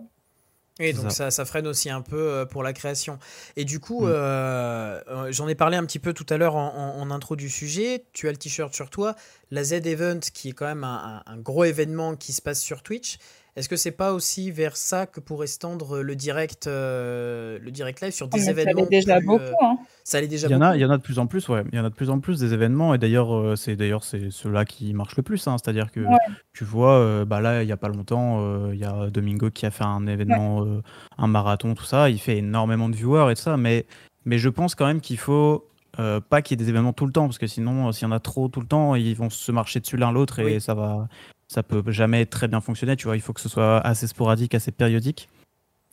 Et C'est donc ça. ça. Ça, freine aussi un peu euh, pour la création. Et du coup, Mm. euh, j'en ai parlé un petit peu tout à l'heure en, en- en intro du sujet. Tu as le t-shirt sur toi. La Z Event, qui est quand même un, un- un gros événement qui se passe sur Twitch. Est-ce que c'est pas aussi vers ça que pourrait se tendre le direct, euh, le direct live sur Oh, des ça événements allait déjà plus, beaucoup, euh, hein. Ça allait déjà Il y en beaucoup. a, il y en a de plus en plus, ouais. Il y en a de plus en plus des événements et d'ailleurs euh, c'est d'ailleurs c'est ceux-là qui marchent le plus. hein. C'est-à-dire que Ouais. tu vois, euh, bah là il y a pas longtemps, euh, il y a Domingo qui a fait un événement, euh, un marathon, tout ça. Il fait énormément de viewers et tout ça, mais mais je pense quand même qu'il faut euh, pas qu'il y ait des événements tout le temps parce que sinon euh, s'il y en a trop tout le temps, ils vont se marcher dessus l'un l'autre et Oui. ça va, ça peut jamais très bien fonctionner. Tu vois, il faut que ce soit assez sporadique, assez périodique.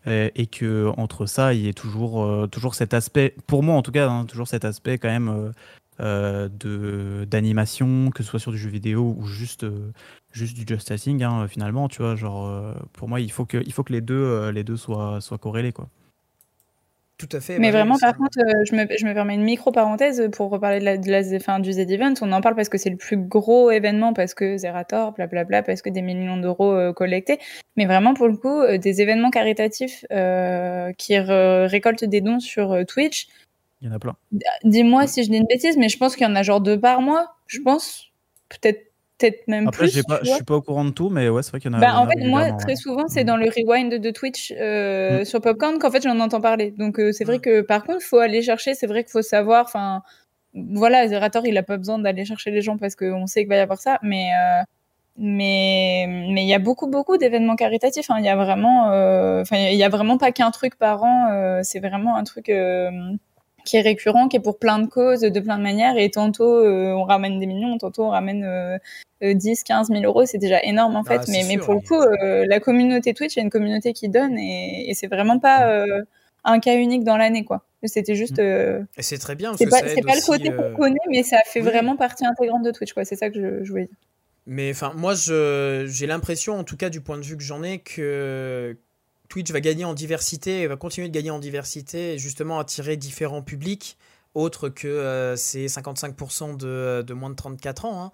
Et, et que entre ça, il y ait toujours, euh, toujours cet aspect, pour moi en tout cas, hein, toujours cet aspect quand même euh, euh, de d'animation, que ce soit sur du jeu vidéo ou juste, juste du just hein, finalement, tu vois, genre, pour moi, il faut que, il faut que les deux, les deux soient, soient corrélés, quoi. Tout à fait. Mais bah vraiment, par contre, euh, je, me, je me permets une micro-parenthèse pour reparler de la, de la- enfin, du Z-Event. On en parle parce que c'est le plus gros événement, parce que Zerator, blablabla, parce que des millions d'euros euh, collectés. Mais vraiment, pour le coup, euh, des événements caritatifs euh, qui récoltent des dons sur euh, Twitch. Il y en a plein. Dis-moi si je dis une bêtise, mais je pense qu'il y en a genre deux par mois, je pense. Peut-être peut-être même Après, plus. tu je suis pas au courant de tout, mais ouais, c'est vrai qu'il y en a. Bah, en fait, moi, très ouais. souvent, c'est Mm. dans le rewind de Twitch euh, Mm. sur Popcorn qu'en fait, j'en entends parler. Donc, euh, c'est vrai que par contre, faut aller chercher. C'est vrai qu'il faut savoir. Enfin, voilà, Zerator, il a pas besoin d'aller chercher les gens parce qu'on sait qu'il va y avoir ça. Mais euh, mais mais il y a beaucoup beaucoup d'événements caritatifs. hein. Il y a vraiment, euh, enfin, il y a vraiment pas qu'un truc par an. euh, c'est vraiment un truc. Qui est récurrent, qui est pour plein de causes, de plein de manières, et tantôt euh, on ramène des millions, tantôt on ramène euh, euh, 10, 15 000 euros, c'est déjà énorme en fait. Ah, c'est mais, mais sûr, pour le oui. coup, euh, la communauté Twitch, il y a une communauté qui donne, et, et c'est vraiment pas euh, un cas unique dans l'année, quoi. C'était juste. Mm. Et c'est très bien. c'est pas, le côté qu'on connaît, mais ça fait oui. vraiment partie intégrante de Twitch, quoi. C'est ça que je, je voulais dire. Mais enfin, moi, j'ai l'impression, en tout cas du point de vue que j'en ai, que Twitch va gagner en diversité, et va continuer de gagner en diversité, et justement attirer différents publics, autres que euh, ces 55% de, de moins de 34 ans, hein,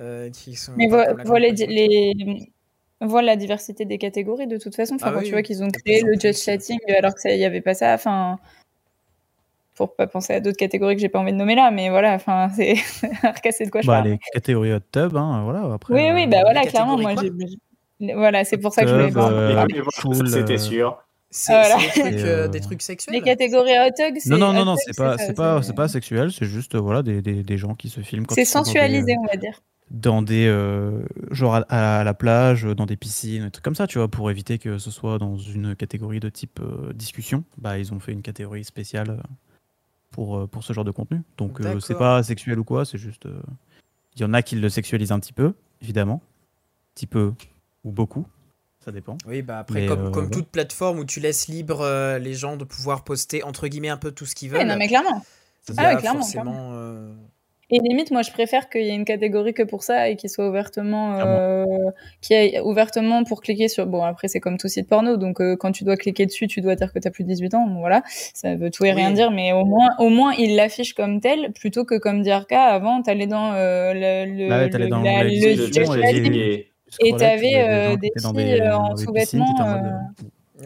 euh, qui sont... Mais voilà les, voilà la diversité des catégories de toute façon. Enfin, Ah quand oui, tu vois oui. qu'ils ont créé le just plus. chatting alors que ça y avait pas ça. Enfin, pour pas penser à d'autres catégories que j'ai pas envie de nommer là, mais voilà. Enfin, c'est c'est de quoi je Bah, parle. les catégories hot tub, hein, voilà. Après, Oui, oui, euh, bah voilà, clairement, moi, j'ai. Voilà, c'est pour ça que je voulais voir. euh, voilà, C'était euh, sûr. C'est Ah, voilà. c'est des, trucs, Et, euh, euh, des trucs sexuels. Les catégories hot tug, c'est. Non, non, non, non, c'est pas, c'est pas, c'est- pas sexuel, c'est juste euh, voilà des, des, des gens qui se filment. C'est des, sensualisé, euh, on va dire. dans des euh, genre à, à la plage, dans des piscines, des trucs comme ça, tu vois, pour éviter que ce soit dans une catégorie de type euh, discussion. Bah, ils ont fait une catégorie spéciale euh, pour euh, pour ce genre de contenu. Donc euh, c'est pas sexuel ou quoi, c'est juste euh, il y en a qui le sexualisent un petit peu, évidemment, un petit peu ou beaucoup. Ça dépend. Oui, bah après, Mais, comme, euh, comme ouais. toute plateforme où tu laisses libre euh, les gens de pouvoir poster entre guillemets un peu tout ce qu'ils veulent. Ouais, non, mais clairement. Ah ouais, clairement, euh, Et limite, moi, je préfère qu'il y ait une catégorie que pour ça et qu'il soit ouvertement, euh, qu'il y ait ouvertement pour cliquer sur. Bon, après, c'est comme tout site porno, donc euh, quand tu dois cliquer dessus, tu dois dire que tu as plus de 18 ans. Bon, voilà, ça veut tout et rien Oui. dire, mais au moins, au moins, il l'affiche comme tel, plutôt que comme DRK avant, t'allais dans euh, le, le, Bah ouais, t'allais le- dans la- l'onglet le- description le le et t'avais, des euh, des filles, des- euh, en sous-vêtements, euh,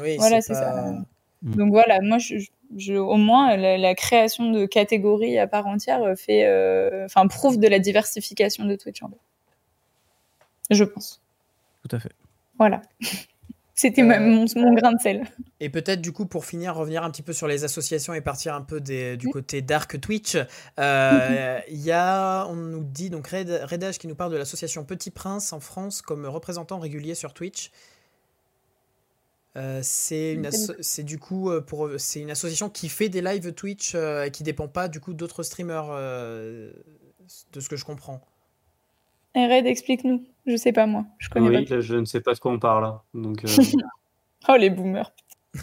oui, Voilà, c'est pas- ça. Mm. Donc voilà, moi, je, je- au moins, la, la création de catégories à part entière fait, euh, enfin, prouve de la diversification de Twitch, en fait. Je pense. Tout à fait. Voilà. C'était Euh, mon, mon grain de sel. Et peut-être du coup pour finir revenir un petit peu sur les associations et partir un peu des- du côté dark Twitch, euh, il y a on nous dit donc Red, Redage qui nous parle de l'association Petit Prince en France comme représentant régulier sur Twitch. Euh, c'est une c'est du coup euh, pour c'est une association qui fait des lives Twitch et qui dépend pas du coup d'autres streamers de ce que je comprends. Red, explique-nous. Je sais pas, moi. Je connais Oui, là, je ne sais pas de quoi on parle. hein. Donc, euh. Oh, les boomers.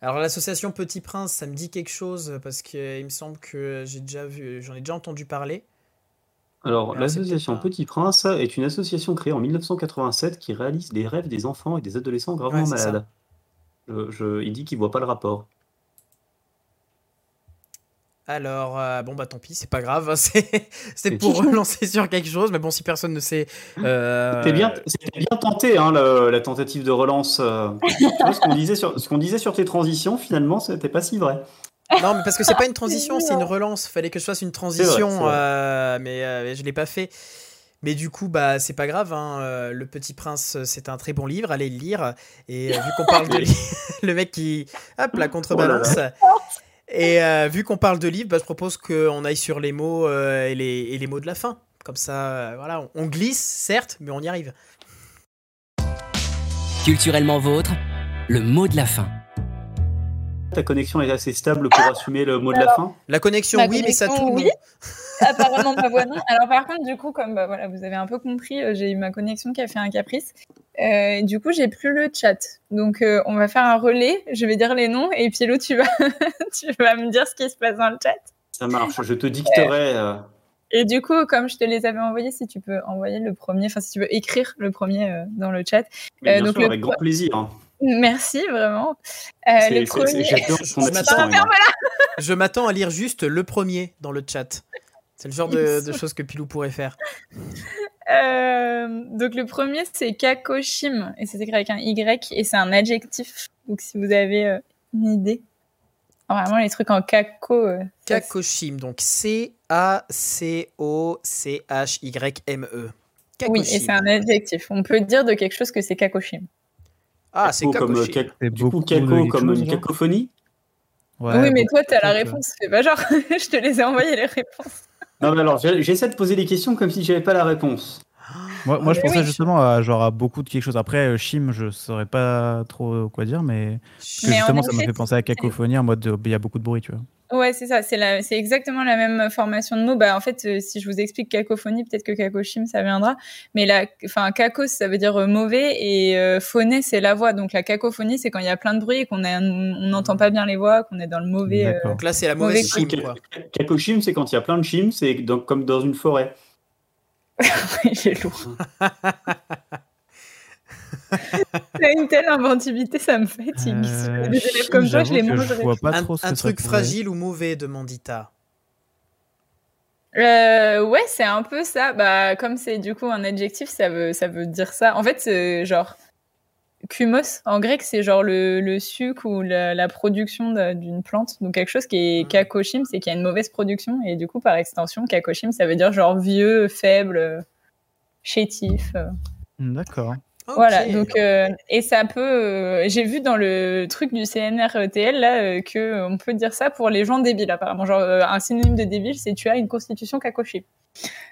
Alors l'association Petit Prince, ça me dit quelque chose parce que il me semble que j'ai déjà vu, j'en ai déjà entendu parler. Alors, l'association Petit Prince est une association créée en 1987 qui réalise les rêves des enfants et des adolescents gravement Ouais, malades. Je- je- il dit qu'il voit pas le rapport. Alors, euh, bon, bah tant pis, c'est pas grave. C'est c'est Et pour relancer sur quelque chose, mais bon, si personne ne sait. euh, C'était bien, c'était bien tenté, hein, le- la tentative de relance. euh. tu vois, ce qu'on disait, sur- ce qu'on disait sur tes transitions, finalement, c'était pas si vrai. Non, mais parce que c'est pas une transition, c'est une relance. Fallait que je fasse une transition, vrai. euh, mais, euh, mais je l'ai pas fait. Mais du coup, bah, c'est pas grave. hein, Le Petit Prince, c'est un très bon livre. Allez le lire. Et vu qu'on parle de le mec qui, hop, la contrebalance. Et euh, vu qu'on parle de livre, bah, je propose qu'on aille sur les mots euh, et, les, et les mots de la fin. Comme ça, euh, voilà, on, on glisse, certes, mais on y arrive. Culturellement vôtre, le mot de la fin. Ta connexion est assez stable pour assumer le mot de la fin? La connexion, Ma oui, mais ça tourne. oui. Apparemment, ma voix non. Alors, par contre, du coup, comme bah, voilà, vous avez un peu compris, euh, j'ai eu ma connexion qui a fait un caprice. Euh, du coup, j'ai plus le chat. Donc, euh, on va faire un relais. Je vais dire les noms et Pilou, tu vas, tu vas me dire ce qui se passe dans le chat. Ça marche, je te dicterai. euh, Et du coup, comme je te les avais envoyés, si tu peux envoyer le premier, enfin, si tu veux écrire le premier euh, dans le chat. bien donc sûr, le- avec grand plaisir. hein. Merci, vraiment. Euh, C'est- le premier. Emma. Je m'attends à lire juste le premier dans le chat. C'est le genre de, de choses que Pilou pourrait faire. Euh, donc le premier c'est kakoshim et c'est écrit avec un Y et c'est un adjectif. Donc si vous avez euh, une idée. Alors, vraiment les trucs en kako. euh, Kakoshim, donc C-A-C-O-C-H-Y-M-E. oui, et c'est un adjectif. On peut dire de quelque chose que c'est kakoshim. Ah, c'est Kako comme, euh, Kakoshim. kak- C'est Du coup, kako comme une cacophonie? Ouais, oui, mais toi de t'as la réponse. Fais pas genre. je te les ai envoyé les réponses. Non, mais alors, j'essaie de poser les questions comme si j'avais pas la réponse. Moi, moi je pensais oui. justement à, genre, à beaucoup de quelque chose. Après, euh, Chim, je saurais pas trop quoi dire, mais, parce que Mais justement, ça m'a fait penser à cacophonie en mode euh, il y a beaucoup de bruit, tu vois. Ouais, c'est ça. C'est la... c'est exactement la même formation de mots. Bah en fait, euh, si je vous explique cacophonie, peut-être que kakoshim ça viendra. Mais la, enfin kakos ça veut dire euh, mauvais et euh, phoné c'est la voix. Donc la cacophonie c'est quand il y a plein de bruit et qu'on a- n'entend pas bien les voix, qu'on est dans le mauvais. euh. Donc là, c'est la Mauvais mauvaise chim. Kakoshim, c'est quand il y a plein de chims, c'est dans- comme dans une forêt. Il est lourd. T'as une telle inventivité, ça me fatigue. Euh, Des élèves Chim, comme toi, je les mangerais. vois pas Un, un truc pourrait fragile ou mauvais, demande Dita. Euh, ouais, c'est un peu ça. Bah, comme c'est du coup un adjectif, ça veut, ça veut dire ça. En fait, c'est genre kumos en grec, c'est genre le, le sucre ou la, la production d'une plante. Donc quelque chose qui est Mm. kakoshim, c'est qu'il y a une mauvaise production. Et du coup, par extension, kakoshim, ça veut dire genre vieux, faible, chétif. euh. D'accord. Voilà, donc euh, et ça peut. euh, J'ai vu dans le truc du CNRTL là euh, que on peut dire ça pour les gens débiles apparemment. Genre euh, un synonyme de débile, c'est tu as une constitution kakoshim.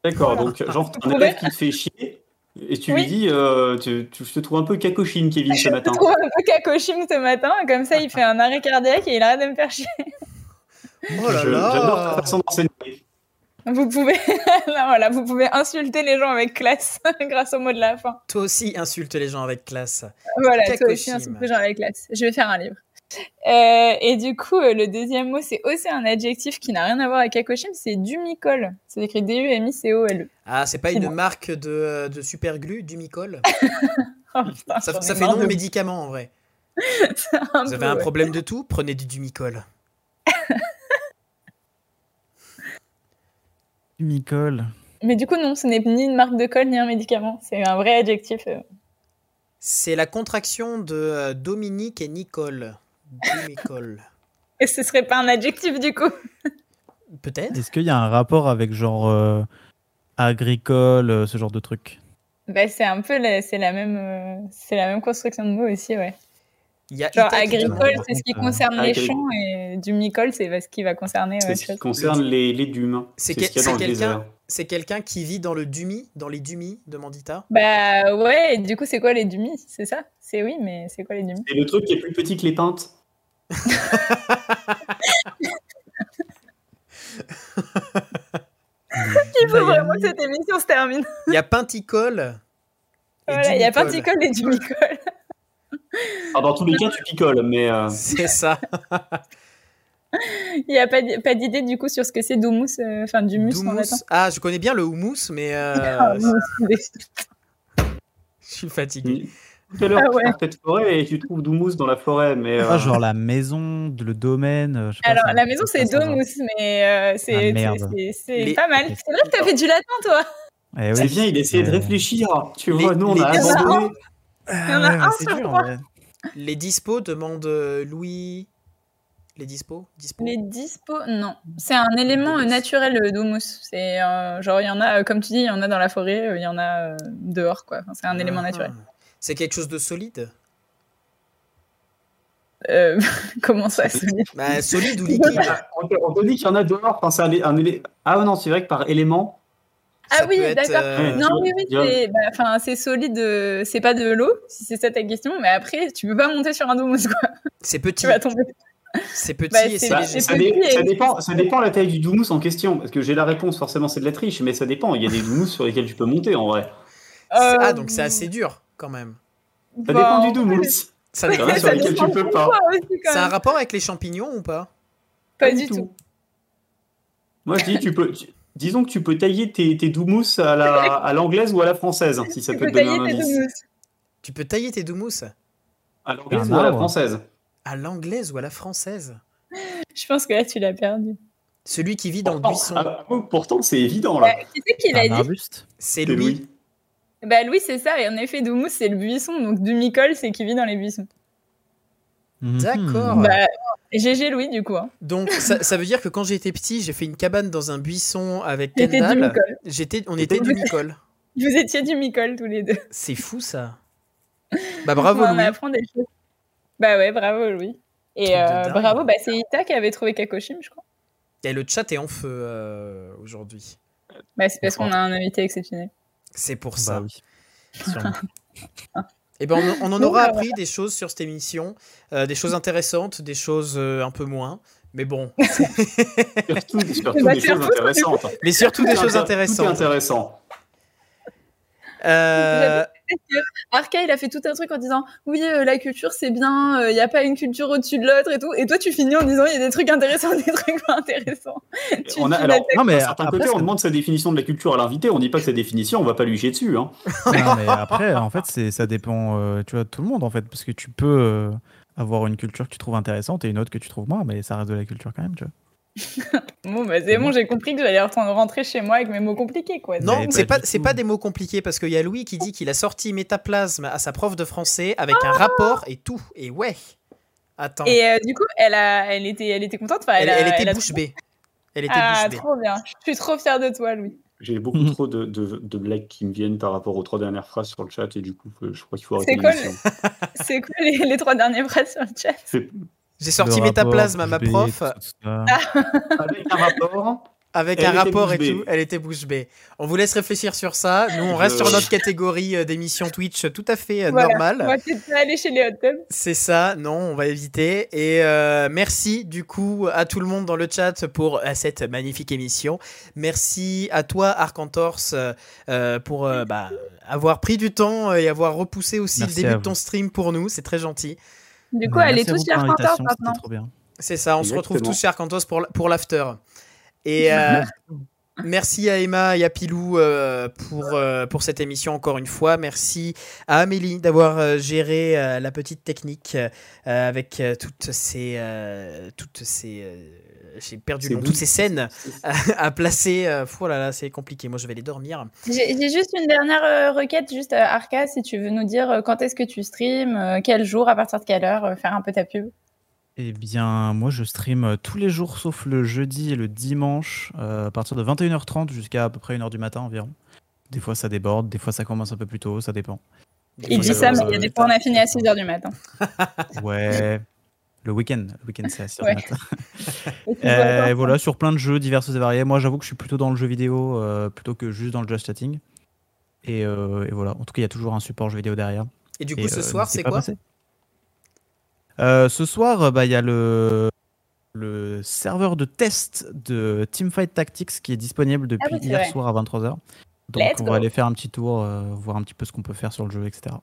D'accord, Voilà. donc genre un élève qui te fait chier et tu Oui. lui dis euh, tu, tu- je te trouve un peu Kakoshim, Kevin, ce matin. Je trouve un peu kakoshim ce matin, comme ça il fait un arrêt cardiaque et il arrête de me faire chier. Oh là Je- J'adore ta là façon d'enseigner. Vous pouvez, Là, voilà, vous pouvez insulter les gens avec classe grâce au mot de la fin. Toi aussi, insulte les gens avec classe. Voilà, toi Kakoshim. aussi, insulte les gens avec classe. Je vais faire un livre. Euh, et du coup, euh, le deuxième mot, c'est aussi un adjectif qui n'a rien à voir avec Kakoshim, c'est dumicole. C'est écrit D-U-M-I-C-O-L-E. Ah, c'est pas une bon. marque de, de superglue, du Micol Oh, putain, Ça, fait nom de médicament en vrai. Vous peu, avez un ouais. problème de tout Prenez du Dumicol. Nicole. Mais du coup, non, ce n'est ni une marque de colle ni un médicament. C'est un vrai adjectif. euh. C'est la contraction de euh, Dominique et Nicole. Dumicol. Et ce serait pas un adjectif du coup. Peut-être Est-ce qu'il y a un rapport avec genre euh, agricole, euh, ce genre de truc? Bah, c'est un peu la, c'est la même, euh, c'est la même construction de mots aussi, ouais. Il y a Genre Ita agricole, demande- c'est ce qui Euh, concerne les champs et du micole, c'est ce qui va concerner C'est ce qui chose. concerne les, les dumes. C'est ce quelqu'un-. C'est quelqu'un qui vit dans le Dumi, dans les Dumis de Mandita Bah ouais, et du coup, c'est quoi les dumis? C'est ça? C'est oui, mais c'est quoi les dumis? C'est le truc qui est plus petit que les pintes. Il faut vraiment que cette émission se termine. Il y a Pinticole. Voilà, il y a particole et dumicole. Alors, dans tous les cas, tu picoles, mais euh, C'est ça. Il n'y a pas, d'idée du coup sur ce que c'est doumous, euh, enfin du mus en Doumous. latin. Ah, je connais bien le houmous, mais euh, Ah, je suis fatigué. Tout à l'heure, Ah ouais. de forêt et tu trouves Doumous dans la forêt. Mais, euh, Ah, genre la maison, le domaine. euh, je sais pas, Alors, la maison, c'est domus, mais euh, c'est Ah, Les- pas mal. C'est vrai que t'as fait du latin, toi Eh oui. C'est bien, il essayait de réfléchir. Tu Les- vois, nous, on a abandonné. Ah. Les dispos demandent Louis. Les dispos? Dispo Les dispos, non. C'est un élément naturel, le domus. C'est euh, genre, il y en a, comme tu dis, il y en a dans la forêt, il y en a euh, dehors, quoi. Enfin, c'est un élément Ah. naturel. C'est quelque chose de solide? Euh, comment ça se dit bah, Solide ou liquide? On te, dit qu'il y en a dehors. C'est un, Ah non, c'est vrai que par élément. Ça Ah oui, d'accord. euh, Non, oui, oui, c'est bah, enfin, c'est solide, euh, c'est pas de l'eau, si c'est ça ta question, mais après, tu peux pas monter sur un domus, quoi. C'est petit. Tu vas tomber. C'est petit Bah, et c'est- c'est Ça, et- dépend, ça dépend la taille du doumous en question. Parce que j'ai la réponse, forcément, c'est de la triche, mais ça dépend. Il y a des doumous sur lesquels tu peux monter en vrai. Ah, donc c'est assez dur quand même. Ça bah, dépend du doumous. Ça a dépend- sur dépend tu peux pas. C'est un rapport avec les champignons ou pas? Pas du tout. Moi, je dis, tu peux. tu- Disons que tu peux tailler tes, tes doumous à la- à l'anglaise ou à la française, si ça Tu peut peux te donner tailler un tes indice. doumous. Tu peux tailler tes doumous À l'anglaise ou à la française à l'anglaise ou à la française? Je pense que là, tu l'as perdu. Celui qui vit dans le Pourtant, buisson. ah, pourtant, c'est évident là. Bah, qui c'est qui l'a Un dit C'est C'est Louis. Bah, Louis, c'est ça. Et en effet, doumous, c'est le buisson. Donc, dumicole, c'est qui vit dans les buissons. Mhm. D'accord. Bah, GG Louis, du coup. Hein. Donc ça, ça veut dire que quand j'étais petit, j'ai fait une cabane dans un buisson avec Kendall. dumicole. J'étais, on était du Micole. Vous étiez dumicole tous les deux. C'est fou ça. Bah bravo on Louis. apprend des choses. Bah ouais, bravo Louis. Et euh, bravo, bah, c'est Ita qui avait trouvé Kakoshim, je crois. Et le chat est en feu euh, aujourd'hui. Bah, c'est parce qu'on a un invité exceptionnel. C'est pour ça. Bah oui. Sûrement. Et ben on, on en aura bah, appris des choses sur cette émission, euh, des choses intéressantes, des choses euh, un peu moins. Mais bon, Surtout, surtout Bah, des surtout, choses intéressantes. mais surtout des choses intér- Tout est intéressantes. intéressant. Euh, Arca, il a fait tout un truc en disant Oui, euh, la culture c'est bien, il n'y a pas une culture au-dessus de l'autre et tout. Et toi, tu finis en disant Il y a des trucs intéressants, des trucs pas intéressants. Tu- On a, alors. Non, mais d'un certain après, côté, on demande sa définition de la culture à l'invité. On dit pas que sa définition, on va pas lui chier dessus. Hein. non, mais après, en fait, c'est ça dépend, euh, tu vois, de tout le monde, en fait, parce que tu peux euh, avoir une culture que tu trouves intéressante et une autre que tu trouves moins, mais ça reste de la culture quand même, tu vois. Bon, bah, c'est bon, j'ai compris que j'allais rentrer chez moi avec mes mots compliqués, quoi. non, Mais c'est pas c'est pas des mots compliqués parce qu'il y a Louis qui dit qu'il a sorti Métaplasme à sa prof de français avec un rapport et tout. Et ouais. Attends. Et euh, du coup, elle, a, elle, était, elle était contente. Enfin, elle, elle, a- elle était elle a bouche trouvé- bée. Elle était Ah, bouche bée. trop bien. Je suis trop fière de toi, Louis. J'ai beaucoup Mhm. trop de, de- de blagues qui me viennent par rapport aux trois dernières phrases sur le chat et du coup, euh, je crois qu'il faut arrêter C'est quoi. C'est quoi les, les trois dernières phrases sur le chat? J'ai sorti Métaplasme à ma prof avec un rapport. avec Elle un rapport et tout. Elle était bouche bée. On vous laisse réfléchir sur ça. Nous, on reste sur notre catégorie euh, d'émission Twitch tout à fait euh, Voilà. normale. On va peut-être aller chez les hot tubs. C'est ça, non, on va éviter. Et euh, merci du coup à tout le monde dans le chat pour euh, cette magnifique émission. Merci à toi, Arcantors, euh, euh, pour euh, bah, avoir pris du temps et avoir repoussé aussi Merci le début de ton stream pour nous. C'est très gentil. Du coup, merci à tous chez l'invitation, maintenant. C'est ça, on se retrouve tous chez Arcantos pour, pour l'after. Et euh, merci à Emma et à Pilou euh, pour, euh, pour cette émission encore une fois. Merci à Amélie d'avoir euh, géré euh, la petite technique euh, avec euh, toutes ces. euh, toutes ces euh, j'ai perdu le nom, toutes ces scènes à, à placer. euh, oh là là, c'est compliqué. Moi, je vais les dormir. J'ai juste une dernière euh, requête, juste euh, Arca, si tu veux nous dire quand est-ce que tu streams, euh, quel jour, à partir de quelle heure, faire un peu ta pub? Eh bien, moi, je stream tous les jours sauf le jeudi et le dimanche euh, à partir de 21h30 jusqu'à à peu près 1h du matin environ. Des fois, ça déborde, des fois, ça commence un peu plus tôt, ça dépend. Des Il fois, dit ça mais il y a des fois on a fini à 6h du matin. Ouais. Le week-end, le week-end c'est 6h Ouais. Euh, voilà, sur plein de jeux divers et variés. Moi, j'avoue que je suis plutôt dans le jeu vidéo euh, plutôt que juste dans le just chatting. Et, euh, et voilà, en tout cas, il y a toujours un support jeu vidéo derrière. Et du coup, Et, ce euh, soir, c'est quoi? Euh, Ce soir, euh, bah, il y a le, le serveur de test de Teamfight Tactics qui est disponible depuis Ah oui, hier vrai. soir à 23h. Donc Let's on go. va aller faire un petit tour, euh, voir un petit peu ce qu'on peut faire sur le jeu, etc.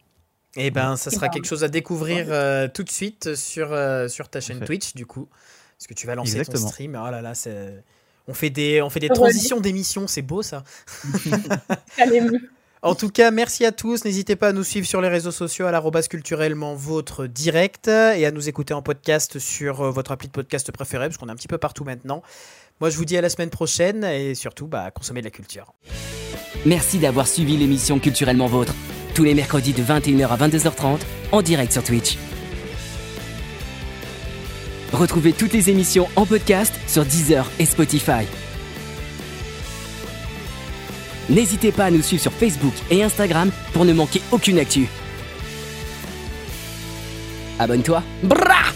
Eh ben, ça sera quelque chose à découvrir euh, tout de suite sur, euh, sur ta chaîne fait. Twitch, du coup. Parce que tu vas lancer ton Exactement. stream. Oh là là, c'est... On fait des, on fait des transitions d'émissions, c'est beau ça. En tout cas, merci à tous. N'hésitez pas à nous suivre sur les réseaux sociaux à l'arrobas culturellement votre direct et à nous écouter en podcast sur euh, votre appli de podcast préféré, parce qu'on est un petit peu partout maintenant. Moi, je vous dis à la semaine prochaine et surtout, bah, consommez de la culture. Merci d'avoir suivi l'émission Culturellement Vôtre. Tous les mercredis de 21h à 22h30 en direct sur Twitch. Retrouvez toutes les émissions en podcast sur Deezer et Spotify. N'hésitez pas à nous suivre sur Facebook et Instagram pour ne manquer aucune actu. Abonne-toi. Brah